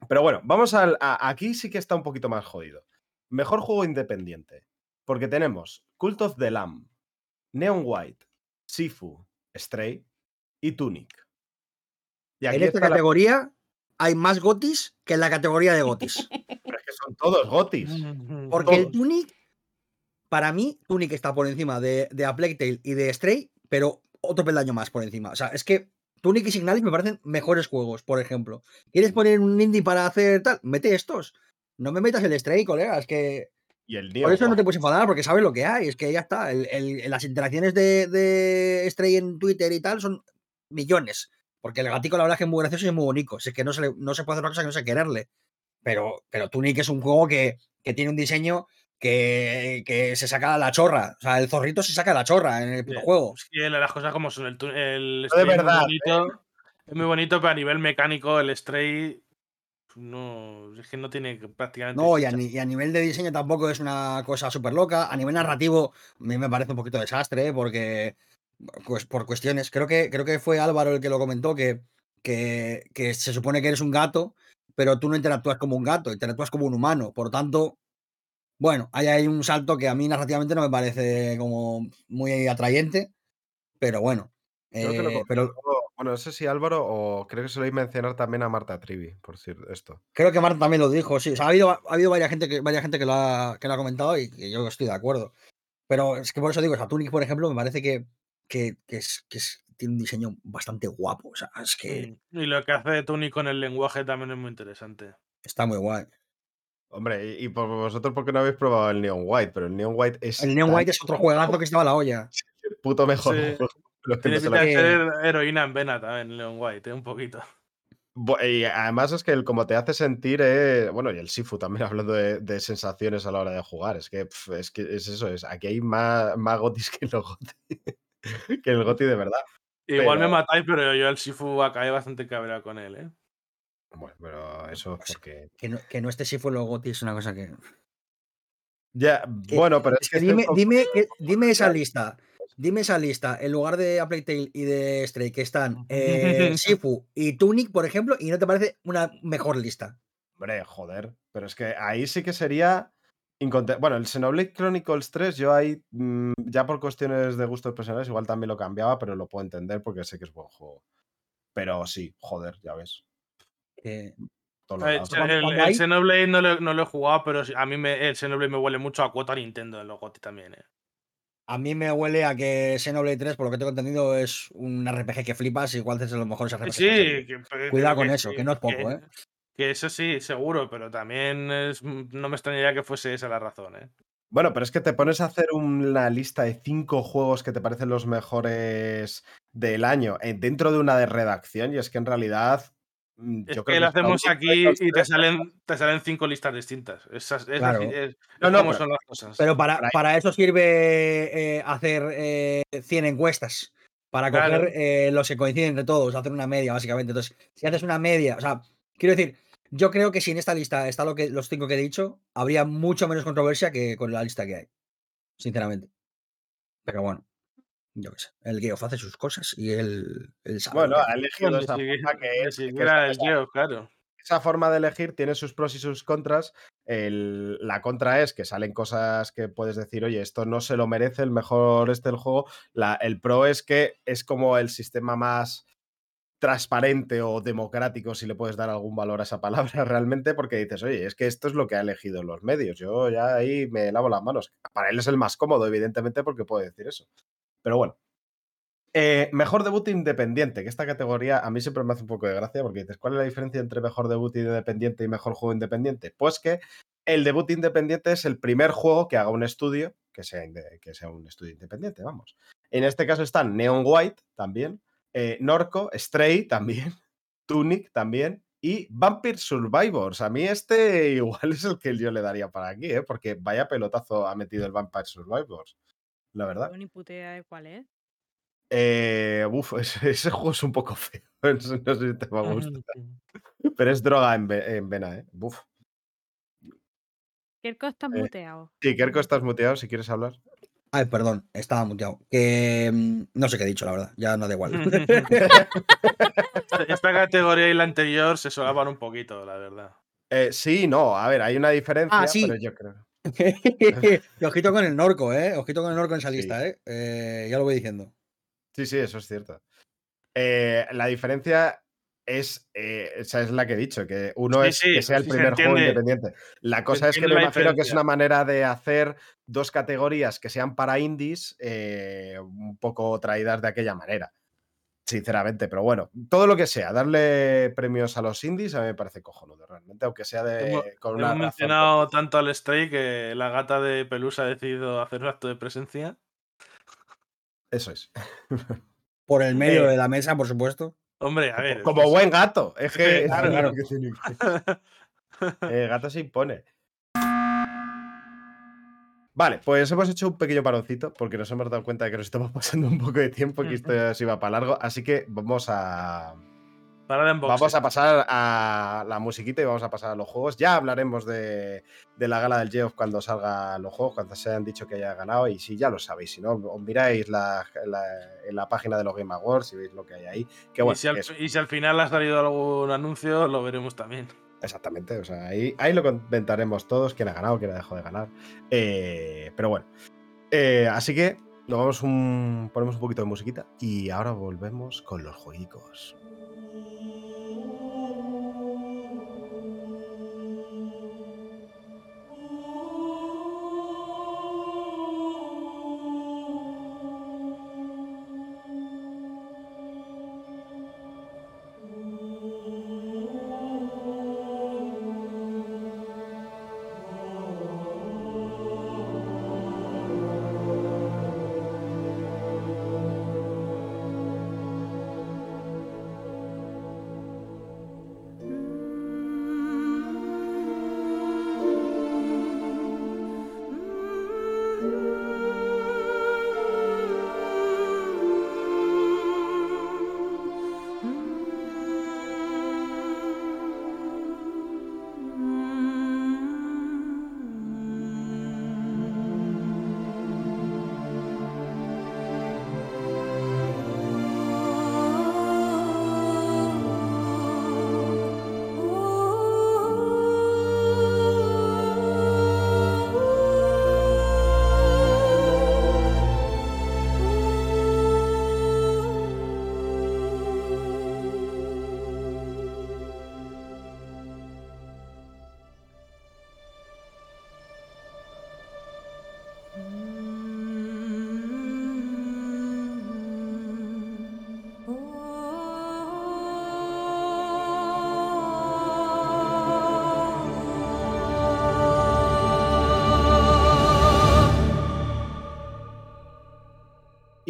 Pero bueno, vamos al. a- aquí sí que está un poquito más jodido. Mejor juego independiente. Porque tenemos Cult of the Lamb, Neon White, Sifu, Stray y Tunic. Y
En esta
la-
categoría hay más gotis que en la categoría de gotis.
pero es que son todos gotis.
Porque el. Tunic, para mí, Tunic está por encima de, de A Plague Tale y de Stray, pero otro peldaño más por encima. O sea, es que Tunic y Signalis me parecen mejores juegos, por ejemplo. ¿Quieres poner un indie para hacer tal? Mete estos. No me metas el Stray, colega. Es que
Y el
por eso no te puedes enfadar, porque sabes lo que hay. Es que ya está. El- el- las interacciones de, de Stray en Twitter y tal son millones. Porque el gatico, la verdad, es que es muy gracioso y es muy bonito. Es que no se, le- no se puede hacer otra cosa que no sea quererle. Pero, pero Tunic es un juego que, que tiene un diseño que, que se saca la chorra. O sea, el zorrito se saca la chorra en el puto
Bien.
juego.
Es que las cosas como son. El, el
No, de
Stray es muy
verdad,
bonito, Es muy bonito, pero a nivel mecánico, el Stray. No. Es que no tiene prácticamente.
No, y a, y nivel de diseño tampoco es una cosa súper loca. A nivel narrativo, a mí me parece un poquito desastre, porque pues, por cuestiones. Creo que, creo que fue Álvaro el que lo comentó, que, que, que se supone que eres un gato, pero tú no interactúas como un gato, interactúas como un humano. Por lo tanto, bueno, ahí hay un salto que a mí narrativamente no me parece como muy atrayente, pero bueno.
Creo que lo
eh, pero
Bueno, no sé si Álvaro o creo que se lo iba a mencionar también a Marta Trivi, por decir esto.
Creo que Marta también lo dijo, sí. O sea, ha habido, ha habido varias gente que, varias gente que lo, ha, que lo ha comentado y que yo estoy de acuerdo. Pero es que por eso digo, o sea, Tunic, por ejemplo, me parece que, que, que es, que es- tiene un diseño bastante guapo. O sea, es que.
Y lo que hace Tunic con el lenguaje también es muy interesante.
está muy guay.
Hombre, y, por vosotros porque no habéis probado el Neon White, pero el Neon White es
El Neon White es otro juegazo que estaba a la olla.
puto mejor
Sí.
juego, lo que
Tiene pinta de
que-
ser heroína en vena también, Leon White, ¿eh? un poquito.
Y además es que el como te hace sentir, eh, bueno, y el Sifu también hablando de, de sensaciones a la hora de jugar, es que es que es eso, es aquí hay más, más gotis que los goti, que el goti de verdad.
Igual me matáis, pero yo el Sifu acabé bastante cabreado con él, ¿eh?
Bueno, pero eso
Pues
porque
Que no, que no esté si fue GOTY es una cosa que.
ya,
que-
bueno, pero es
es que
que
dime, dime, dime esa lista. Dime esa lista, en lugar de A Plague Tale y de Stray, que están eh, Sifu y Tunic, por ejemplo, y no te parece una mejor lista.
Hombre, joder, pero es que ahí sí que sería. Bueno, el Xenoblade Chronicles 3, yo ahí, mm, ya por cuestiones de gustos personales, igual también lo cambiaba, pero lo puedo entender porque sé que es buen juego. Pero sí, joder, ya ves.
A
lados.
cuando-
el, Xenoblade no lo, no lo he jugado, pero a mí me, el Xenoblade me huele mucho a cuota Nintendo en los GOTY también, ¿eh?
A mí me huele a que Xenoblade 3, por lo que tengo entendido, es un RPG que flipas, igual es de los mejores RPGs.
Sí,
que Cuidado con eso, que no es poco, ¿eh?
Que eso sí, seguro, pero también es- no me extrañaría que fuese esa la razón, ¿eh?
Bueno, pero es que te pones a hacer una lista de cinco juegos que te parecen los mejores del año eh, dentro de una de redacción y es que en realidad mm,
Es
yo
que
creo
lo
está
hacemos aquí y te salen, te salen cinco listas distintas. Es, es
Claro.
es,
No,
es
no,
como
pero-
son las cosas.
Pero para, para eso sirve eh, hacer eh, 100 encuestas. Para coger eh, los que coinciden entre todos, hacer una media, básicamente. Entonces, si haces una media, o sea, quiero decir, yo creo que si en esta lista está lo que, los cinco que he dicho, habría mucho menos controversia que con la lista que hay. Sinceramente. Pero bueno, yo qué sé. El Geoff hace sus cosas y él, él sabe.
Bueno, ha elegido esa
siquiera-
forma que es, que
el Geoff, claro.
esa forma de elegir tiene sus pros y sus contras. El- la contra es que salen cosas que puedes decir, oye, esto no se lo merece, el mejor este del juego. La- el pro es que es como el sistema más transparente o democrático, si le puedes dar algún valor a esa palabra realmente, porque dices, oye, es que esto es lo que ha elegido los medios. Yo ya ahí me lavo las manos. Para él es el más cómodo, evidentemente, porque puede decir eso. Pero bueno. Eh, mejor debut independiente, que esta categoría a mí siempre me hace un poco de gracia porque dices, ¿cuál es la diferencia entre mejor debut independiente y mejor juego independiente? Pues que el debut independiente es el primer juego que haga un estudio, que sea, que sea un estudio independiente, vamos. En este caso están Neon White también, eh, Norco, Stray también, Tunic también y Vampire Survivors. A mí este igual es el que yo le daría para aquí, ¿eh? porque vaya pelotazo ha metido el Vampire Survivors, la verdad.
Ni puta idea de cuál es.
Eh, uf, ese, ese juego es un poco feo. No sé si te va a gustar. Pero es droga en, ve- en vena, ¿eh? Uf.
Kerko estás
Eh,
muteado.
Sí, Kerko, estás muteado si quieres hablar.
Ay, perdón, estaba muteado. Que mm, no sé qué he dicho, la verdad. Ya no da igual.
Esta- categoría y la anterior se solapan un poquito, la verdad.
Eh, sí, no, a ver, hay una diferencia,
Ah, sí.
pero yo creo.
y ojito con el Norco, ¿eh? Ojito con el Norco en esa
Sí.
lista, ¿eh? Eh, Ya lo voy diciendo.
Sí, sí, eso es cierto. Eh, la diferencia es, eh, esa es la que he dicho, que uno
Sí,
es
sí,
que sea el
sí se
primer juego independiente. La cosa es que me imagino que es
diferencia.
una manera de hacer dos categorías que sean para indies eh, un poco traídas de aquella manera. Sinceramente, pero bueno, todo lo que sea, darle premios a los indies a mí me parece cojonudo, realmente, aunque sea de,
Hemos,
con una
hemos mencionado tanto al Stray que la gata de Pelusa ha decidido hacer un acto de presencia.
Eso es.
Por el medio
Eh,
de la mesa, por supuesto.
Hombre, a ver.
Como buen gato. Es que
claro,
claro.
que. El gato se impone. Vale, pues hemos hecho un pequeño paroncito porque nos hemos dado cuenta de que nos estamos pasando un poco de tiempo y que esto se iba para largo. Así que vamos a,
Para el unboxing.
vamos a pasar a la musiquita y vamos a pasar a los juegos. Ya hablaremos de, de la gala del Geoff cuando salgan los juegos, cuando se hayan dicho que haya ganado. Y si ya lo sabéis, si no, os miráis la, la- en la página de los Game Awards y veis lo que hay ahí. Que bueno,
y, si al, y si al final ha salido algún anuncio, lo veremos también.
Exactamente, o sea, ahí, ahí lo comentaremos todos, quién ha ganado, quién ha dejado de ganar. Eh, pero bueno, Eh, así que nos vamos un, ponemos un poquito de musiquita y ahora volvemos con los jueguicos.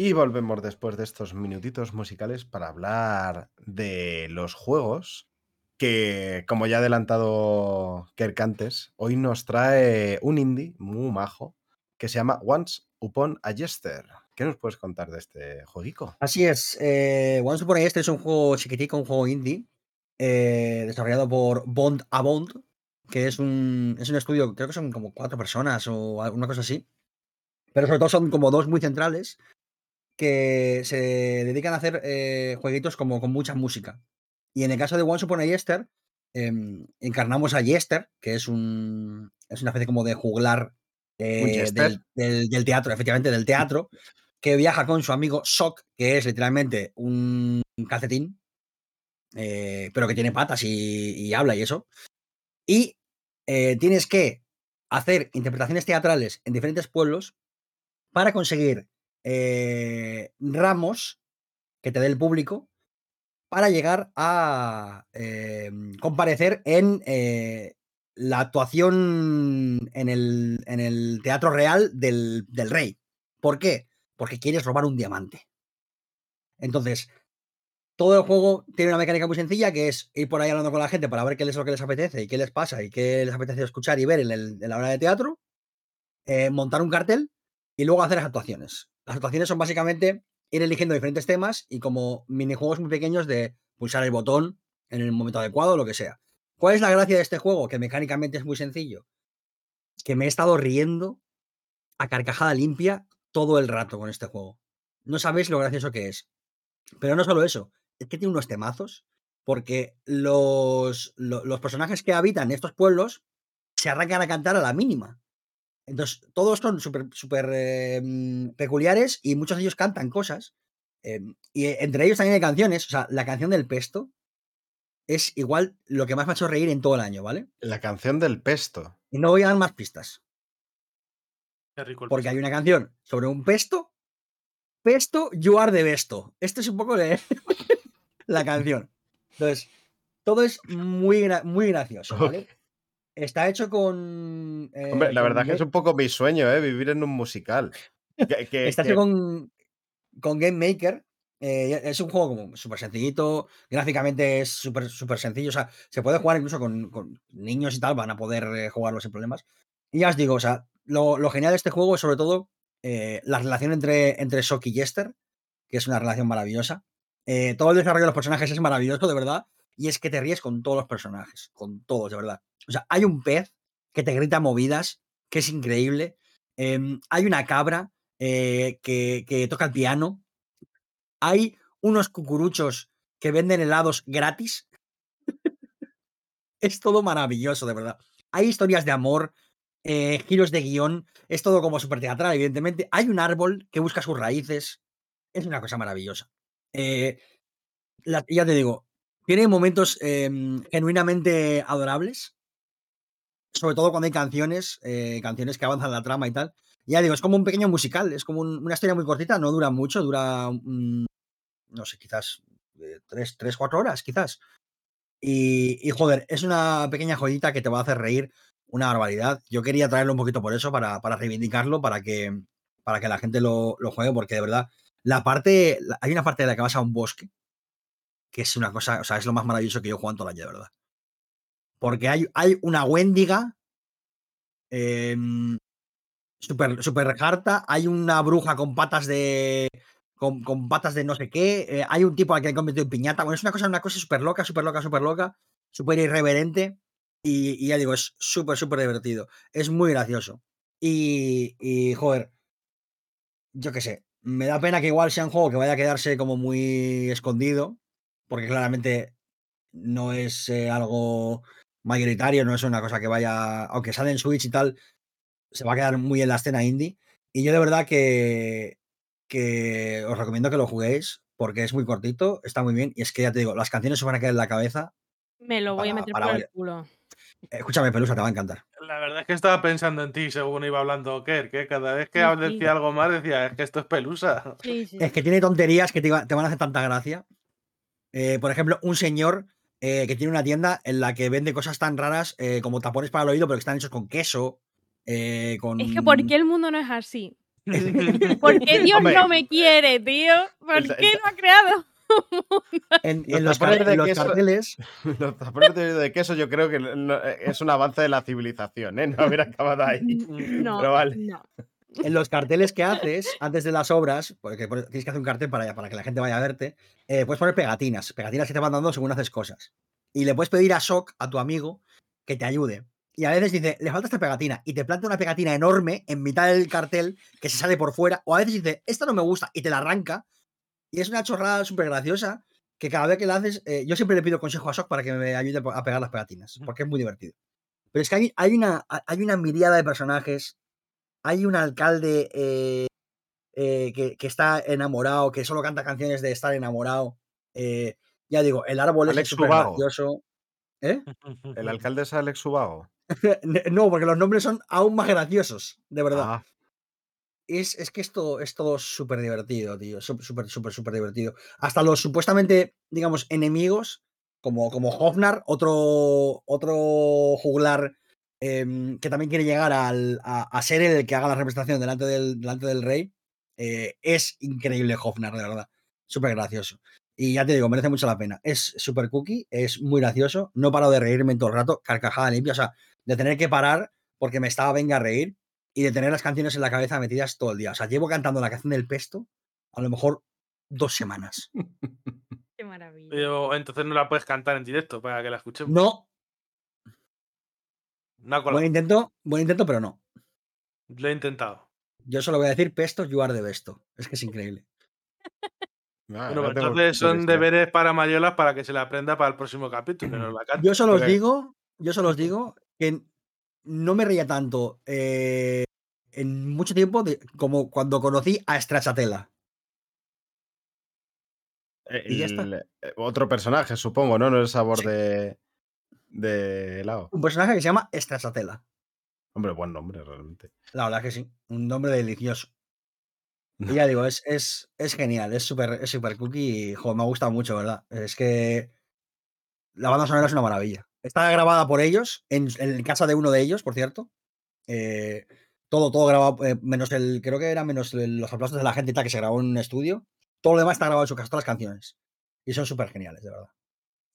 Y volvemos después de estos minutitos musicales para hablar de los juegos que, como ya ha adelantado Kirk antes, hoy nos trae un indie muy majo que se llama Once Upon a Jester. ¿Qué nos puedes contar de este jueguico?
Así es. Eh, Once Upon a Jester es un juego chiquitico, un juego indie, eh, desarrollado por Bond a Bond, que es un, es un estudio, creo que son como cuatro personas o alguna cosa así. Pero sobre todo son como dos muy centrales que se dedican a hacer eh, jueguitos como con mucha música. Y en el caso de Once Upon a Jester, em, encarnamos a Jester, que es, un, es una especie como de juglar eh, del, del- del teatro, efectivamente, del teatro, que viaja con su amigo Sock, que es literalmente un calcetín, eh, pero que tiene patas y, y habla y eso. Y tienes que hacer interpretaciones teatrales en diferentes pueblos para conseguir eh, ramos que te dé el público para llegar a eh, comparecer en eh, la actuación en el, teatro real del, rey. ¿Por qué? Porque quieres robar un diamante. Entonces, todo el juego tiene una mecánica muy sencilla que es ir por ahí hablando con la gente para ver qué es lo que les apetece y qué les pasa y qué les apetece escuchar y ver en, la hora de teatro, montar un cartel y luego hacer las actuaciones. Las actuaciones son básicamente ir eligiendo diferentes temas y como minijuegos muy pequeños de pulsar el botón en el momento adecuado o lo que sea. ¿Cuál es la gracia de este juego? Que mecánicamente es muy sencillo. Que me he estado riendo a carcajada limpia todo el rato con este juego. No sabéis lo gracioso que es. Pero no solo eso, es que tiene unos temazos, porque los, lo- los personajes que habitan estos pueblos se arrancan a cantar a la mínima. Entonces, todos son súper súper, eh, mm, peculiares y muchos de ellos cantan cosas. eh, y eh, entre ellos también hay canciones. O sea, la canción del pesto es igual lo que más me ha hecho reír en todo el año, ¿vale?
La canción del pesto.
Y no voy a dar más pistas,
Qué rico el
porque hay una canción sobre un pesto. Pesto, you are the besto. Esto es un poco de la canción. Entonces, todo es muy, gra- muy gracioso, ¿vale? Está hecho con. eh,
Hombre, la
con
verdad que es un poco mi sueño, ¿eh? Vivir en un musical. Que- que-
Está
que-
hecho con, con Game Maker. eh, es un juego como súper sencillito. Gráficamente es súper súper sencillo. O sea, se puede jugar incluso con, con niños y tal. Van a poder eh, jugarlo sin problemas. Y ya os digo, o sea, lo, lo genial de este juego es sobre todo eh, la relación entre, entre Shock y Jester, que es una relación maravillosa. Eh, todo el desarrollo de los personajes es maravilloso, de verdad. Y es que te ríes con todos los personajes, con todos, de verdad. O sea, hay un pez que te grita movidas, que es increíble. Em, hay una cabra eh, que, toca el piano. Hay unos cucuruchos que venden helados gratis. es todo maravilloso, de verdad. Hay historias de amor, eh, giros de guion. Es todo como súper teatral, evidentemente. Hay un árbol que busca sus raíces. Es una cosa maravillosa. Eh, ya te digo, tiene momentos em, genuinamente adorables. Sobre todo cuando hay canciones, eh, canciones que avanzan la trama y tal. Ya digo, es como un pequeño musical, es como un- una historia muy cortita, no dura mucho, dura, no sé, quizás eh, tres, tres, cuatro horas, quizás. Y, y, joder, es una pequeña joyita que te va a hacer reír una barbaridad. Yo quería traerlo un poquito por eso, para, para reivindicarlo, para que, para que la gente lo, lo juegue, porque de verdad, la parte, hay una parte de la que vas a un bosque, que es una cosa, o sea, es lo más maravilloso que yo jugado en todo el año, de verdad. Porque hay, hay una Wendiga em, súper super harta, hay una bruja con patas de. Con, con patas de no sé qué, eh, hay un tipo al que le han convertido en piñata. Bueno, es una cosa, una cosa súper loca, súper loca, súper loca, súper irreverente. Y, ya digo, es súper, súper divertido. Es muy gracioso. Y, joder, yo qué sé, me da pena que igual sea un juego que vaya a quedarse como muy escondido, porque claramente no es eh, algo mayoritario, no es una cosa que vaya, aunque sale en Switch y tal, se va a quedar muy en la escena indie. Y yo de verdad que, que os recomiendo que lo juguéis, porque es muy cortito, está muy bien, y es que ya te digo, las canciones se van a quedar en la cabeza.
Me lo voy a meter
para
por el culo.
Escúchame, Pelusa, te va a encantar.
La verdad es que estaba pensando en ti según iba hablando Kerr, que cada vez que
Sí, sí.
decía algo más decía, es que esto es pelusa.
Sí, sí.
Es que tiene tonterías que te van a hacer tanta gracia. Eh, por ejemplo, un señor eh, que tiene una tienda en la que vende cosas tan raras eh, como tapones para el oído, pero que están hechos con queso. eh, con...
Es que ¿por qué el mundo no es así? ¿Por qué Dios
Hombre.
no me quiere, tío? ¿Por
El-
qué no ha creado?
En,
Los
en los,
tapones
car-
de
los
queso-
carteles,
Los tapones de, de queso yo creo que no- es un avance de la civilización, ¿eh? No haber acabado ahí.
No,
Pero vale.
no.
En los carteles que haces antes de las obras, porque tienes que hacer un cartel para, para que la gente vaya a verte, eh, puedes poner pegatinas, pegatinas que te van dando según haces cosas. Y le puedes pedir a Sok, a tu amigo, que te ayude. Y a veces dice, le falta esta pegatina, y te planta una pegatina enorme en mitad del cartel que se sale por fuera, o a veces dice, esta no me gusta, y te la arranca. Y es una chorrada súper graciosa que cada vez que la haces, eh, yo siempre le pido consejo a Sok para que me ayude a pegar las pegatinas, porque es muy divertido. Pero es que hay, hay una, hay una miriada de personajes hay un alcalde eh, eh, que, que está enamorado, que solo canta canciones de estar enamorado. eh, ya digo, el árbol
Alex
es súper gracioso. ¿Eh?
El alcalde es Alex Ubago.
No, porque los nombres son aún más graciosos, de verdad.
Ah,
Es, es que esto es todo súper divertido, tío. Súper, súper, súper divertido. Hasta los supuestamente, digamos, enemigos, como, como Hofnar, otro, otro juglar em, que también quiere llegar al- a, a ser el que haga la representación delante del, delante del rey. eh, es increíble Hofnar, de verdad. Súper gracioso. Y ya te digo, merece mucho la pena. Es súper cookie, es muy gracioso. No paro de reírme en todo el rato, carcajada limpia. O sea, de tener que parar porque me estaba venga a reír y de tener las canciones en la cabeza metidas todo el día. O sea, llevo cantando la canción del pesto a lo mejor dos semanas.
Qué maravilla.
Pero entonces no la puedes cantar en directo para que la escuchemos.
No, Buen intento, buen intento, pero no.
Lo he intentado.
Yo solo voy a decir pesto, you are the besto. Es que es increíble.
Bueno,
ahora tengo
entonces son deberes para Mayolas para que se la aprenda para el próximo capítulo. que nos la cante.
Yo solo os digo, yo solo os digo que no me reía tanto eh, en mucho tiempo de- como cuando conocí a Stracciatella. y ya está.
Eh, otro personaje, supongo, ¿no? No el sabor de, de helado.
Un personaje que se llama Stracciatella.
Hombre, buen nombre, realmente.
La verdad que sí. Un nombre delicioso. Y ya digo, es, es, es genial, es súper es super cookie y me ha gustado mucho, ¿verdad? Es que la banda sonora es una maravilla. Está grabada por ellos, en, en casa de uno de ellos, por cierto. Eh, todo, todo grabado, eh, menos el, creo que era menos el- los aplausos de la gente y tal que se grabó en un estudio. Todo lo demás está grabado en su casa, todas las canciones. Y son súper geniales, de verdad.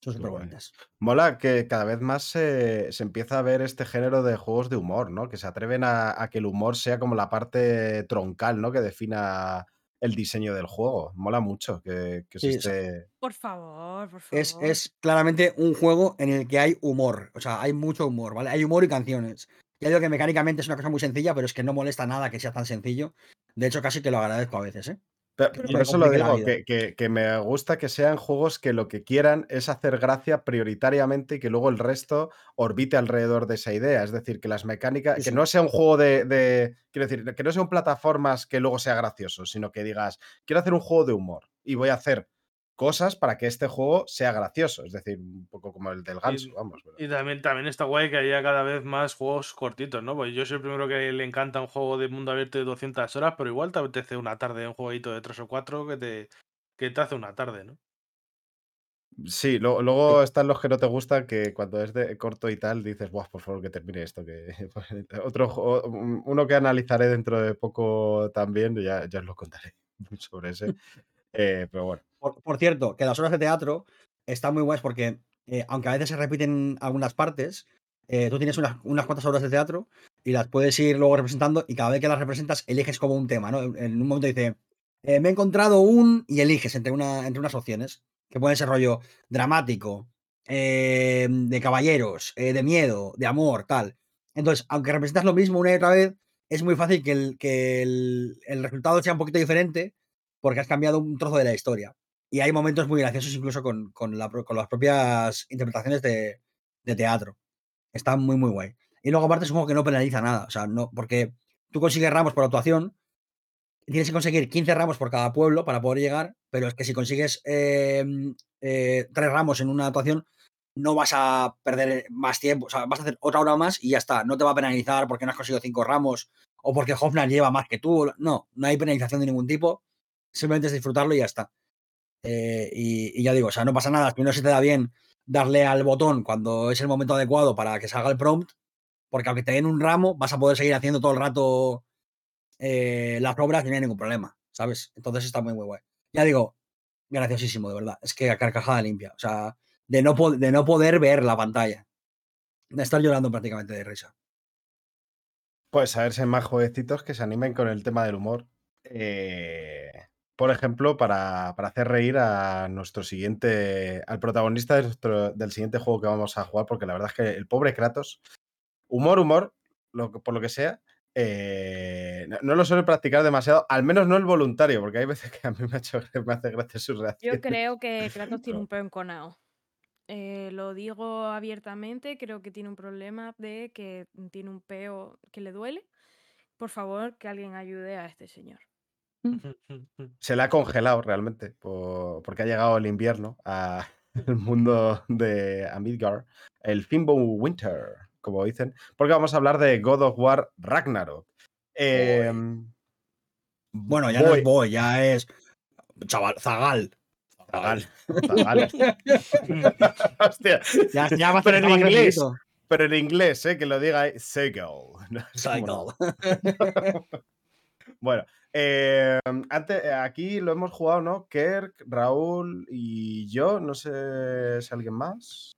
Son súper bonitas.
Mola que cada vez más se, se empieza a ver este género de juegos de humor, ¿no? Que se atreven a, a que el humor sea como la parte troncal, ¿no? Que defina el diseño del juego. Mola mucho que, que
Sí,
esté...
Por favor, por favor.
Es, es claramente un juego en el que hay humor. O sea, hay mucho humor, ¿vale? Hay humor y canciones. Ya digo que mecánicamente es una cosa muy sencilla, pero es que no molesta nada que sea tan sencillo. De hecho, casi que lo agradezco a veces, ¿eh?
Pe-
que no
Por eso lo digo, que, que- que me gusta que sean juegos que lo que quieran es hacer gracia prioritariamente y que luego el resto orbite alrededor de esa idea. Es decir, que las mecánicas,
Sí,
que no sea un juego de, de- Quiero decir, que no sea un plataformas que luego sea gracioso, sino que digas, quiero hacer un juego de humor y voy a hacer cosas para que este juego sea gracioso. Es decir, un poco como el del ganso, vamos. pero-
Y también, también está guay que haya cada vez más juegos cortitos, ¿no? Pues yo soy el primero que le encanta un juego de mundo abierto de 200 horas, pero igual te apetece una tarde un jueguito de 3 o 4 que te, que te hace una tarde, ¿no?
Sí, lo- luego están los que no te gustan, que cuando es de corto y tal, dices, Buah, por favor, que termine esto. Que... Otro, jo- un- uno que analizaré dentro de poco también, ya, ya os lo contaré sobre ese. Eh.
Por, cierto, que las obras de teatro están muy buenas porque, eh, aunque a veces se repiten algunas partes, eh, tú tienes unas, unas cuantas obras de teatro y las puedes ir luego representando y cada vez que las representas eliges como un tema, ¿no? En un momento dice, me he encontrado un... y eliges entre, una, entre unas opciones, que puede ser rollo dramático, de caballeros, de miedo, de amor, tal. Entonces, aunque representas lo mismo una y otra vez, es muy fácil que el, que el, el resultado sea un poquito diferente porque has cambiado un trozo de la historia. Y hay momentos muy graciosos incluso con, con, las propias interpretaciones de, de teatro. Está muy, muy guay. Y luego aparte es un juego que no penaliza nada. O sea, no, porque tú consigues ramos por actuación, tienes que conseguir 15 ramos por cada pueblo para poder llegar, pero es que si consigues eh, eh, tres ramos en una actuación, no vas a perder más tiempo. O sea, vas a hacer otra hora más y ya está. No te va a penalizar porque no has conseguido cinco ramos o porque Hofnar lleva más que tú. No, no hay penalización de ningún tipo. Simplemente es disfrutarlo y ya está. Eh, y, y ya digo, o sea, no pasa nada. Si no se te da bien darle al botón cuando es el momento adecuado para que salga el prompt, porque aunque te den un ramo, vas a poder seguir haciendo todo el rato eh, las obras, no hay ningún problema, ¿sabes? Entonces está muy, muy guay. Ya digo, graciosísimo, de verdad. Es que a carcajada limpia. O sea, de no, de no poder ver la pantalla. De estar llorando prácticamente de risa.
Pues a ver si hay más jueguecitos que se animen con el tema del humor. Eh, por ejemplo, para, para hacer reír a nuestro siguiente, al protagonista de nuestro- del siguiente juego que vamos a jugar, porque la verdad es que el pobre Kratos, humor, humor, lo, por lo que sea, eh, no, no lo suele practicar demasiado, al menos no el voluntario, porque hay veces que a mí me, ha hecho, me hace gracia su reacción.
Yo creo que Kratos tiene un peo enconado. Eh, lo digo abiertamente, creo que tiene un problema de que tiene un peo que le duele. Por favor, que alguien ayude a este señor.
Se le ha congelado realmente, por- porque ha llegado el invierno al mundo de a Midgard, el Finbow Winter, como dicen, porque vamos a hablar de God of War Ragnarok. Em,
Bueno, ya no
voy-
es boy, ya es. Chaval, zagal.
Zagal, Zagal. Hostia,
Ya, ya va a
Pero
ser
en inglés. pero en inglés, ¿eh? que lo diga ahí, Segal. No,
Zagal.
Bueno, eh, antes, eh, aquí lo hemos jugado, ¿no? Kirk, Raúl y yo, no sé si alguien más.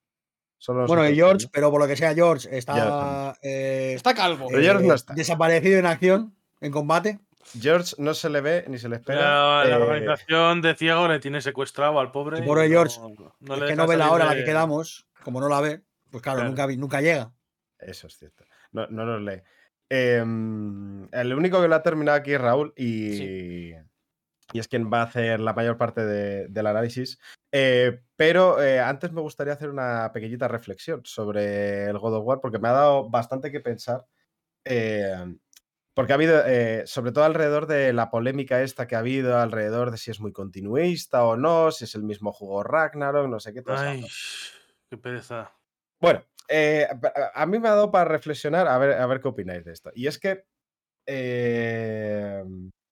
Solo
Bueno, y George,
¿no?
pero por lo que sea, George está, eh,
Está calvo.
Pero George no está.
desaparecido en acción, en combate.
George no se le ve ni se le espera.
La, la
eh,
organización de Ciego le tiene secuestrado al pobre.
El pobre
no-
George,
no
es que no ve la hora a la que quedamos, como no la ve, pues claro,
Claro.
Nunca, nunca llega.
Eso es cierto. No, no nos lee. Em, el único que lo ha terminado aquí es Raúl y, y es quien va a hacer la mayor parte de- del análisis. Eh, pero eh, antes me gustaría hacer una pequeñita reflexión sobre el God of War porque me ha dado bastante que pensar. eh, porque ha habido, sobre todo alrededor de la polémica esta que ha habido, alrededor de si es muy continuista o no, si es el mismo juego Ragnarok, no sé qué.
Ay, qué pereza.
Bueno, eh, a- mí me ha dado para reflexionar, a ver, a ver qué opináis de esto. Y es que eh,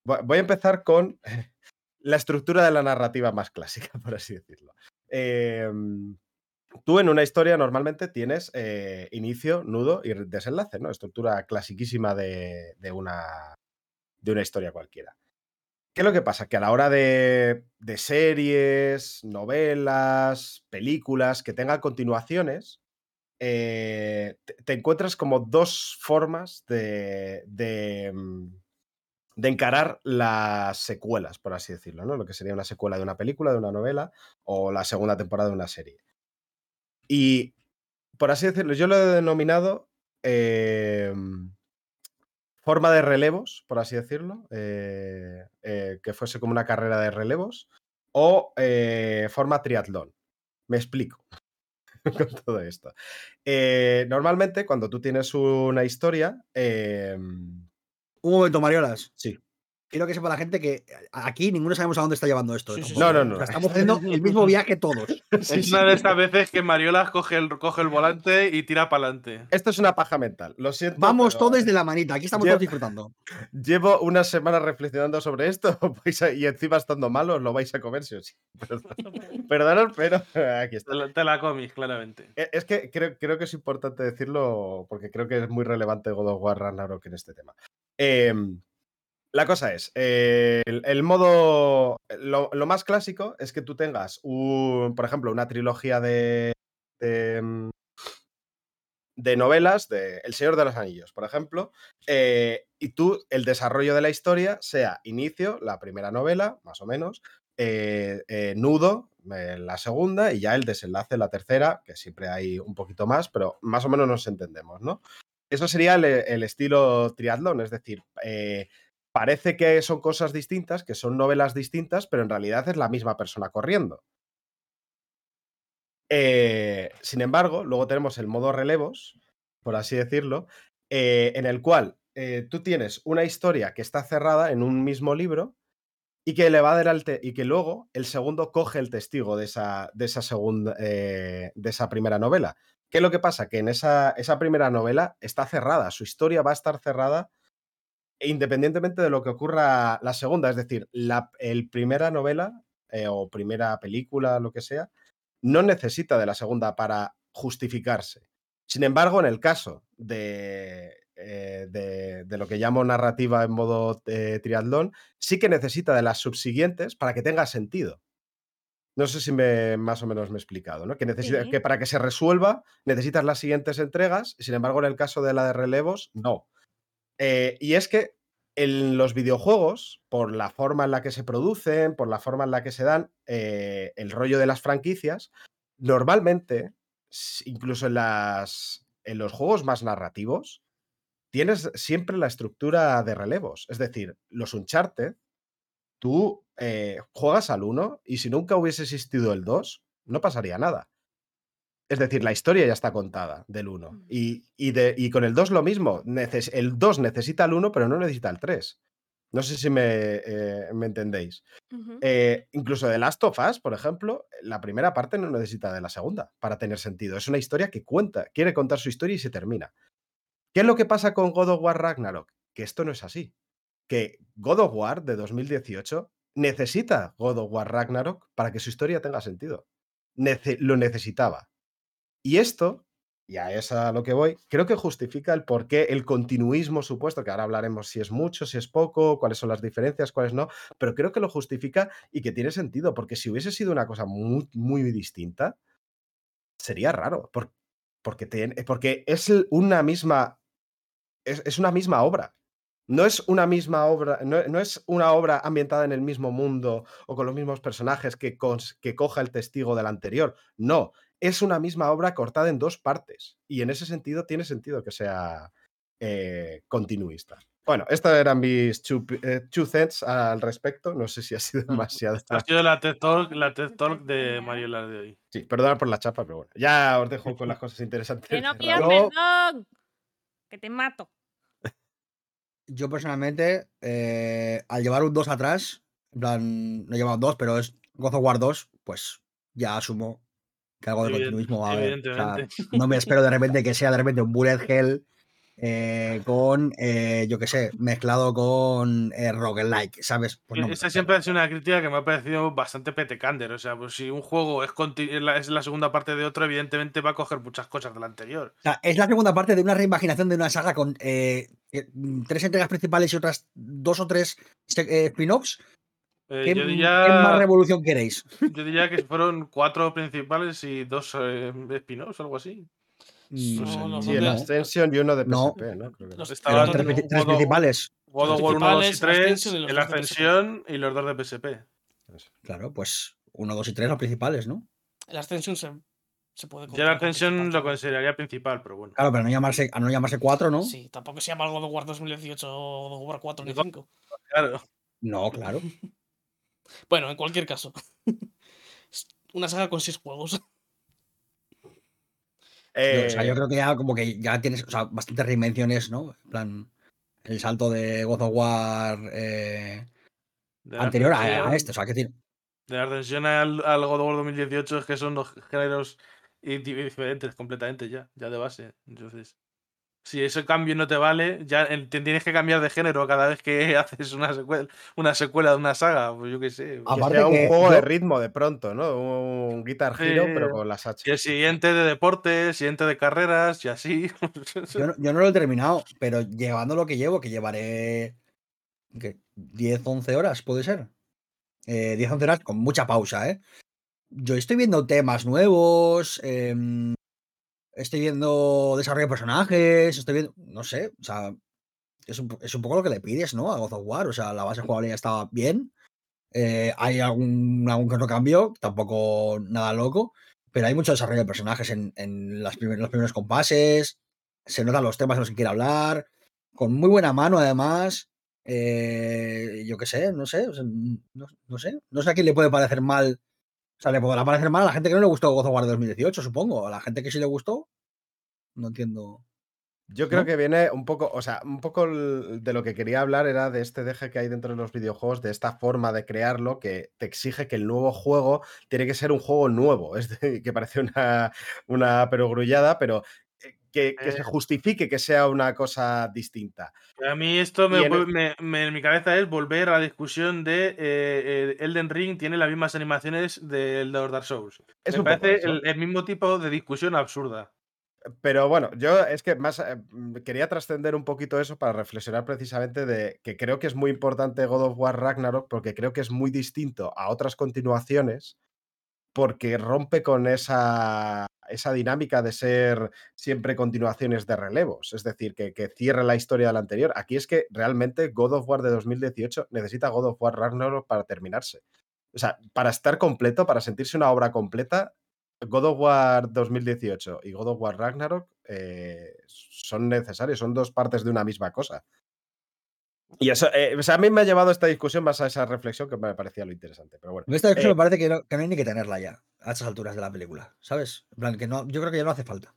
vo- voy a empezar con la estructura de la narrativa más clásica, por así decirlo. Eh, tú en una historia normalmente tienes inicio, nudo y desenlace, ¿no? Estructura clasiquísima de, de una, de una historia cualquiera. ¿Qué es lo que pasa? Que a la hora de, de series, novelas, películas que tengan continuaciones, eh, te, encuentras como dos formas de, mm, de encarar las secuelas, por así decirlo, ¿no? Lo que sería una secuela de una película, de una novela o la segunda temporada de una serie. Y, por así decirlo, yo lo he denominado eh, forma de relevos, por así decirlo, eh, que fuese como una carrera de relevos, o forma triatlón. Me explico con todo esto. Eh, normalmente, cuando tú tienes una historia, eh,
Un momento, Mariolas.
sí,
Quiero que sepa la gente que aquí ninguno sabemos a dónde está llevando esto.
Sí,
eh,
sí.
No, no, no.
O sea, estamos haciendo el mismo viaje todos.
es una de estas veces que Mariola coge el, coge el volante y tira para adelante.
esto es una paja mental. Lo siento.
Vamos
pero
todos de la manita. Aquí estamos todos disfrutando.
Llevo una semana reflexionando sobre esto y encima estando malos lo vais a comer sí o sí. Perdón- Perdonad, pero aquí está.
Te la, te la comis, claramente.
E- Es que creo, creo que es importante decirlo porque creo que es muy relevante God of War Ragnarok en este tema. Em, la cosa es, eh, el, modo, lo, más clásico es que tú tengas, un, por ejemplo, una trilogía de, de, mm, novelas de El Señor de los Anillos, por ejemplo, eh, y tú, el desarrollo de la historia sea inicio, la primera novela, más o menos, eh, nudo, la segunda, y ya el desenlace, la tercera, que siempre hay un poquito más, pero más o menos nos entendemos, ¿no? Eso sería el, estilo triatlón, es decir, parece que son cosas distintas, que son novelas distintas, pero en realidad es la misma persona corriendo. Eh, sin embargo, luego tenemos el modo relevos, por así decirlo, eh, en el cual eh, tú tienes una historia que está cerrada en un mismo libro y que le va a dar y que luego el segundo coge el testigo de esa, de esa segunda de esa primera novela. ¿Qué es lo que pasa? Que en esa, esa primera novela está cerrada, su historia va a estar cerrada independientemente de lo que ocurra la segunda. Es decir, la el primera novela eh, o primera película, lo que sea, no necesita de la segunda para justificarse. Sin embargo, en el caso de, eh, de, de lo que llamo narrativa en modo eh, triatlón, sí que necesita de las subsiguientes para que tenga sentido. No sé si me, más o menos me he explicado, ¿no? Que, necesita,
Sí.
que para que se resuelva necesitas las siguientes entregas, sin embargo, en el caso de la de relevos, no. Eh, y es que en los videojuegos, por la forma en la que se producen, por la forma en la que se dan, eh, el rollo de las franquicias, normalmente, incluso en, las, en los juegos más narrativos, tienes siempre la estructura de relevos. Es decir, los Uncharted, tú eh, juegas al 1 y si nunca hubiese existido el 2, no pasaría nada. Es decir, la historia ya está contada del 1.
Mm.
Y, y de- y con el 2 lo mismo. neces- el 2 necesita el 1, pero no necesita el 3. No sé si me, eh, me entendéis. Eh, incluso de Last of Us, por ejemplo, la primera parte no necesita de la segunda para tener sentido. Es una historia que cuenta, quiere contar su historia y se termina. ¿Qué es lo que pasa con God of War Ragnarok? Que esto no es así. Que God of War de 2018 necesita God of War Ragnarok para que su historia tenga sentido. Nece- lo necesitaba. Y esto, y a eso a lo que voy, creo que justifica el por qué el continuismo supuesto, que ahora hablaremos si es mucho, si es poco, cuáles son las diferencias, cuáles no, pero creo que lo justifica y que tiene sentido, porque si hubiese sido una cosa muy, muy distinta, sería raro, por- porque, tiene- porque es una misma, es, una misma obra. No es una misma obra, no, no es una obra ambientada en el mismo mundo o con los mismos personajes que, que coja el testigo del anterior. No, es una misma obra cortada en dos partes. Y en ese sentido tiene sentido que sea eh, continuista. Bueno, estos eran mis two, eh, two cents al respecto. No sé si ha sido demasiado.
Ha sido la TED Talk, la TED Talk de. Mariola de hoy.
Sí, perdona por la chapa, pero bueno. Ya os dejo con las cosas interesantes.
Que no pidas perdón. Que te mato.
Yo personalmente, eh, al llevar un 2 atrás, en plan, no he llevado dos, pero es God of War 2, pues ya asumo que algo de continuismo va a haber. O sea,
evidentemente.
no me espero de repente que sea de repente un bullet hell eh, con, eh, yo qué sé, mezclado con eh, roguelike, ¿sabes? Pues no lo
Esa
espero.
siempre ha sido una crítica que me ha parecido bastante petecander. O sea, pues si un juego es, es la, la segunda parte de otro, evidentemente va a coger muchas cosas del anterior.
O sea, es la segunda parte de una reimaginación de una saga con tres entregas principales y otras dos o tres spin-offs.
Eh,
¿Qué,
yo,
qué
diría,
más revolución queréis?
yo diría que fueron cuatro principales y dos eh, spin-offs, algo así.
Mm,
No,
sé,
los
Sí, el
de-
Ascension y uno de
No.
PSP, ¿no? Creo que
Los-
no.
Estaba
Eran
los
tres, tres principales.
God of War 1, 2 y
principales,
3,
Ascension y los
el
dos de PSP.
Ascensión y los dos de PSP.
Claro, pues uno, dos y tres los principales, ¿no?
El Ascension se, se puede como
Ascensión
principal
lo consideraría principal, pero bueno.
Claro, pero no llamarse, a no llamarse cuatro, ¿no?
Sí, tampoco se llama God of War 2018 o God of War 4 ni
Digo-
5.
Claro.
No, claro.
Bueno, en cualquier caso. Es Una saga con 6 juegos.
Yo, o sea, yo
Eh,
creo que ya como que ya tienes o sea, bastantes reinvenciones, ¿no? En plan, el salto de God of War eh,
De
anterior a, a este. O sea, que decir,
De la Ascensión al, al God of War 2018 es que son dos géneros diferentes completamente ya, ya de base. Entonces, si ese cambio no te vale, ya te tienes que cambiar de género cada vez que haces una secuela, una secuela de una saga, pues yo qué sé.
que
Aparte
sea un
que
juego
yo-
de ritmo de pronto, ¿no? Un Guitar
Sí.
pero con las H.
Y el siguiente de deporte, el siguiente de carreras y así.
yo, no- yo no lo he terminado, pero llevando lo que llevo, que llevaré ¿qué? 10, 11 horas, puede ser. Eh, 10, 11 horas con mucha pausa, ¿eh? Yo estoy viendo temas nuevos, em, estoy viendo desarrollo de personajes, estoy viendo, no sé, o sea, es un, es un poco lo que le pides, ¿no? A God of War, o sea, la base jugable ya estaba bien, eh, hay algún, algún que otro cambio, tampoco nada loco, pero hay mucho desarrollo de personajes en, en las primer- los primeros compases, se notan los temas de los que quiere hablar, con muy buena mano además, eh, yo qué sé, no sé, no, no sé, no sé a quién le puede parecer mal, o sea, le podrá parecer mal a la gente que no le gustó God of War de 2018, supongo, a la gente que sí le gustó, no entiendo.
Yo creo
¿no?
que viene un poco, o sea, un poco de lo que quería hablar era de este deje que hay dentro de los videojuegos, de esta forma de crearlo que te exige que el nuevo juego tiene que ser un juego nuevo. Es de- que parece una, una perogrullada, pero que, se
Eh.
justifique que sea una cosa distinta.
A mí esto me,
Y en el-
vuel- me- me- en mi cabeza es volver a la discusión de eh, eh, Elden Ring tiene las mismas animaciones del de los Dark Souls.
Es
me parece el, el mismo tipo de discusión absurda.
pero bueno, yo es que más eh, mm, quería trascender un poquito eso para reflexionar precisamente de que creo que es muy importante God of War Ragnarok porque creo que es muy distinto a otras continuaciones porque rompe con esa, esa dinámica de ser siempre continuaciones de relevos, es decir, que, que cierre la historia de la anterior. Aquí es que realmente God of War de 2018 necesita God of War Ragnarok para terminarse. O sea, para estar completo, para sentirse una obra completa, God of War 2018 y God of War Ragnarok eh, son necesarios, son dos partes de una misma cosa. Y eso, eh, o sea, a mí me ha llevado esta discusión más a esa reflexión que me parecía lo interesante. Pero bueno,
Esta discusión
Eh,
me parece que no, que no hay ni que tenerla ya, a estas alturas de la película, ¿sabes? En plan, que no, yo creo que ya no hace falta.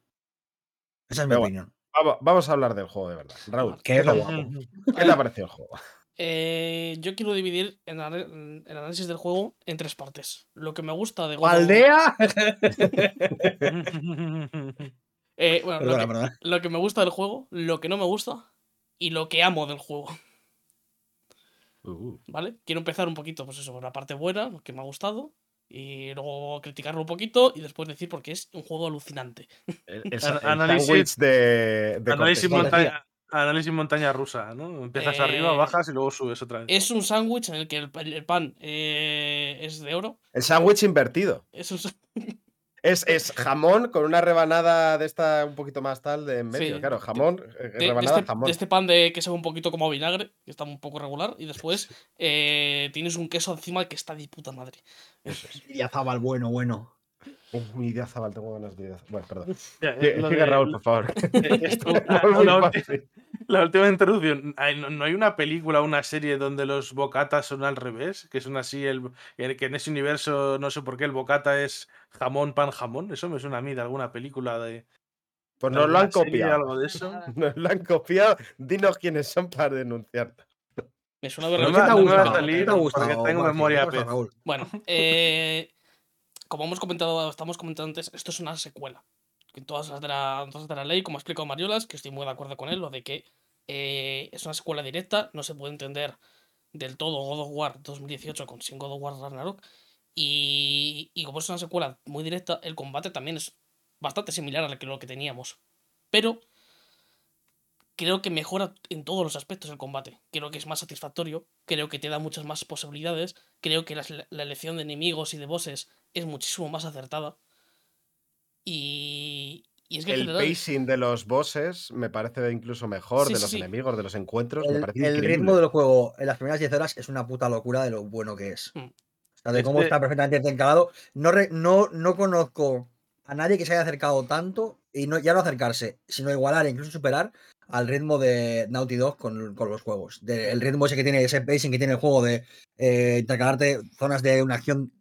Esa es mi
Pero
opinión.
vamos, vamos a hablar del juego de verdad. Raúl, ¿qué te, qué te ha parecido el juego?
Eh, yo quiero dividir el, el análisis del juego en tres partes. Lo que me gusta de God
¡Aldea!
Eh, bueno, que, lo que me gusta del juego, lo que no me gusta y lo que amo del juego.
Uh,
¿Vale? Quiero empezar un poquito, pues eso, por la parte buena, lo que me ha gustado. Y luego criticarlo un poquito y después decir porque es un juego alucinante.
el,
análisis-
sándwich de, de
Análisis, montaña, análisis montaña rusa, ¿no? Empiezas arriba,
Eh,
bajas y luego subes otra vez.
Es un sándwich en el que el, pa- el pan eh, es de oro.
El sándwich invertido.
Es un, sa-
Es, es jamón con una rebanada de esta un poquito más tal de en medio.
Sí.
Claro, jamón, eh,
de, de
rebanada
este,
jamón.
de este pan de que sabe un poquito como vinagre, que está un poco regular. Y después eh, tienes un queso encima que está de puta madre.
Eso es.
Y bueno, bueno.
Uy, de Zabal, tengo ganas de Bueno, perdón. Sigue,
de-
Raúl, por favor.
esto-
Muy
la, última introducción. ¿No, no hay una película o una serie donde los bocatas son al revés? Que son así, el, que en ese universo, no sé por qué, el bocata es jamón, pan, jamón. Eso me suena a mí de alguna película de.
Pues
de
nos lo han copiado.
Algo de eso.
Nos lo han copiado. Dinos quiénes son para denunciar.
Me suena
No
haberlo
me, no me va a
pero-
salir
¿Qué te ha gustado,
porque tengo memoria.
Bueno, eh, como hemos comentado, estamos comentando antes, esto es una secuela. En todas las de la, todas las de la ley, como ha explicado Mariolas, que estoy muy de acuerdo con él, lo de que eh, es una secuela directa, no se puede entender del todo God of War 2018 con sin God of War Ragnarok. Y, y como es una secuela muy directa, el combate también es bastante similar a lo que, teníamos. Pero creo que mejora en todos los aspectos el combate. Creo que es más satisfactorio, creo que te da muchas más posibilidades, creo que las- la, elección de enemigos y de bosses es muchísimo más acertada. Y, y es que en
El
general,
pacing de los bosses me parece incluso mejor,
Sí,
de
sí,
los
sí.
enemigos, de los encuentros. me
El,
parece
el
increíble.
ritmo del juego en las primeras 10 horas es una puta locura de lo bueno que es.
Mm.
O sea, de cómo
Este-
está perfectamente encalado. No, re- no, no conozco a nadie que se haya acercado tanto, y no, ya no acercarse, sino igualar e incluso superar al ritmo de Naughty Dog con, con los juegos. De- el ritmo ese que tiene, ese pacing que tiene el juego de eh, intercalarte zonas de una acción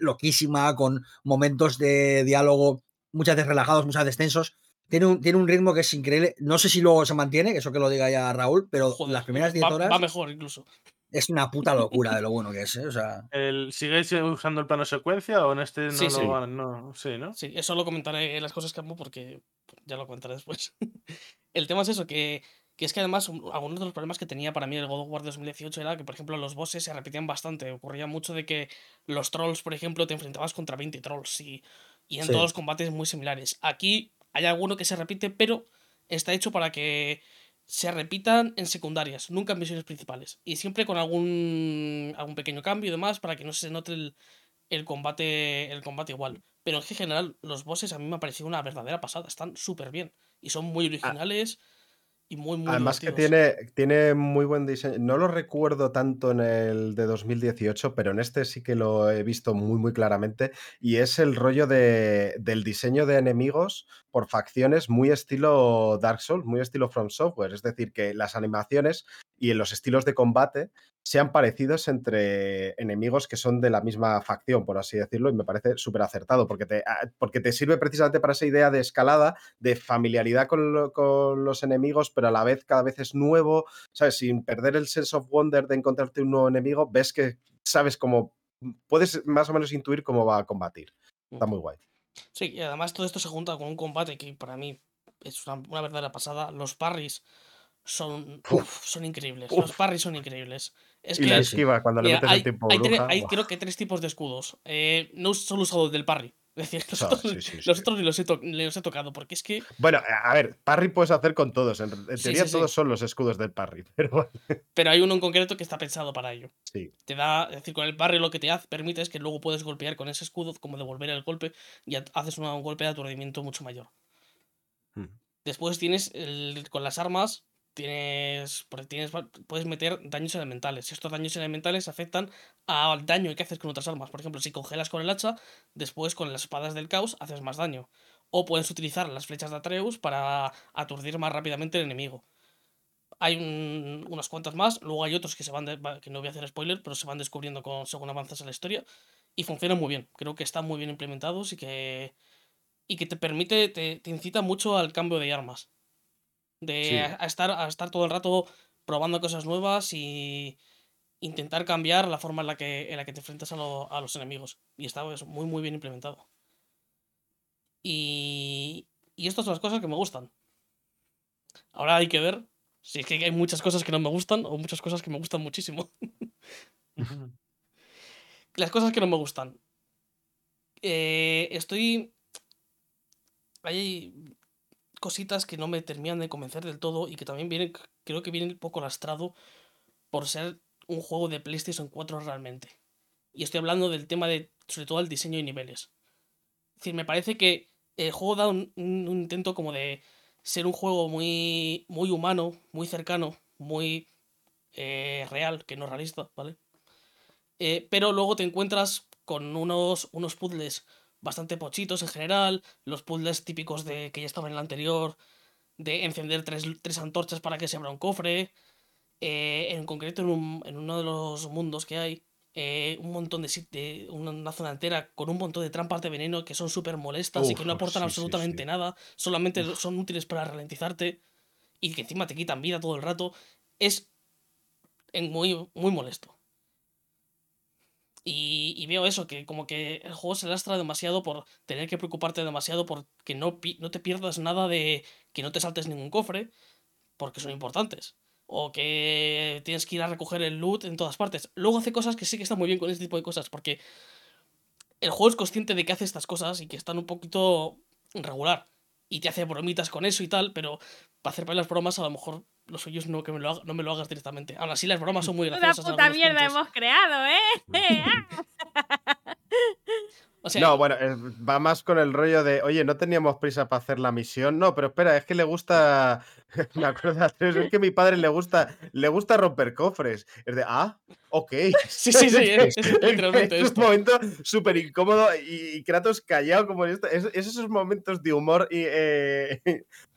loquísima, con momentos de diálogo muchas veces relajados, muchas veces tensos. Tiene un, tiene un ritmo que es increíble. No sé si luego se mantiene, que eso que lo diga ya Raúl, pero
joder,
las primeras 10
va,
horas
va mejor incluso.
es una puta locura de lo bueno que es, ¿eh? O sea,
El, ¿Sigues usando el plano secuencia o en este no
Sí,
lo
sí.
van? No, sí, ¿no?
Sí, eso lo comentaré en las cosas que amo porque ya lo comentaré después. el tema es eso, que, que es que además un- algunos de los problemas que tenía para mí el God of War 2018 era que, por ejemplo, los bosses se repetían bastante. Ocurría mucho de que los trolls, por ejemplo, te enfrentabas contra 20 trolls y, y en
Sí.
todos los combates muy similares. Aquí hay alguno que se repite, pero está hecho para que se repitan en secundarias, nunca en misiones principales. Y siempre con algún, algún pequeño cambio y demás para que no se note el, el combate, el combate igual. Pero en general, los bosses a mí me ha parecido una verdadera pasada. Están súper bien. Y son muy originales y muy, muy
Además que tiene, tiene muy buen diseño. No lo recuerdo tanto en el de 2018, pero en este sí que lo he visto muy, muy claramente. Y es el rollo de, del diseño de enemigos por facciones muy estilo Dark Souls, muy estilo From Software. Es decir, que las animaciones y en los estilos de combate sean parecidos entre enemigos que son de la misma facción, por así decirlo, y me parece súper acertado, porque te, ah, porque te sirve precisamente para esa idea de escalada, de familiaridad con, lo- con los enemigos, pero a la vez cada vez es nuevo, ¿sabes? Sin perder el sense of wonder de encontrarte un nuevo enemigo, ves que sabes cómo, puedes más o menos intuir cómo va a combatir. Está muy guay.
Sí, y además todo esto se junta con un combate que para mí es una, una verdadera pasada. Los parries son,
Uf.
son increíbles.
Uf.
Los parries son increíbles. Es
y
que
la esquiva cuando le metes
hay,
el tiempo
hay
bruja.
creo que tres tipos de escudos. Eh, no he solo usado el del parry, Es decir, los, otros,
sí, sí, sí.
los otros ni, los he to- ni los he tocado, porque es que
Bueno, a ver, parry puedes hacer con todos. En, teoría
sí, sí.
todos son los escudos del parry. Pero
Pero hay uno en concreto que está pensado para ello.
sí.
Te da, es decir, con el barrio lo que te hace, permite es que luego puedes golpear con ese escudo, como devolver el golpe, y ha- haces una- un golpe de aturdimiento mucho mayor.
Mm.
Después tienes, el- con las armas, tienes, tienes, puedes meter daños elementales. Estos daños elementales afectan al daño que haces con otras armas. Por ejemplo, si congelas con el hacha, después con las espadas del caos haces más daño. O puedes utilizar las flechas de Atreus para aturdir más rápidamente al enemigo. Hay un- unas cuantas más, luego hay otros que se van de- que no voy a hacer spoiler, pero se van descubriendo con, según avanzas en la historia y funcionan muy bien. Creo que están muy bien implementados y que y que te permite te, te incita mucho al cambio de armas. De
Sí.
a, a estar a estar todo el rato probando cosas nuevas y intentar cambiar la forma en la que en la que te enfrentas a, lo- a los enemigos y está pues, muy muy bien implementado. Y y estas son las cosas que me gustan. Ahora hay que ver si es que hay muchas cosas que no me gustan o muchas cosas que me gustan muchísimo. Las cosas que no me gustan. Eh, estoy. Hay cositas que no me terminan de convencer del todo y que también vienen, creo que vienen un poco lastrado por ser un juego de PlayStation 4 realmente. Y estoy hablando del tema de, sobre todo, el diseño y niveles. Es decir, me parece que el juego da un, intento como de ser un juego muy, muy humano, muy cercano, muy eh, real, que no realista, ¿vale? Eh, pero luego te encuentras con unos, unos puzzles bastante pochitos en general, los puzzles típicos de que ya estaban en el anterior, de encender tres, tres antorchas para que se abra un cofre, eh, en concreto en, un- en uno de los mundos que hay, eh, un montón de, de una, zona entera con un montón de trampas de veneno que son súper molestas y que no aportan
sí,
absolutamente
sí.
nada, solamente son útiles para ralentizarte y que encima te quitan vida todo el rato, es en muy, muy molesto. Y, y veo eso, que como que el juego se lastra demasiado por tener que preocuparte demasiado por que no, no te pierdas nada de que no te saltes ningún cofre, porque son importantes. O que tienes que ir a recoger el loot en todas partes. Luego hace cosas que sí que están muy bien con este tipo de cosas, porque el juego es consciente de que hace estas cosas y que están un poquito regular. Y te hace bromitas con eso y tal, pero para hacer las bromas a lo mejor lo suyo es no que me lo haga- no me lo hagas directamente. Aún así las bromas son muy graciosas. en
puta mierda
puntos.
hemos creado, ¿eh?
O sea,
No, bueno, eh, va más con el rollo de, oye, no teníamos prisa para hacer la misión. No, pero espera, es que le gusta. Me acuerdo es que a mi padre le gusta, le gusta romper cofres. Es de, ah, ok.
Sí, sí, sí, es, es literalmente
es
esto.
un momento súper incómodo y, y Kratos callado como esto. Es, es esos momentos de humor y, eh,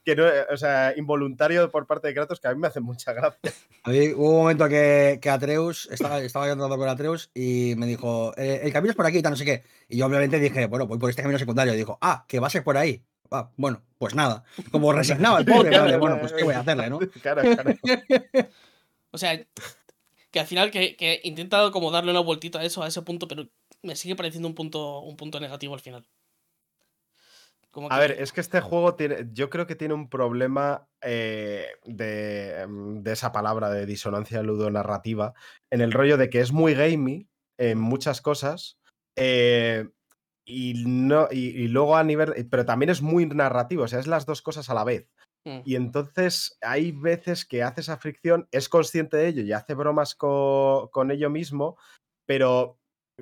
que no, o sea, involuntario por parte de Kratos que a mí me hacen mucha gracia.
A mí hubo un momento que, que Atreus, estaba, estaba yo andando con Atreus y me dijo, "Eh, el camino es por aquí y tal, no sé qué. Y yo obviamente dije, bueno, voy por este camino secundario. Y dijo, ah, que va a ser por ahí. Ah, bueno, pues nada. Como resignado el pobre, vale, bueno, pues qué voy a hacerle, ¿no?
Claro, claro.
O sea, que al final que, que intenta como darle una vueltita a eso, a ese punto, pero me sigue pareciendo un punto, un punto negativo al final. Como
A ver, es que este juego tiene, yo creo que tiene un problema eh, de, em, de esa palabra de disonancia ludonarrativa, en el rollo de que es muy gamey en muchas cosas, eh, y, no, y, y luego a nivel, pero también es muy narrativo, o sea, es las dos cosas a la vez.
Mm.
Y entonces hay veces que hace esa fricción, es consciente de ello y hace bromas co- con ello mismo, pero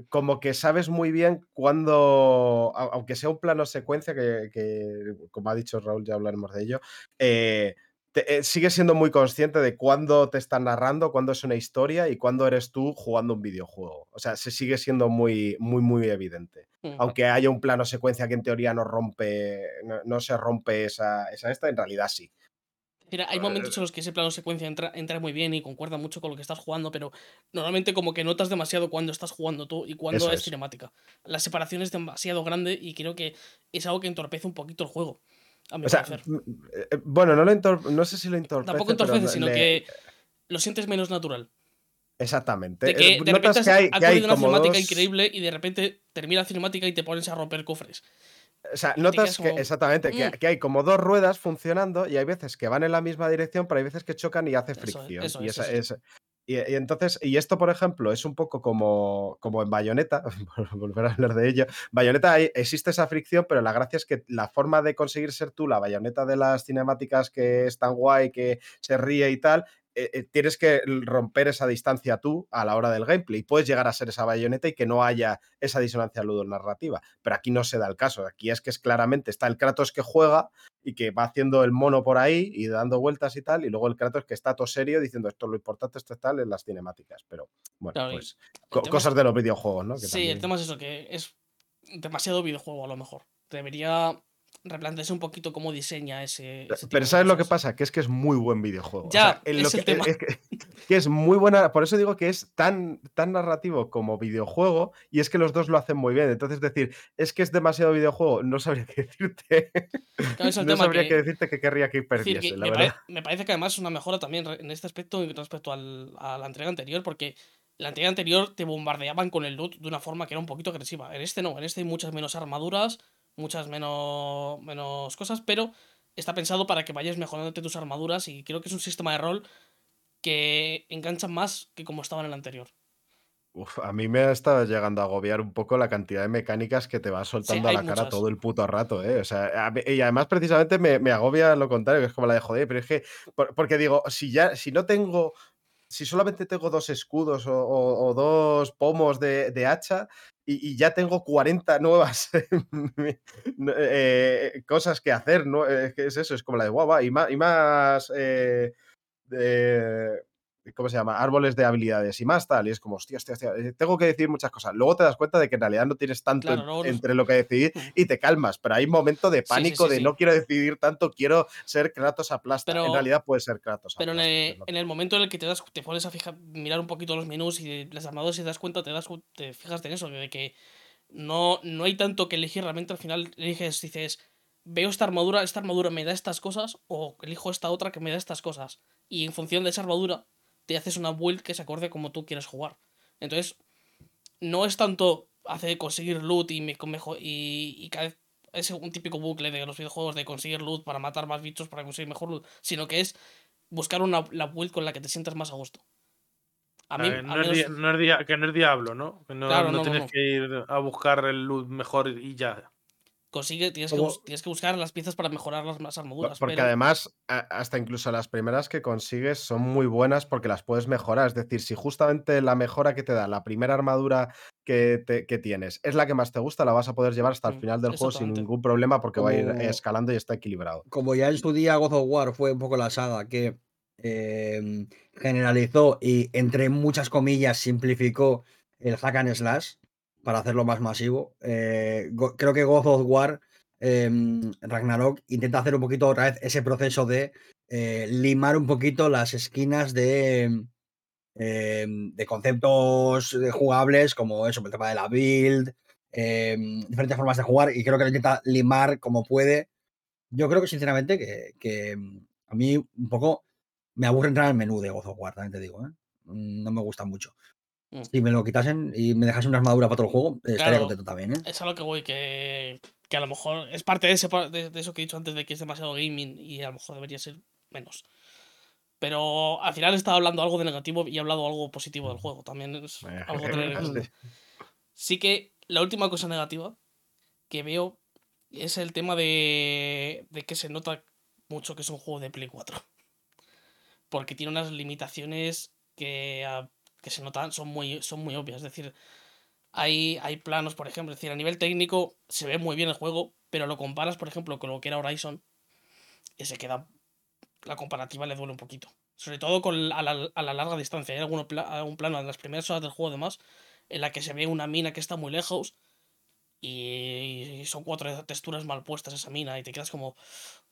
como que sabes muy bien cuándo, au- aunque sea un plano secuencia, que, que, como ha dicho Raúl, ya hablaremos de ello, eh, te- eh, sigue siendo muy consciente de cuándo te están narrando, cuándo es una historia y cuándo eres tú jugando un videojuego. O sea, se sigue siendo muy, muy, muy evidente. Aunque haya un plano secuencia que en teoría no rompe, no, no se rompe esa, esa esta, en realidad sí.
Mira, hay momentos en los que ese plano secuencia entra, entra muy bien y concuerda mucho con lo que estás jugando, pero normalmente como que notas demasiado cuando estás jugando tú y cuando es,
es.
cinemática. La separación es demasiado grande y creo que es algo que entorpece un poquito el juego. A mi
O sea, mm, eh, bueno, no, lo no sé si lo entorpece.
Tampoco entorpece, sino
le-
que lo sientes menos natural.
Exactamente.
De que de
notas
repente
que hay,
ha
que hay
una cinemática
dos-
increíble y de repente termina la cinemática y te pones a romper cofres.
O sea, notas que,
como,
exactamente, que,
"Mm".
que hay como dos ruedas funcionando y hay veces que van en la misma dirección, pero hay veces que chocan y hace
Eso es,
fricción.
eso
y
es,
esa,
eso es.
Y, y entonces, y esto, por ejemplo, es un poco como, como en Bayonetta, volver a hablar de ello. Bayonetta hay- existe esa fricción, pero la gracia es que la forma de conseguir ser tú la bayoneta de las cinemáticas que es tan guay, que se ríe y tal, eh, eh, tienes que romper esa distancia tú a la hora del gameplay. Puedes llegar a ser esa bayoneta y que no haya esa disonancia ludonarrativa. Pero aquí no se da el caso. Aquí es que es claramente está el Kratos que juega y que va haciendo el mono por ahí y dando vueltas y tal, y luego el Kratos que está todo serio diciendo esto es lo importante, esto es tal en las cinemáticas. Pero bueno,
Claro,
pues co- cosas de los videojuegos, ¿no? Que
Sí,
también-
el tema es eso, que es demasiado videojuego a lo mejor. Debería replantearse un poquito cómo diseña ese. ese tipo
Pero
de
¿sabes lo que pasa? Que es que es muy buen videojuego. O
Ya,
sea, en lo
es el
que,
tema.
Es que, que es muy buena. Por eso digo que es tan, tan narrativo como videojuego. Y es que los dos lo hacen muy bien. Entonces, decir, es que es demasiado videojuego, no sabría qué decirte.
Claro, es el
no
tema
sabría
que-
qué decirte que querría que
decir,
perdiese,
que
la
me,
verdad.
pare- me parece que además es una mejora también en este aspecto respecto al- a la entrega anterior, porque la entrega anterior te bombardeaban con el loot de una forma que era un poquito agresiva. En este no, en este hay muchas menos armaduras, muchas menos, menos cosas, pero está pensado para que vayas mejorándote tus armaduras y creo que es un sistema de rol que engancha más que como estaba en el anterior.
Uf, a mí me ha estado llegando a agobiar un poco la cantidad de mecánicas que te va soltando a la cara todo el puto rato, ¿eh? O sea, mí- y además precisamente me, me agobia lo contrario, que es como la de joder, pero es que, por- porque digo, si ya, si no tengo, si solamente tengo dos escudos o, o- o dos pomos de, de hacha y, ya tengo 40 nuevas eh, cosas que hacer, ¿no? Es eso, es como la de guau, y más, y más eh, de- ¿cómo se llama? Árboles de habilidades y más tal. Y es como, hostia, hostia, hostia, eh, tengo que decidir muchas cosas. Luego te das cuenta de que en realidad no tienes tanto
Claro,
en- entre lo que decidir y te calmas. Pero hay un momento de
Sí, sí,
pánico
sí,
de no quiero decidir tanto, quiero ser Kratos aplasta.
Pero-
en realidad puede ser Kratos
Pero en
aplasta,
el,
es lo
en el momento en el que te das, te pones a fijar, mirar un poquito los menús y las armaduras y te das cuenta, te das te fijas en eso, de que no, no hay tanto que elegir, realmente al final eliges, dices, veo esta armadura, esta armadura me da estas cosas, o elijo esta otra que me da estas cosas. Y en función de esa armadura, te haces una build que se acorde como tú quieres jugar. Entonces, no es tanto hacer conseguir loot y, me, y, y cada vez es un típico bucle de los videojuegos de conseguir loot para matar más bichos para conseguir mejor loot, sino que es buscar una, la build con la que te sientas más a gusto. A mí,
no,
menos-
no es que no es Diablo, ¿no? Que no,
Claro,
no tienes que ir a buscar el loot mejor y ya.
Consigue, tienes, que,
Como-
bus- tienes que buscar las piezas para mejorar las más armaduras.
Porque
pero-
además, hasta incluso las primeras que consigues son muy buenas porque las puedes mejorar. Es decir, si justamente la mejora que te da la primera armadura que, te- que tienes es la que más te gusta, la vas a poder llevar hasta el
Mm,
final del juego sin ningún problema porque va a ir escalando y está equilibrado.
como ya en su día God of War fue un poco la saga que eh, generalizó y entre muchas comillas simplificó el hack and slash para hacerlo más masivo, eh, creo que God of War eh, Ragnarok intenta hacer un poquito otra vez ese proceso de eh, limar un poquito las esquinas de, eh, de conceptos eh, jugables como eso, el tema de la build, diferentes formas de jugar y creo que lo intenta limar como puede yo creo que sinceramente que, que, a mí un poco me aburre entrar al menú de God of War, también te digo, No me gusta mucho.
Mm.
Si me lo quitasen y me dejasen una armadura para todo el juego, eh, estaría contento también, ¿eh?
Es a lo que voy, que, que a lo mejor es parte de, ese, de, de eso que he dicho antes de que es demasiado gaming y a lo mejor debería ser menos. Pero al final he estado hablando algo de negativo y he hablado algo positivo del juego. También es algo a tener en
sí.
que la última cosa negativa que veo es el tema de, de que se nota mucho que es un juego de Play 4. Porque tiene unas limitaciones que, que se notan, son muy, son muy obvias. Es decir, hay, hay planos, por ejemplo, es decir, a nivel técnico se ve muy bien el juego, pero lo comparas, por ejemplo, con lo que era Horizon y se queda. La comparativa le duele un poquito. Sobre todo con, a, la, a la larga distancia. Hay pla- algún plano en las primeras horas del juego, además, en la que se ve una mina que está muy lejos y son cuatro texturas mal puestas esa mina y te quedas como.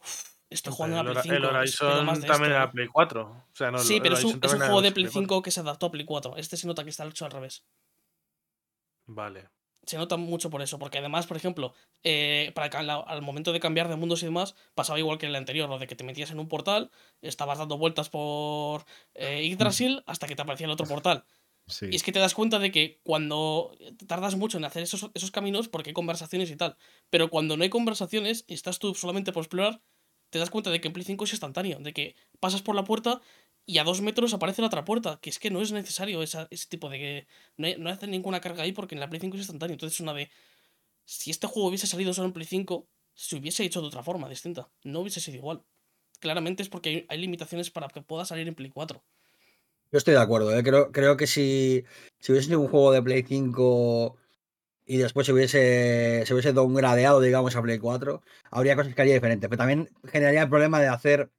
"Uf, estoy jugando en la Play 5.
el Horizon
más
también
esto".
era Play 4. O sea, no,
Sí, pero es un, es juego de Play
4.
5 que se adaptó a Play 4. Este se nota que está hecho al revés.
Vale.
se nota mucho por eso, porque además, por ejemplo, eh, para al momento de cambiar de mundos y demás, pasaba igual que en el anterior, lo de que te metías en un portal, estabas dando vueltas por eh, Yggdrasil hasta que te aparecía el otro portal.
Sí.
Y es que te das cuenta de que cuando tardas mucho en hacer esos, esos caminos, porque hay conversaciones y tal, pero cuando no hay conversaciones y estás tú solamente por explorar, te das cuenta de que en Play 5 es instantáneo, de que pasas por la puerta y a dos metros aparece la otra puerta, que es que no es necesario esa- ese tipo de que no, hay- no hace ninguna carga ahí porque en la Play 5 es instantáneo. Entonces es una de, si este juego hubiese salido solo en Play 5, se hubiese hecho de otra forma, distinta. No hubiese sido igual. Claramente es porque hay, hay limitaciones para que pueda salir en Play 4.
Yo estoy de acuerdo, ¿eh? creo, creo que si, si hubiese sido un juego de Play 5 y después se hubiese, se hubiese downgradeado, digamos, a Play 4, habría cosas que haría diferente. Pero también generaría el problema de hacer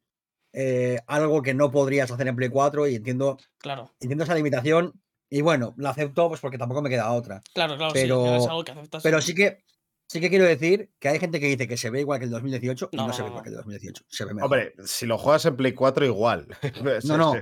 eh, algo que no podrías hacer en Play 4 y entiendo,
Claro,
entiendo esa limitación. Y bueno, la acepto pues porque tampoco me queda otra.
claro, claro,
Pero-
sí, es algo que aceptas.
Pero sí que sí que quiero decir que hay gente que dice que se ve igual que el 2018 y
No,
no,
no,
se ve
no,
igual que el 2018. Se ve mejor.
Hombre, si lo juegas en Play 4, igual.
No, no.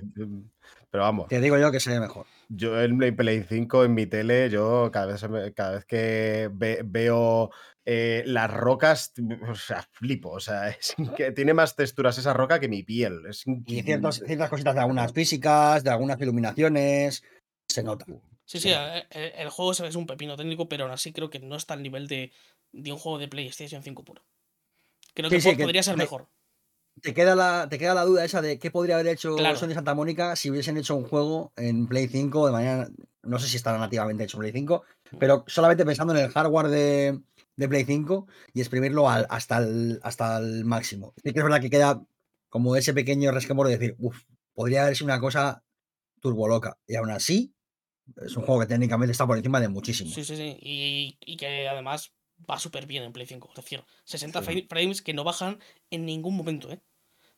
Pero vamos,
Te digo yo que se ve mejor.
yo en Play- Play 5, en mi tele, yo cada vez, cada vez que ve- veo eh, las rocas, o sea, flipo. O sea, es que tiene más texturas esa roca que mi piel. Es
Y ciertas, ciertas cositas de algunas físicas, de algunas iluminaciones, se nota.
Sí, sí, eh, eh, el juego es- un pepino técnico, pero aún así creo que no está al nivel de, de un juego de PlayStation 5 puro. Creo
Sí,
que
sí,
po-
que
podría ser
de-
mejor.
Te queda, la, te queda la duda esa de qué podría haber hecho
Claro.
Sony Santa Mónica si hubiesen hecho un juego en Play 5 de manera. No sé si estará nativamente hecho en Play 5, pero solamente pensando en el hardware de, de Play 5 y exprimirlo al- hasta, el, hasta el máximo. Sí que es verdad que queda como ese pequeño resquemor de decir, uff, podría haber sido una cosa turboloca. Y aún así, es un juego que técnicamente está por encima de muchísimo.
Sí, sí, sí. Y, y que además va súper bien en Play 5. Es decir, 60
Sí.
fra- frames que no bajan en ningún momento, ¿eh?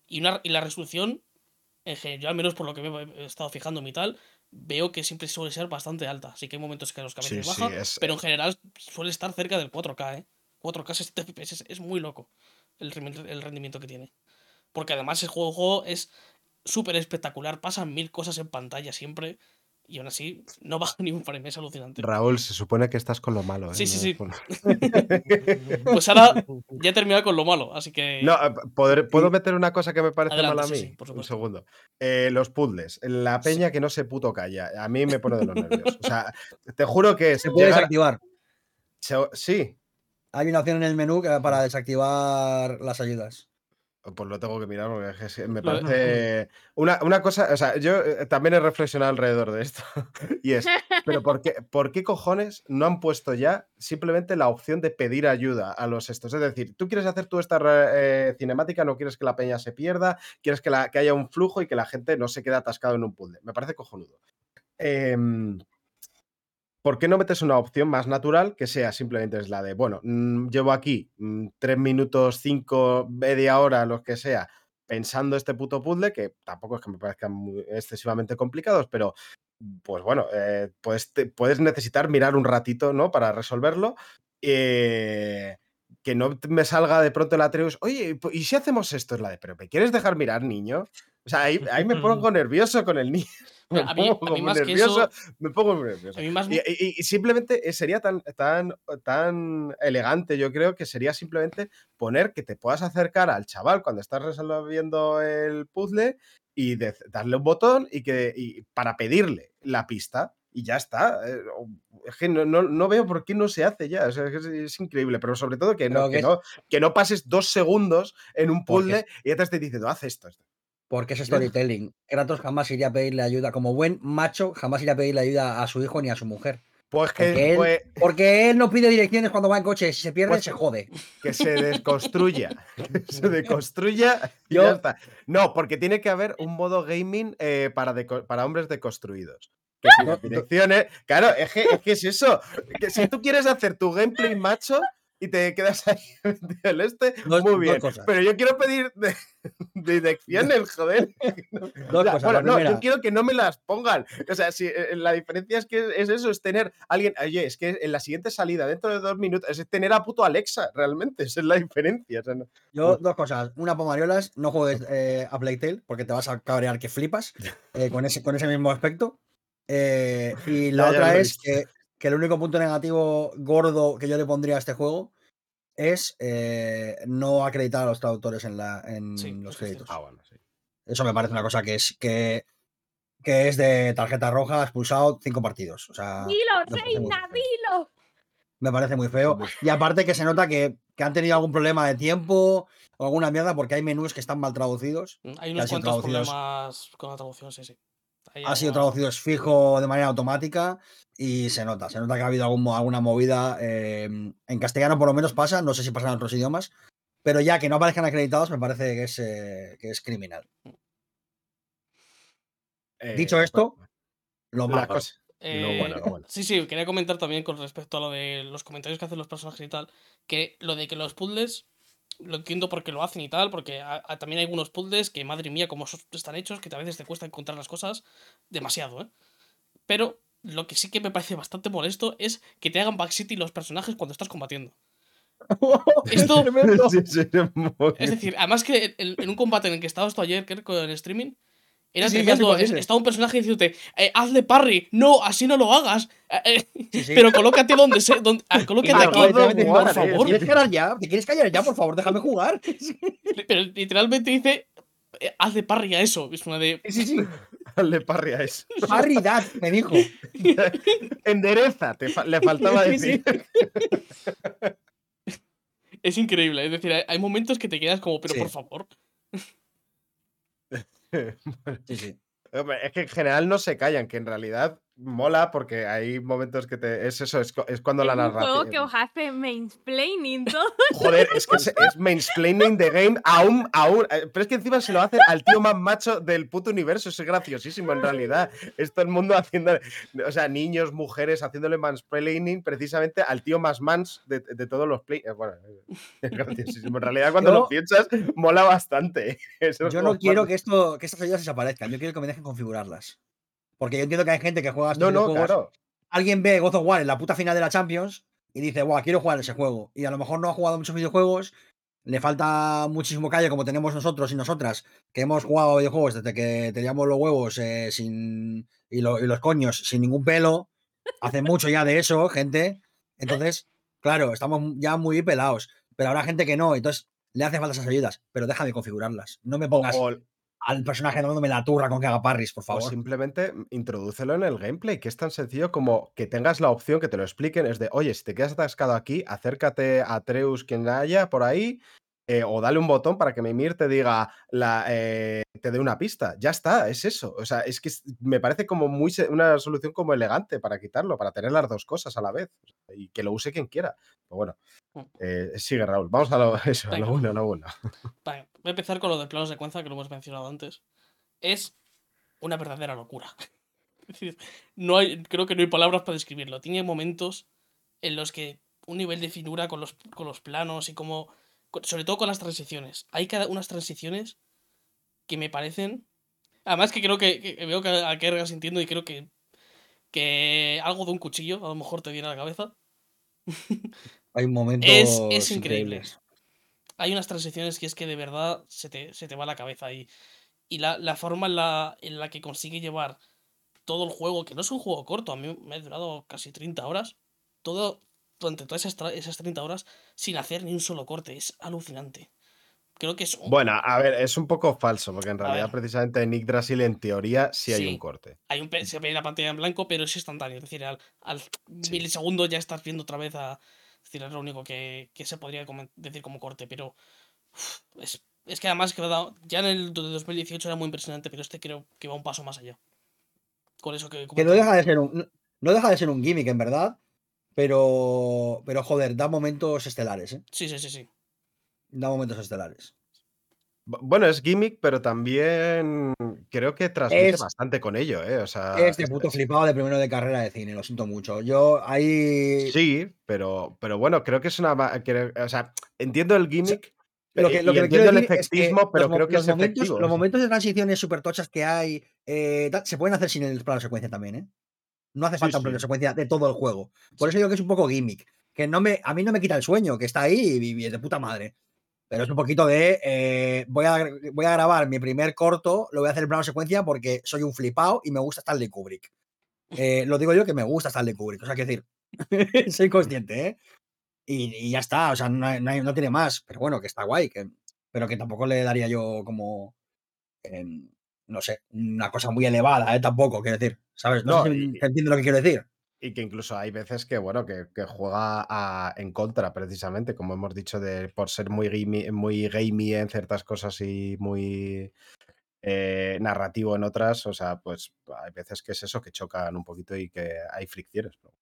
Y, una, y la resolución, en general, yo al menos por lo que me he estado fijando y tal, veo que siempre suele ser bastante alta. Así que hay momentos que los que a
Sí,
veces
sí,
baja,
es-
pero en general suele estar cerca del 4K, ¿eh? 4K 60 FPS es, es muy loco el, el rendimiento que tiene. Porque además el juego es súper espectacular, pasan mil cosas en pantalla siempre. Y aún así, no baja ni un frame, es alucinante.
Raúl, se supone que estás con lo malo. ¿eh?
Sí, sí, sí. Pues ahora ya he terminado con lo malo, así que.
No, eh, ¿podré- ¿puedo meter una cosa que me parece
Adelante,
mal a
sí,
mí?
sí, por
Un segundo. Eh, los puzzles. La
Sí.
peña que no se puto calla. A mí me pone de los nervios. O sea, te juro que
Se puede
llegar-
desactivar.
Sí,
Hay una opción en el menú para desactivar las ayudas.
Pues lo tengo que mirar porque me parece. Una, una cosa, o sea, yo eh, también he reflexionado alrededor de esto. Y es, ¿pero por qué, por qué cojones no han puesto ya simplemente la opción de pedir ayuda a los estos? Es decir, tú quieres hacer tú esta eh, cinemática, no quieres que la peña se pierda, quieres que, la, que haya un flujo y que la gente no se quede atascado en un puzzle. Me parece cojonudo. Em, ¿Por qué no metes una opción más natural que sea simplemente es la de, bueno, mm, llevo aquí mm, tres minutos, cinco, media hora, lo que sea, pensando este puto puzzle, que tampoco es que me parezcan muy excesivamente complicados, pero pues bueno, eh, pues te- puedes necesitar mirar un ratito, ¿no? Para resolverlo. eh, que no me salga de pronto el Atreus, oye, ¿y si hacemos esto? Es la de, pero ¿me quieres dejar mirar, niño? O sea, ahí, ahí me pongo nervioso con el niño. Me
A mí-
pongo
a mí
muy
más que
nervioso,
eso-
me pongo muy nervioso.
A mí más.
Y, y- y simplemente eh, sería tan, tan, tan elegante, yo creo que sería simplemente poner que te puedas acercar al chaval cuando estás resolviendo el puzzle y de- darle un botón y que y para pedirle la pista y ya está. Eh, Es que no, no- no veo por qué no se hace ya. o sea, es, es increíble, pero sobre todo que no, que,
que es-
no, que no pases dos segundos en un
Porque
puzzle y ya te estés diciendo, haz esto. esto".
Porque es storytelling. Kratos jamás iría a pedirle ayuda. Como buen macho, jamás iría a pedirle ayuda a su hijo ni a su mujer.
Pues que,
Porque él,
pues,
porque él no pide direcciones cuando va en coche. Si se pierde,
Pues-
se jode.
que se desconstruya. que se deconstruya y
Yo-
ya está. No, porque tiene que haber un modo gaming eh, para, hombres deconstruidos. Que
no.
direcciones. Claro, es que, es que es eso. Que si tú quieres hacer tu gameplay macho y te quedas ahí el este,
Dos-
muy bien. Pero yo quiero pedir de, direcciones, joder.
Dos
O sea,
cosas.
bueno, no,
primera,
yo quiero que no me las pongan. O sea, si, eh, la diferencia es que es eso, es tener alguien. Oye, es que en la siguiente salida, dentro de dos minutos, es tener a puto Alexa, realmente. Esa es la diferencia. o sea, no-
yo dos cosas. Una, Pomariolas, no juegues eh, a Playtale porque te vas a cabrear que flipas eh, con, ese, con ese mismo aspecto. Eh, y la
Ya,
otra es que, que el único punto negativo gordo que yo le pondría a este juego es eh, no acreditar a los traductores en, la, en
Sí,
los créditos.
Ah, bueno, sí.
Eso me parece una cosa que es que, que es de tarjeta roja, expulsado cinco partidos. O sea,
Dilo,
me parece muy
Reina,
feo.
dilo.
Me parece muy feo. Y aparte que se nota que, que han tenido algún problema de tiempo o alguna mierda porque hay menús que están mal traducidos.
Mm, Hay unos cuantos
traducidos.
problemas con la traducción, sí, sí.
Ha sido
alguna-
traducidos fijo de manera automática y se nota, se nota que ha habido algún alguna movida. eh, en castellano por lo menos pasa, no sé si pasa en otros idiomas, pero ya que no aparezcan acreditados me parece que es, eh, que es criminal.
Eh,
Dicho esto,
bueno,
Lo malo.
cosa-
Eh,
bueno, lo bueno.
Sí, sí, quería comentar también con respecto a lo de los comentarios que hacen los personajes y tal, que lo de que los puzzles, lo entiendo porque lo hacen y tal, porque a- a- también hay algunos puzzles que, madre mía, cómo so- están hechos, que a veces te cuesta encontrar las cosas demasiado, ¿eh? Pero lo que sí que me parece bastante molesto es que te hagan backcity los personajes cuando estás combatiendo. Esto.
Sí, sí,
es decir, además que en, en un combate en el que estabas tú ayer, Kerr, con el streaming, era
Sí,
tremendo. es-. Estaba un personaje diciéndote, eh, hazle parry, no, así no lo hagas. eh, eh,
Sí, sí.
Pero colócate donde se. Donde, ah, colócate aquí, por
eh,
¿Te
favor.
quieres callar ya? ¿Te quieres callar ya? Por favor, déjame jugar.
Pero literalmente dice, eh, hazle parry a eso. Es una de.
sí, sí.
Le parria es.
Harry Dad me dijo.
Endereza, te fa- le faltaba
Sí, sí.
decir.
Es increíble. Es decir, hay, hay momentos que te quedas como, pero
Sí.
por favor.
Sí, sí.
Hombre, Es que en general no se callan, que en realidad mola porque hay momentos que te. Es eso, es, cu- es cuando
Es
la
un juego
narración.
que os hace mansplaining todo.
Joder, es que es, es mansplaining the game aún, aún. eh, Pero es que encima se lo hacen al tío más macho del puto universo. Es graciosísimo en realidad. Es todo el mundo haciendo. O sea, niños, mujeres haciéndole mansplaining precisamente al tío más mans de, de todos los play. eh, Bueno, es graciosísimo. En realidad, cuando
Yo-
lo piensas, mola bastante.
Yo no quiero que, esto, que estas ayudas desaparezcan. Yo quiero que me dejen configurarlas. Porque yo entiendo que hay gente que juega estos
No, no, claro.
Alguien ve God of War en la puta final de la Champions y dice, Buah, quiero jugar ese juego. Y a lo mejor no ha jugado muchos videojuegos, le falta muchísimo calle como tenemos nosotros y nosotras, que hemos jugado videojuegos desde que teníamos los huevos eh, sin, y, lo- y los coños sin ningún pelo. Hace mucho ya de eso, gente. Entonces, claro, estamos ya muy pelados. Pero habrá gente que no, entonces le hace falta esas ayudas. Pero déjame configurarlas. No me pongas
O,
al personaje dándome la turra con que haga parries, por
o
favor.
simplemente introdúcelo en el gameplay, que es tan sencillo como que tengas la opción que te lo expliquen. Es de, oye, si te quedas atascado aquí, acércate a Treus, quien haya por ahí, eh, o dale un botón para que Mimir te diga, la, eh, te dé una pista. Ya está, es eso. O sea, es que me parece como muy una solución como elegante para quitarlo, para tener las dos cosas a la vez. Y que lo use quien quiera. Pero bueno,
Mm.
eh, sigue Raúl. Vamos a lo, eso, a lo bueno, a lo bueno.
Vale, voy a empezar con lo del plano secuencia que lo hemos mencionado antes. Es una verdadera locura. Es decir, no hay, creo que no hay palabras para describirlo. Tiene momentos en los que un nivel de finura con los, con los planos y como. Sobre todo con las transiciones. Hay cada unas transiciones que me parecen. Además que creo que, que veo que a Kergas sintiendo y creo que. Que algo de un cuchillo a lo mejor te viene a la cabeza.
Hay momentos.
Es, es increíble.
increíbles.
Hay unas transiciones que es que de verdad se te, se te va la cabeza y, y la, la forma en la, en la que consigue llevar todo el juego, que no es un juego corto, a mí me ha durado casi 30 horas, todo durante todas esas, esas 30 horas sin hacer ni un solo corte, es alucinante. Creo que es un-
Bueno, a ver, es un poco falso, porque en
A
realidad,
ver.
precisamente en Nick Drasil, en teoría, sí hay un corte.
hay un, se ve la pantalla en blanco, pero es instantáneo, es decir, al, al milisegundo ya estás viendo otra vez a... Es decir, es lo único que, que se podría decir como corte, pero uf, es, es que además que ya en el de 2018 era muy impresionante, pero este creo que va un paso más allá. Con eso que...
Que no deja de ser un. No deja de ser un gimmick, en verdad. Pero. Pero joder, da momentos estelares, ¿eh?
Sí, sí, sí, sí.
Da momentos estelares.
Bu- Bueno, es gimmick, pero también creo que transmite
Es-
bastante con ello, ¿eh? O sea,
es de puto
es-
flipado de primero de carrera de cine, lo siento mucho. Yo ahí.
Sí, pero, pero bueno, creo que es una. que- o sea, entiendo el gimmick.
Lo que,
eh,
lo que
entiendo el
decir es que
efectismo, pero
los,
creo que
los
es
momentos,
efectivo.
los momentos de transiciones súper tochas que hay eh, se pueden hacer sin el plano secuencia también, ¿eh? No hace
Sí,
falta un plano
sí.
secuencia de todo el juego. Por eso digo que es un poco gimmick. Que no me, a mí no me quita el sueño, que está ahí y, es de puta madre. Pero es un poquito de. eh, voy, a, voy a grabar mi primer corto, lo voy a hacer en plano secuencia porque soy un flipado y me gusta Stanley Kubrick. Eh, lo digo yo que me gusta Stanley Kubrick. O sea, que decir, soy consciente, ¿eh? Y, y ya está, o sea, no, hay- no hay- no tiene más. Pero bueno, que está guay, que, pero que tampoco le daría yo como. em, no sé, una cosa muy elevada, ¿eh? Tampoco, quiero decir. ¿Sabes? No,
No,
sé si entiende lo que quiero decir.
Y que incluso hay veces que, bueno, que, que juega a- en contra, precisamente, como hemos dicho, de, por ser muy gamey, muy gamey en ciertas cosas y muy eh, narrativo en otras. O sea, pues hay veces que es eso, que chocan un poquito y que hay fricciones. pero-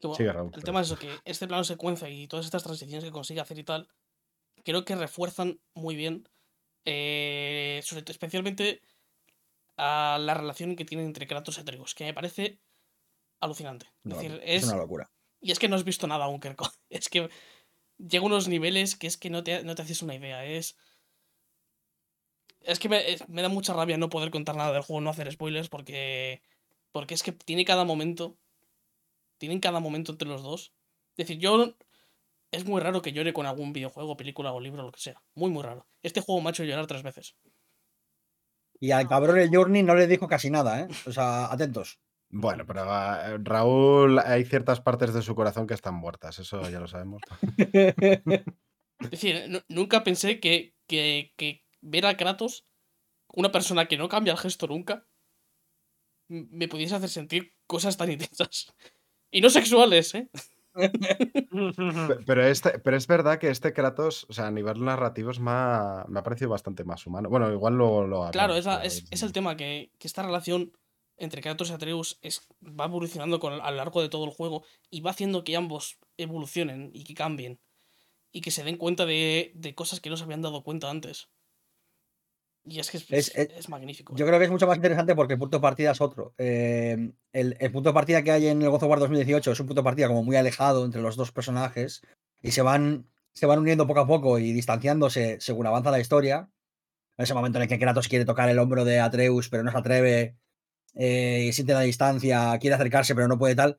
Que, bueno,
Sigue, Raúl,
el tema es eso, que este plano secuencia y todas estas transiciones que consigue hacer y tal, creo que refuerzan muy bien, eh, sobre especialmente a la relación que tienen entre Kratos y Atreus, que me parece alucinante. Es decir,
es
es,
una locura.
y es que no has visto nada aún, Kerko. Es que llega a unos niveles que es que no te, no te haces una idea. Es. Es que me, me da mucha rabia no poder contar nada del juego, no hacer spoilers, porque. Porque es que tiene cada momento. Tienen cada momento entre los dos. Es decir, yo. Es muy raro que llore con algún videojuego, película o libro, lo que sea. Muy, muy raro. Este juego me ha hecho llorar tres veces.
Y al cabrón el Journey no le dijo casi nada, ¿eh? O sea, atentos.
Bueno, pero ah, Raúl, hay ciertas partes de su corazón que están muertas, eso ya lo sabemos.
Es decir, nu- nunca pensé que, que, que ver a Kratos, una persona que no cambia el gesto nunca, me pudiese hacer sentir cosas tan intensas. Y no sexuales, ¿eh?
Pe- Pero, este, pero es verdad que este Kratos, o sea, a nivel narrativo es más, me ha parecido bastante más humano. Bueno, igual luego lo
Claro, la- es, es el tema que, que esta relación entre Kratos y Atreus es, va evolucionando con, a lo largo de todo el juego y va haciendo que ambos evolucionen y que cambien. Y que se den cuenta de, de cosas que no se habían dado cuenta antes. Y es que es,
Es-
es-
es-
es magnífico.
Yo creo que es mucho más interesante porque el punto de partida es otro. Eh, el, el punto de partida que hay en el God of War 2018 es un punto de partida como muy alejado entre los dos personajes y se van, se van uniendo poco a poco y distanciándose según avanza la historia. En ese momento en el que Kratos quiere tocar el hombro de Atreus pero no se atreve, eh, siente la distancia, quiere acercarse pero no puede tal.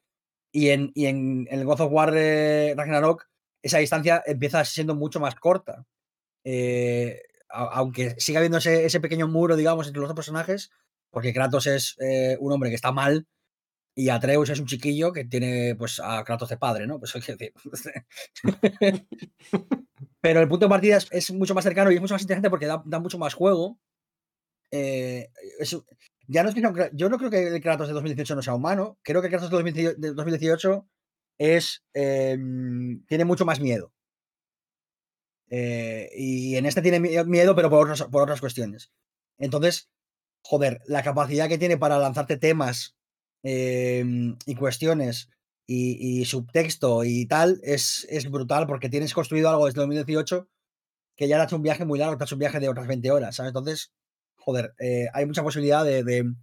Y en, y en, en el God of War eh, Ragnarok esa distancia empieza siendo mucho más corta. Eh, aunque siga habiendo ese, ese pequeño muro, digamos, entre los dos personajes, porque Kratos es eh, un hombre que está mal y Atreus es un chiquillo que tiene pues a Kratos de padre, ¿no? Pues. Pero el punto de partida es, mucho más cercano y es mucho más interesante porque da, da mucho más juego. Eh, ya no es yo no creo que el Kratos de 2018 no sea humano, creo que el Kratos de 2018, de 2018 es, eh, tiene mucho más miedo. Eh, y en este tiene mie- miedo, pero por otras, por cuestiones. Entonces, joder, la capacidad que tiene para lanzarte temas eh, y cuestiones y, y subtexto y tal es, es brutal porque tienes construido algo desde 2018 que ya te ha hecho un viaje muy largo, te ha hecho un viaje de otras 20 horas. Entonces, joder, eh, hay mucha posibilidad de, de-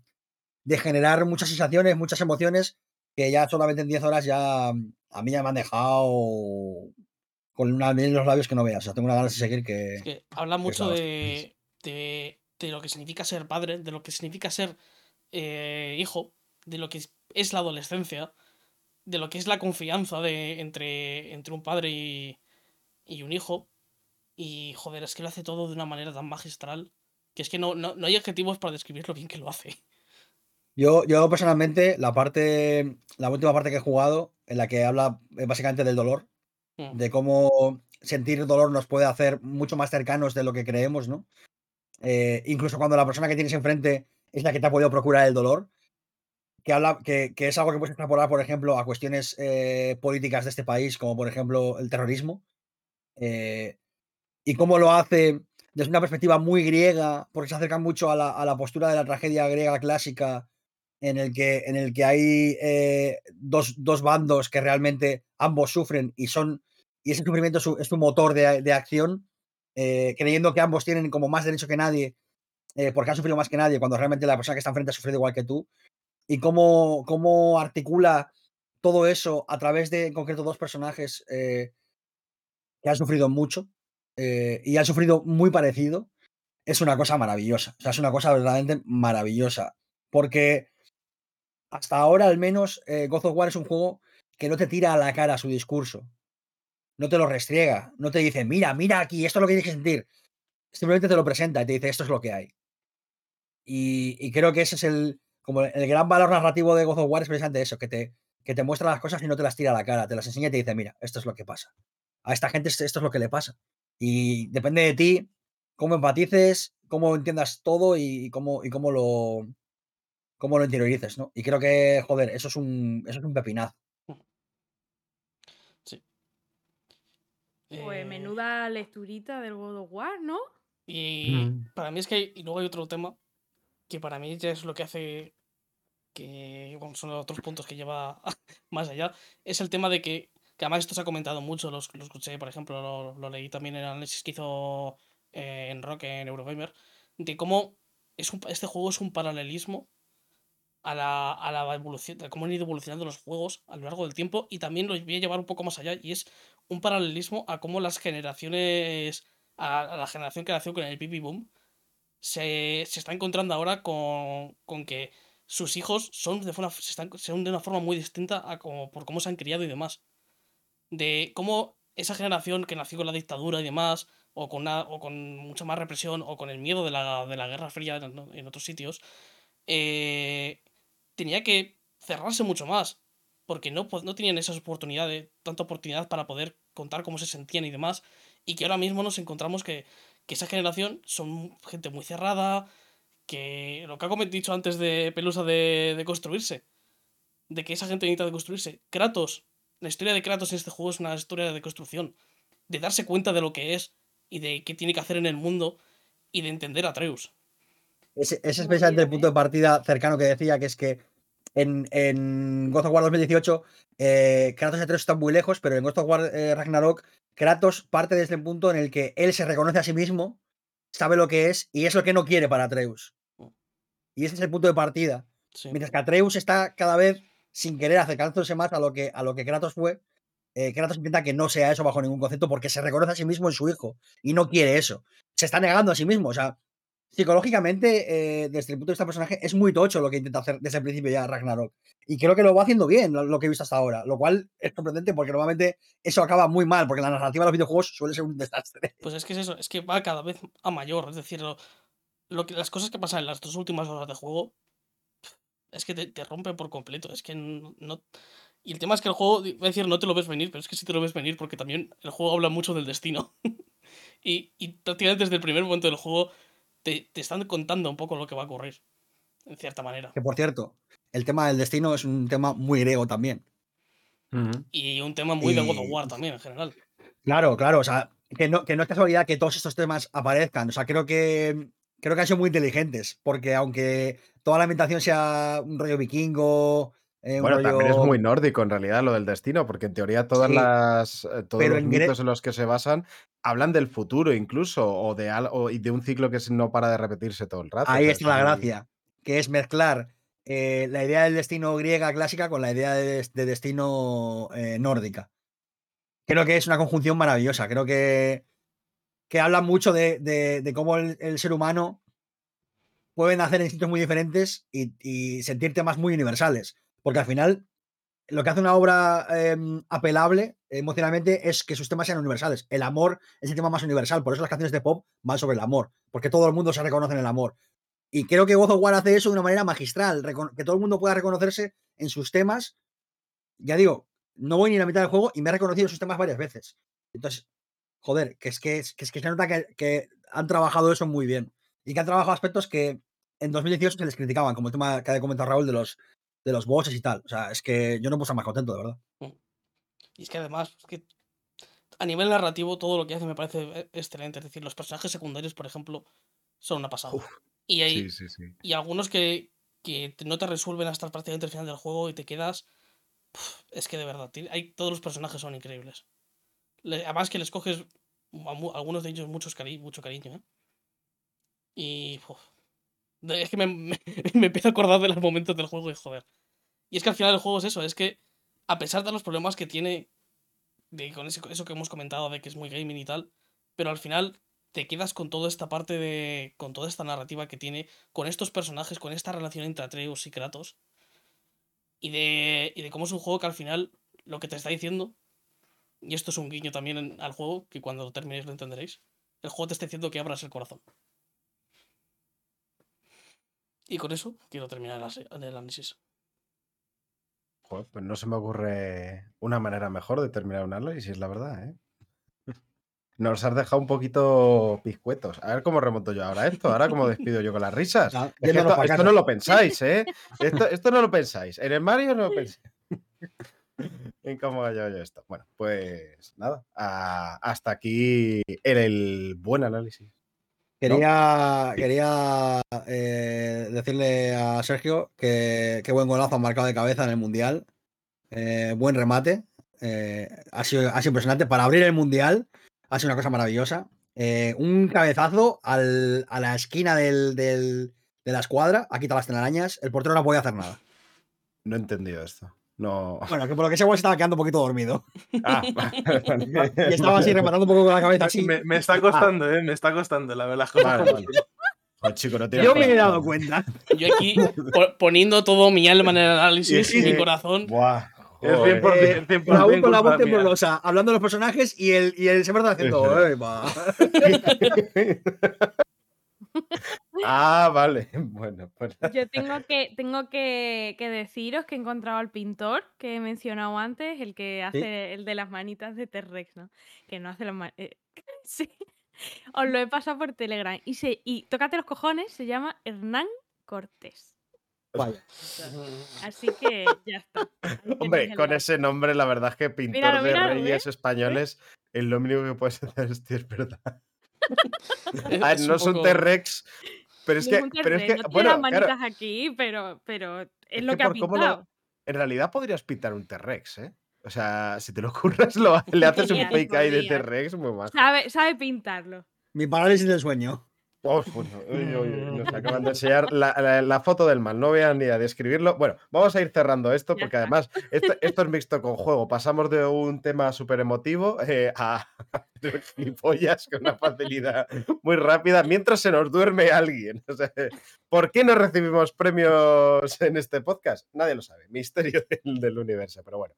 de generar muchas sensaciones, muchas emociones que ya solamente en 10 horas ya a mí ya me han dejado con una miel en los labios que no veas. O sea, tengo una ganas de seguir que...
Es que habla mucho de, de, de lo que significa ser padre, de lo que significa ser eh, hijo, de lo que es, la adolescencia, de lo que es la confianza de, entre, entre un padre y, y un hijo. Y joder, es que lo hace todo de una manera tan magistral que es que no, no, no hay adjetivos para describir lo bien que lo hace.
Yo, yo personalmente, la parte, la última parte que he jugado, en la que habla eh, básicamente del dolor. De cómo sentir dolor nos puede hacer mucho más cercanos de lo que creemos, ¿no? Eh, incluso cuando la persona que tienes enfrente es la que te ha podido procurar el dolor, que, habla, que, que es algo que puedes extrapolar, por ejemplo, a cuestiones eh, políticas de este país, como por ejemplo el terrorismo, eh, y cómo lo hace desde una perspectiva muy griega, porque se acerca mucho a la, a la postura de la tragedia griega clásica, en el que, en el que hay eh, dos, dos bandos que realmente ambos sufren y son y ese sufrimiento es su, es su motor de, de acción, eh, creyendo que ambos tienen como más derecho que nadie, eh, porque han sufrido más que nadie, cuando realmente la persona que está enfrente ha sufrido igual que tú, y cómo, cómo articula todo eso a través de, en concreto, dos personajes eh, que han sufrido mucho eh, y han sufrido muy parecido, es una cosa maravillosa. O sea, es una cosa verdaderamente maravillosa. Porque hasta ahora, al menos, eh, God of War es un juego que no te tira a la cara su discurso. No te lo restriega. No te dice, mira, mira aquí, esto es lo que tienes que sentir. Simplemente te lo presenta y te dice, esto es lo que hay. Y, y creo que ese es el, como el gran valor narrativo de God of War es precisamente eso, que te, que te muestra las cosas y no te las tira a la cara, te las enseña y te dice, mira, esto es lo que pasa. A esta gente esto es lo que le pasa. Y depende de ti cómo empatices, cómo entiendas todo y, cómo, y cómo lo cómo lo interiorices, ¿no? Y creo que, joder, eso es un, eso es un pepinazo.
Sí.
Pues
Eh,
menuda lecturita del God of War, ¿no?
Y
Mm.
para mí es que hay, y luego hay otro tema que para mí ya es lo que hace que bueno, son otros puntos que lleva más allá. Es el tema de que, que además esto se ha comentado mucho, lo, lo escuché, por ejemplo, lo, lo leí también en el análisis que hizo eh, en Rock en Eurogamer, de cómo es un, este juego es un paralelismo a la, a la evolución, de cómo han ido evolucionando los juegos a lo largo del tiempo y también lo voy a llevar un poco más allá y es un paralelismo a cómo las generaciones, a, a la generación que nació con el Pipi Boom, se, se está encontrando ahora con, con que sus hijos son de, forma, se de una forma muy distinta a como, por cómo se han criado y demás. De cómo esa generación que nació con la dictadura y demás, o con, una- o con mucha más represión, o con el miedo de la, de la Guerra Fría en, en otros sitios, eh, tenía que cerrarse mucho más, porque no, no tenían esas oportunidades, tanta oportunidad para poder contar cómo se sentían y demás, y que ahora mismo nos encontramos que, que esa generación son gente muy cerrada, que lo que ha dicho antes de Pelusa de, de construirse, de que esa gente necesita de construirse. Kratos, la historia de Kratos en este juego es una historia de construcción, de darse cuenta de lo que es y de qué tiene que hacer en el mundo y de entender a Atreus.
Ese, ese es precisamente el punto de partida cercano que decía, que es que en, en God of War 2018 eh, Kratos y Atreus están muy lejos, pero en God of War eh, Ragnarok Kratos parte desde el punto en el que él se reconoce a sí mismo, sabe lo que es y es lo que no quiere para Atreus. Y ese es el punto de partida.
Sí.
Mientras que Atreus está cada vez sin querer acercándose más a lo que, a lo que Kratos fue, eh, Kratos intenta que no sea eso bajo ningún concepto porque se reconoce a sí mismo en su hijo y no quiere eso. Se está negando a sí mismo. O sea, psicológicamente, eh, desde el punto de vista del personaje, es muy tocho lo que intenta hacer desde el principio ya Ragnarok. Y creo que lo va haciendo bien, lo, que he visto hasta ahora. Lo cual es sorprendente porque normalmente eso acaba muy mal, porque la narrativa de los videojuegos suele ser un desastre.
Pues es que es eso, es que va cada vez a mayor. Es decir, lo, lo que, las cosas que pasan en las dos últimas horas de juego es que te, te rompen por completo. Es que no- Y el tema es que el juego, voy a decir, no te lo ves venir, pero es que sí te lo ves venir porque también el juego habla mucho del destino. y, y prácticamente desde el primer momento del juego te, te están contando un poco lo que va a ocurrir. En cierta manera.
Que por cierto, el tema del destino es un tema muy griego también.
Y un tema muy de God of
Y-
War también, en general.
Claro, claro, o sea, que no, que no es casualidad que todos estos temas aparezcan. O sea, creo que creo que han sido muy inteligentes, porque aunque toda la ambientación sea un rollo vikingo, eh, un
Bueno, también es muy nórdico en realidad lo del destino, porque en teoría todas
Sí,
las eh, todos
pero
los
en gre-
mitos en los que se basan hablan del futuro incluso o de algo y de un ciclo que no para de repetirse todo el rato.
ahí está
es
la gracia, que es mezclar eh, la idea del destino griega clásica con la idea de, des- de destino eh, nórdica. Creo que es una conjunción maravillosa. Creo que, que habla mucho de, de- de cómo el, el ser humano puede nacer en sitios muy diferentes y, y sentir temas muy universales. Porque al final, lo que hace una obra em, apelable emocionalmente es que sus temas sean universales. El amor es el tema más universal. Por eso las canciones de pop van sobre el amor. Porque todo el mundo se reconoce en el amor. Y creo que God of War hace eso de una manera magistral. Que todo el mundo pueda reconocerse en sus temas. Ya digo, no voy ni a la mitad del juego y me he reconocido en sus temas varias veces. Entonces, joder, que es que, que, es que se nota que, que han trabajado eso muy bien. Y que han trabajado aspectos que en 2018 se les criticaban, como el tema que ha comentado Raúl de los, de los bosses y tal. O sea, es que yo no puedo estar más contento, de verdad.
Y es que además, es que a nivel narrativo, todo lo que hace me parece excelente. Es decir, los personajes secundarios, por ejemplo, son una pasada.
Uf,
y hay
Sí, sí, sí.
y algunos que, que no te resuelven hasta prácticamente el final del juego y te quedas. Es que de verdad, hay, todos los personajes son increíbles. Le- además que les coges a algunos de ellos muchos cari mucho cariño, ¿eh? Y. uf, es que me, me, empiezo a acordar de los momentos del juego y joder. Y es que al final el juego es eso, es que a pesar de los problemas que tiene de, con ese- eso que hemos comentado de que es muy gaming y tal, pero al final te quedas con toda esta parte de. con toda esta narrativa que tiene, con estos personajes, con esta relación entre Atreus y Kratos. Y de, y de cómo es un juego que al final lo que te está diciendo, y esto es un guiño también al juego, que cuando lo terminéis lo entenderéis, el juego te está diciendo que abras el corazón. Y con eso quiero terminar el análisis.
Pues no se me ocurre una manera mejor de terminar un análisis, la verdad, ¿eh? nos has dejado un poquito piscuetos. A ver cómo remonto yo ahora esto, ahora cómo despido yo con las risas. Es que esto, no lo pensáis, ¿eh? Esto, esto no lo pensáis. En el Mario no lo pensáis. en cómo hago yo esto. Bueno, pues nada. a- hasta aquí el, el buen análisis.
Quería, quería eh, decirle a Sergio que qué buen golazo han marcado de cabeza en el Mundial. Eh, buen remate. eh, ha, sido, ha sido impresionante. Para abrir el Mundial ha sido una cosa maravillosa. Eh, un cabezazo al- a la esquina del, del- de la escuadra. Ha quitado las telarañas. El portero no podía hacer nada.
No he entendido esto. No.
Bueno, que por lo que sea, igual se estaba quedando un poquito dormido.
Ah, vale.
Y estaba así rematando un poco con la cabeza así.
Me, me está costando, ¿eh? Me está costando, la verdad.
Vale, vale. chico, no
Yo me he dado cuenta.
Yo aquí po- poniendo todo mi alma en el análisis
Sí,
y mi corazón.
Buah.
Es
joder.
100%,
Eh,
100%
Raúl con la voz temblorosa, hablando de los personajes y el, y el Semerda haciendo.
Ah, vale. Bueno, pues
Yo tengo que, tengo que, que deciros que he encontrado al pintor que he mencionado antes, el que hace el de las manitas de T-Rex, ¿no? Que no hace las manitas. sí. Os lo he pasado por Telegram. Y, se, y tócate los cojones, se llama Hernán Cortés.
Vaya.
Así que ya está.
Hombre,
el
con ese nombre, la verdad es que pintor
Míralo,
de
míralo,
reyes
¿eh?
españoles es lo único que puedes hacer, es verdad.
Es-
A ver,
es
no
un poco-
T-Rex, pero es que, pero es que,
no
bueno,
las
claro,
manitas aquí, pero, pero es,
es
lo
que
que ha
cómo lo-
pintado.
en realidad podrías pintar un T-Rex, ¿eh? O sea, si te lo curras, lo, le haces un fake ahí de. T-Rex muy más.
Sabe, sabe pintarlo.
Mi parálisis del sueño.
Oh, uy, uy, nos acaban de enseñar la, la- la foto del mal, no voy a ni a describirlo. Bueno, vamos a ir cerrando esto porque además esto, esto es mixto con juego. Pasamos de un tema súper emotivo eh, a gilipollas con una facilidad muy rápida mientras se nos duerme alguien. O sea, ¿Por qué no recibimos premios en este podcast? Nadie lo sabe. Misterio del, del universo, pero bueno.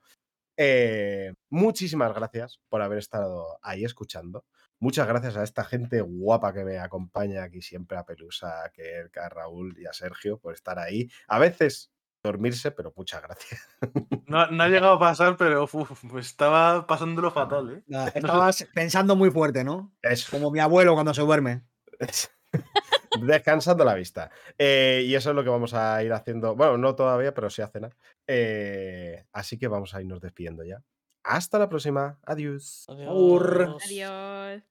Eh, muchísimas gracias por haber estado ahí escuchando. Muchas gracias a esta gente guapa que me acompaña aquí siempre, a Pelusa, a Kerk, a Raúl y a Sergio por estar ahí. A veces dormirse, pero muchas gracias.
No, no ha llegado a pasar, pero uf, estaba pasándolo fatal, ¿eh?
Nada, Estabas pensando muy fuerte, ¿no?
Eso.
Como mi abuelo cuando se duerme.
Descansando la vista. Eh, y eso es lo que vamos a ir haciendo. Bueno, no todavía, pero sí a cenar. Eh, así que vamos a irnos despidiendo ya. Hasta la próxima. Adiós.
Adiós.
Adiós.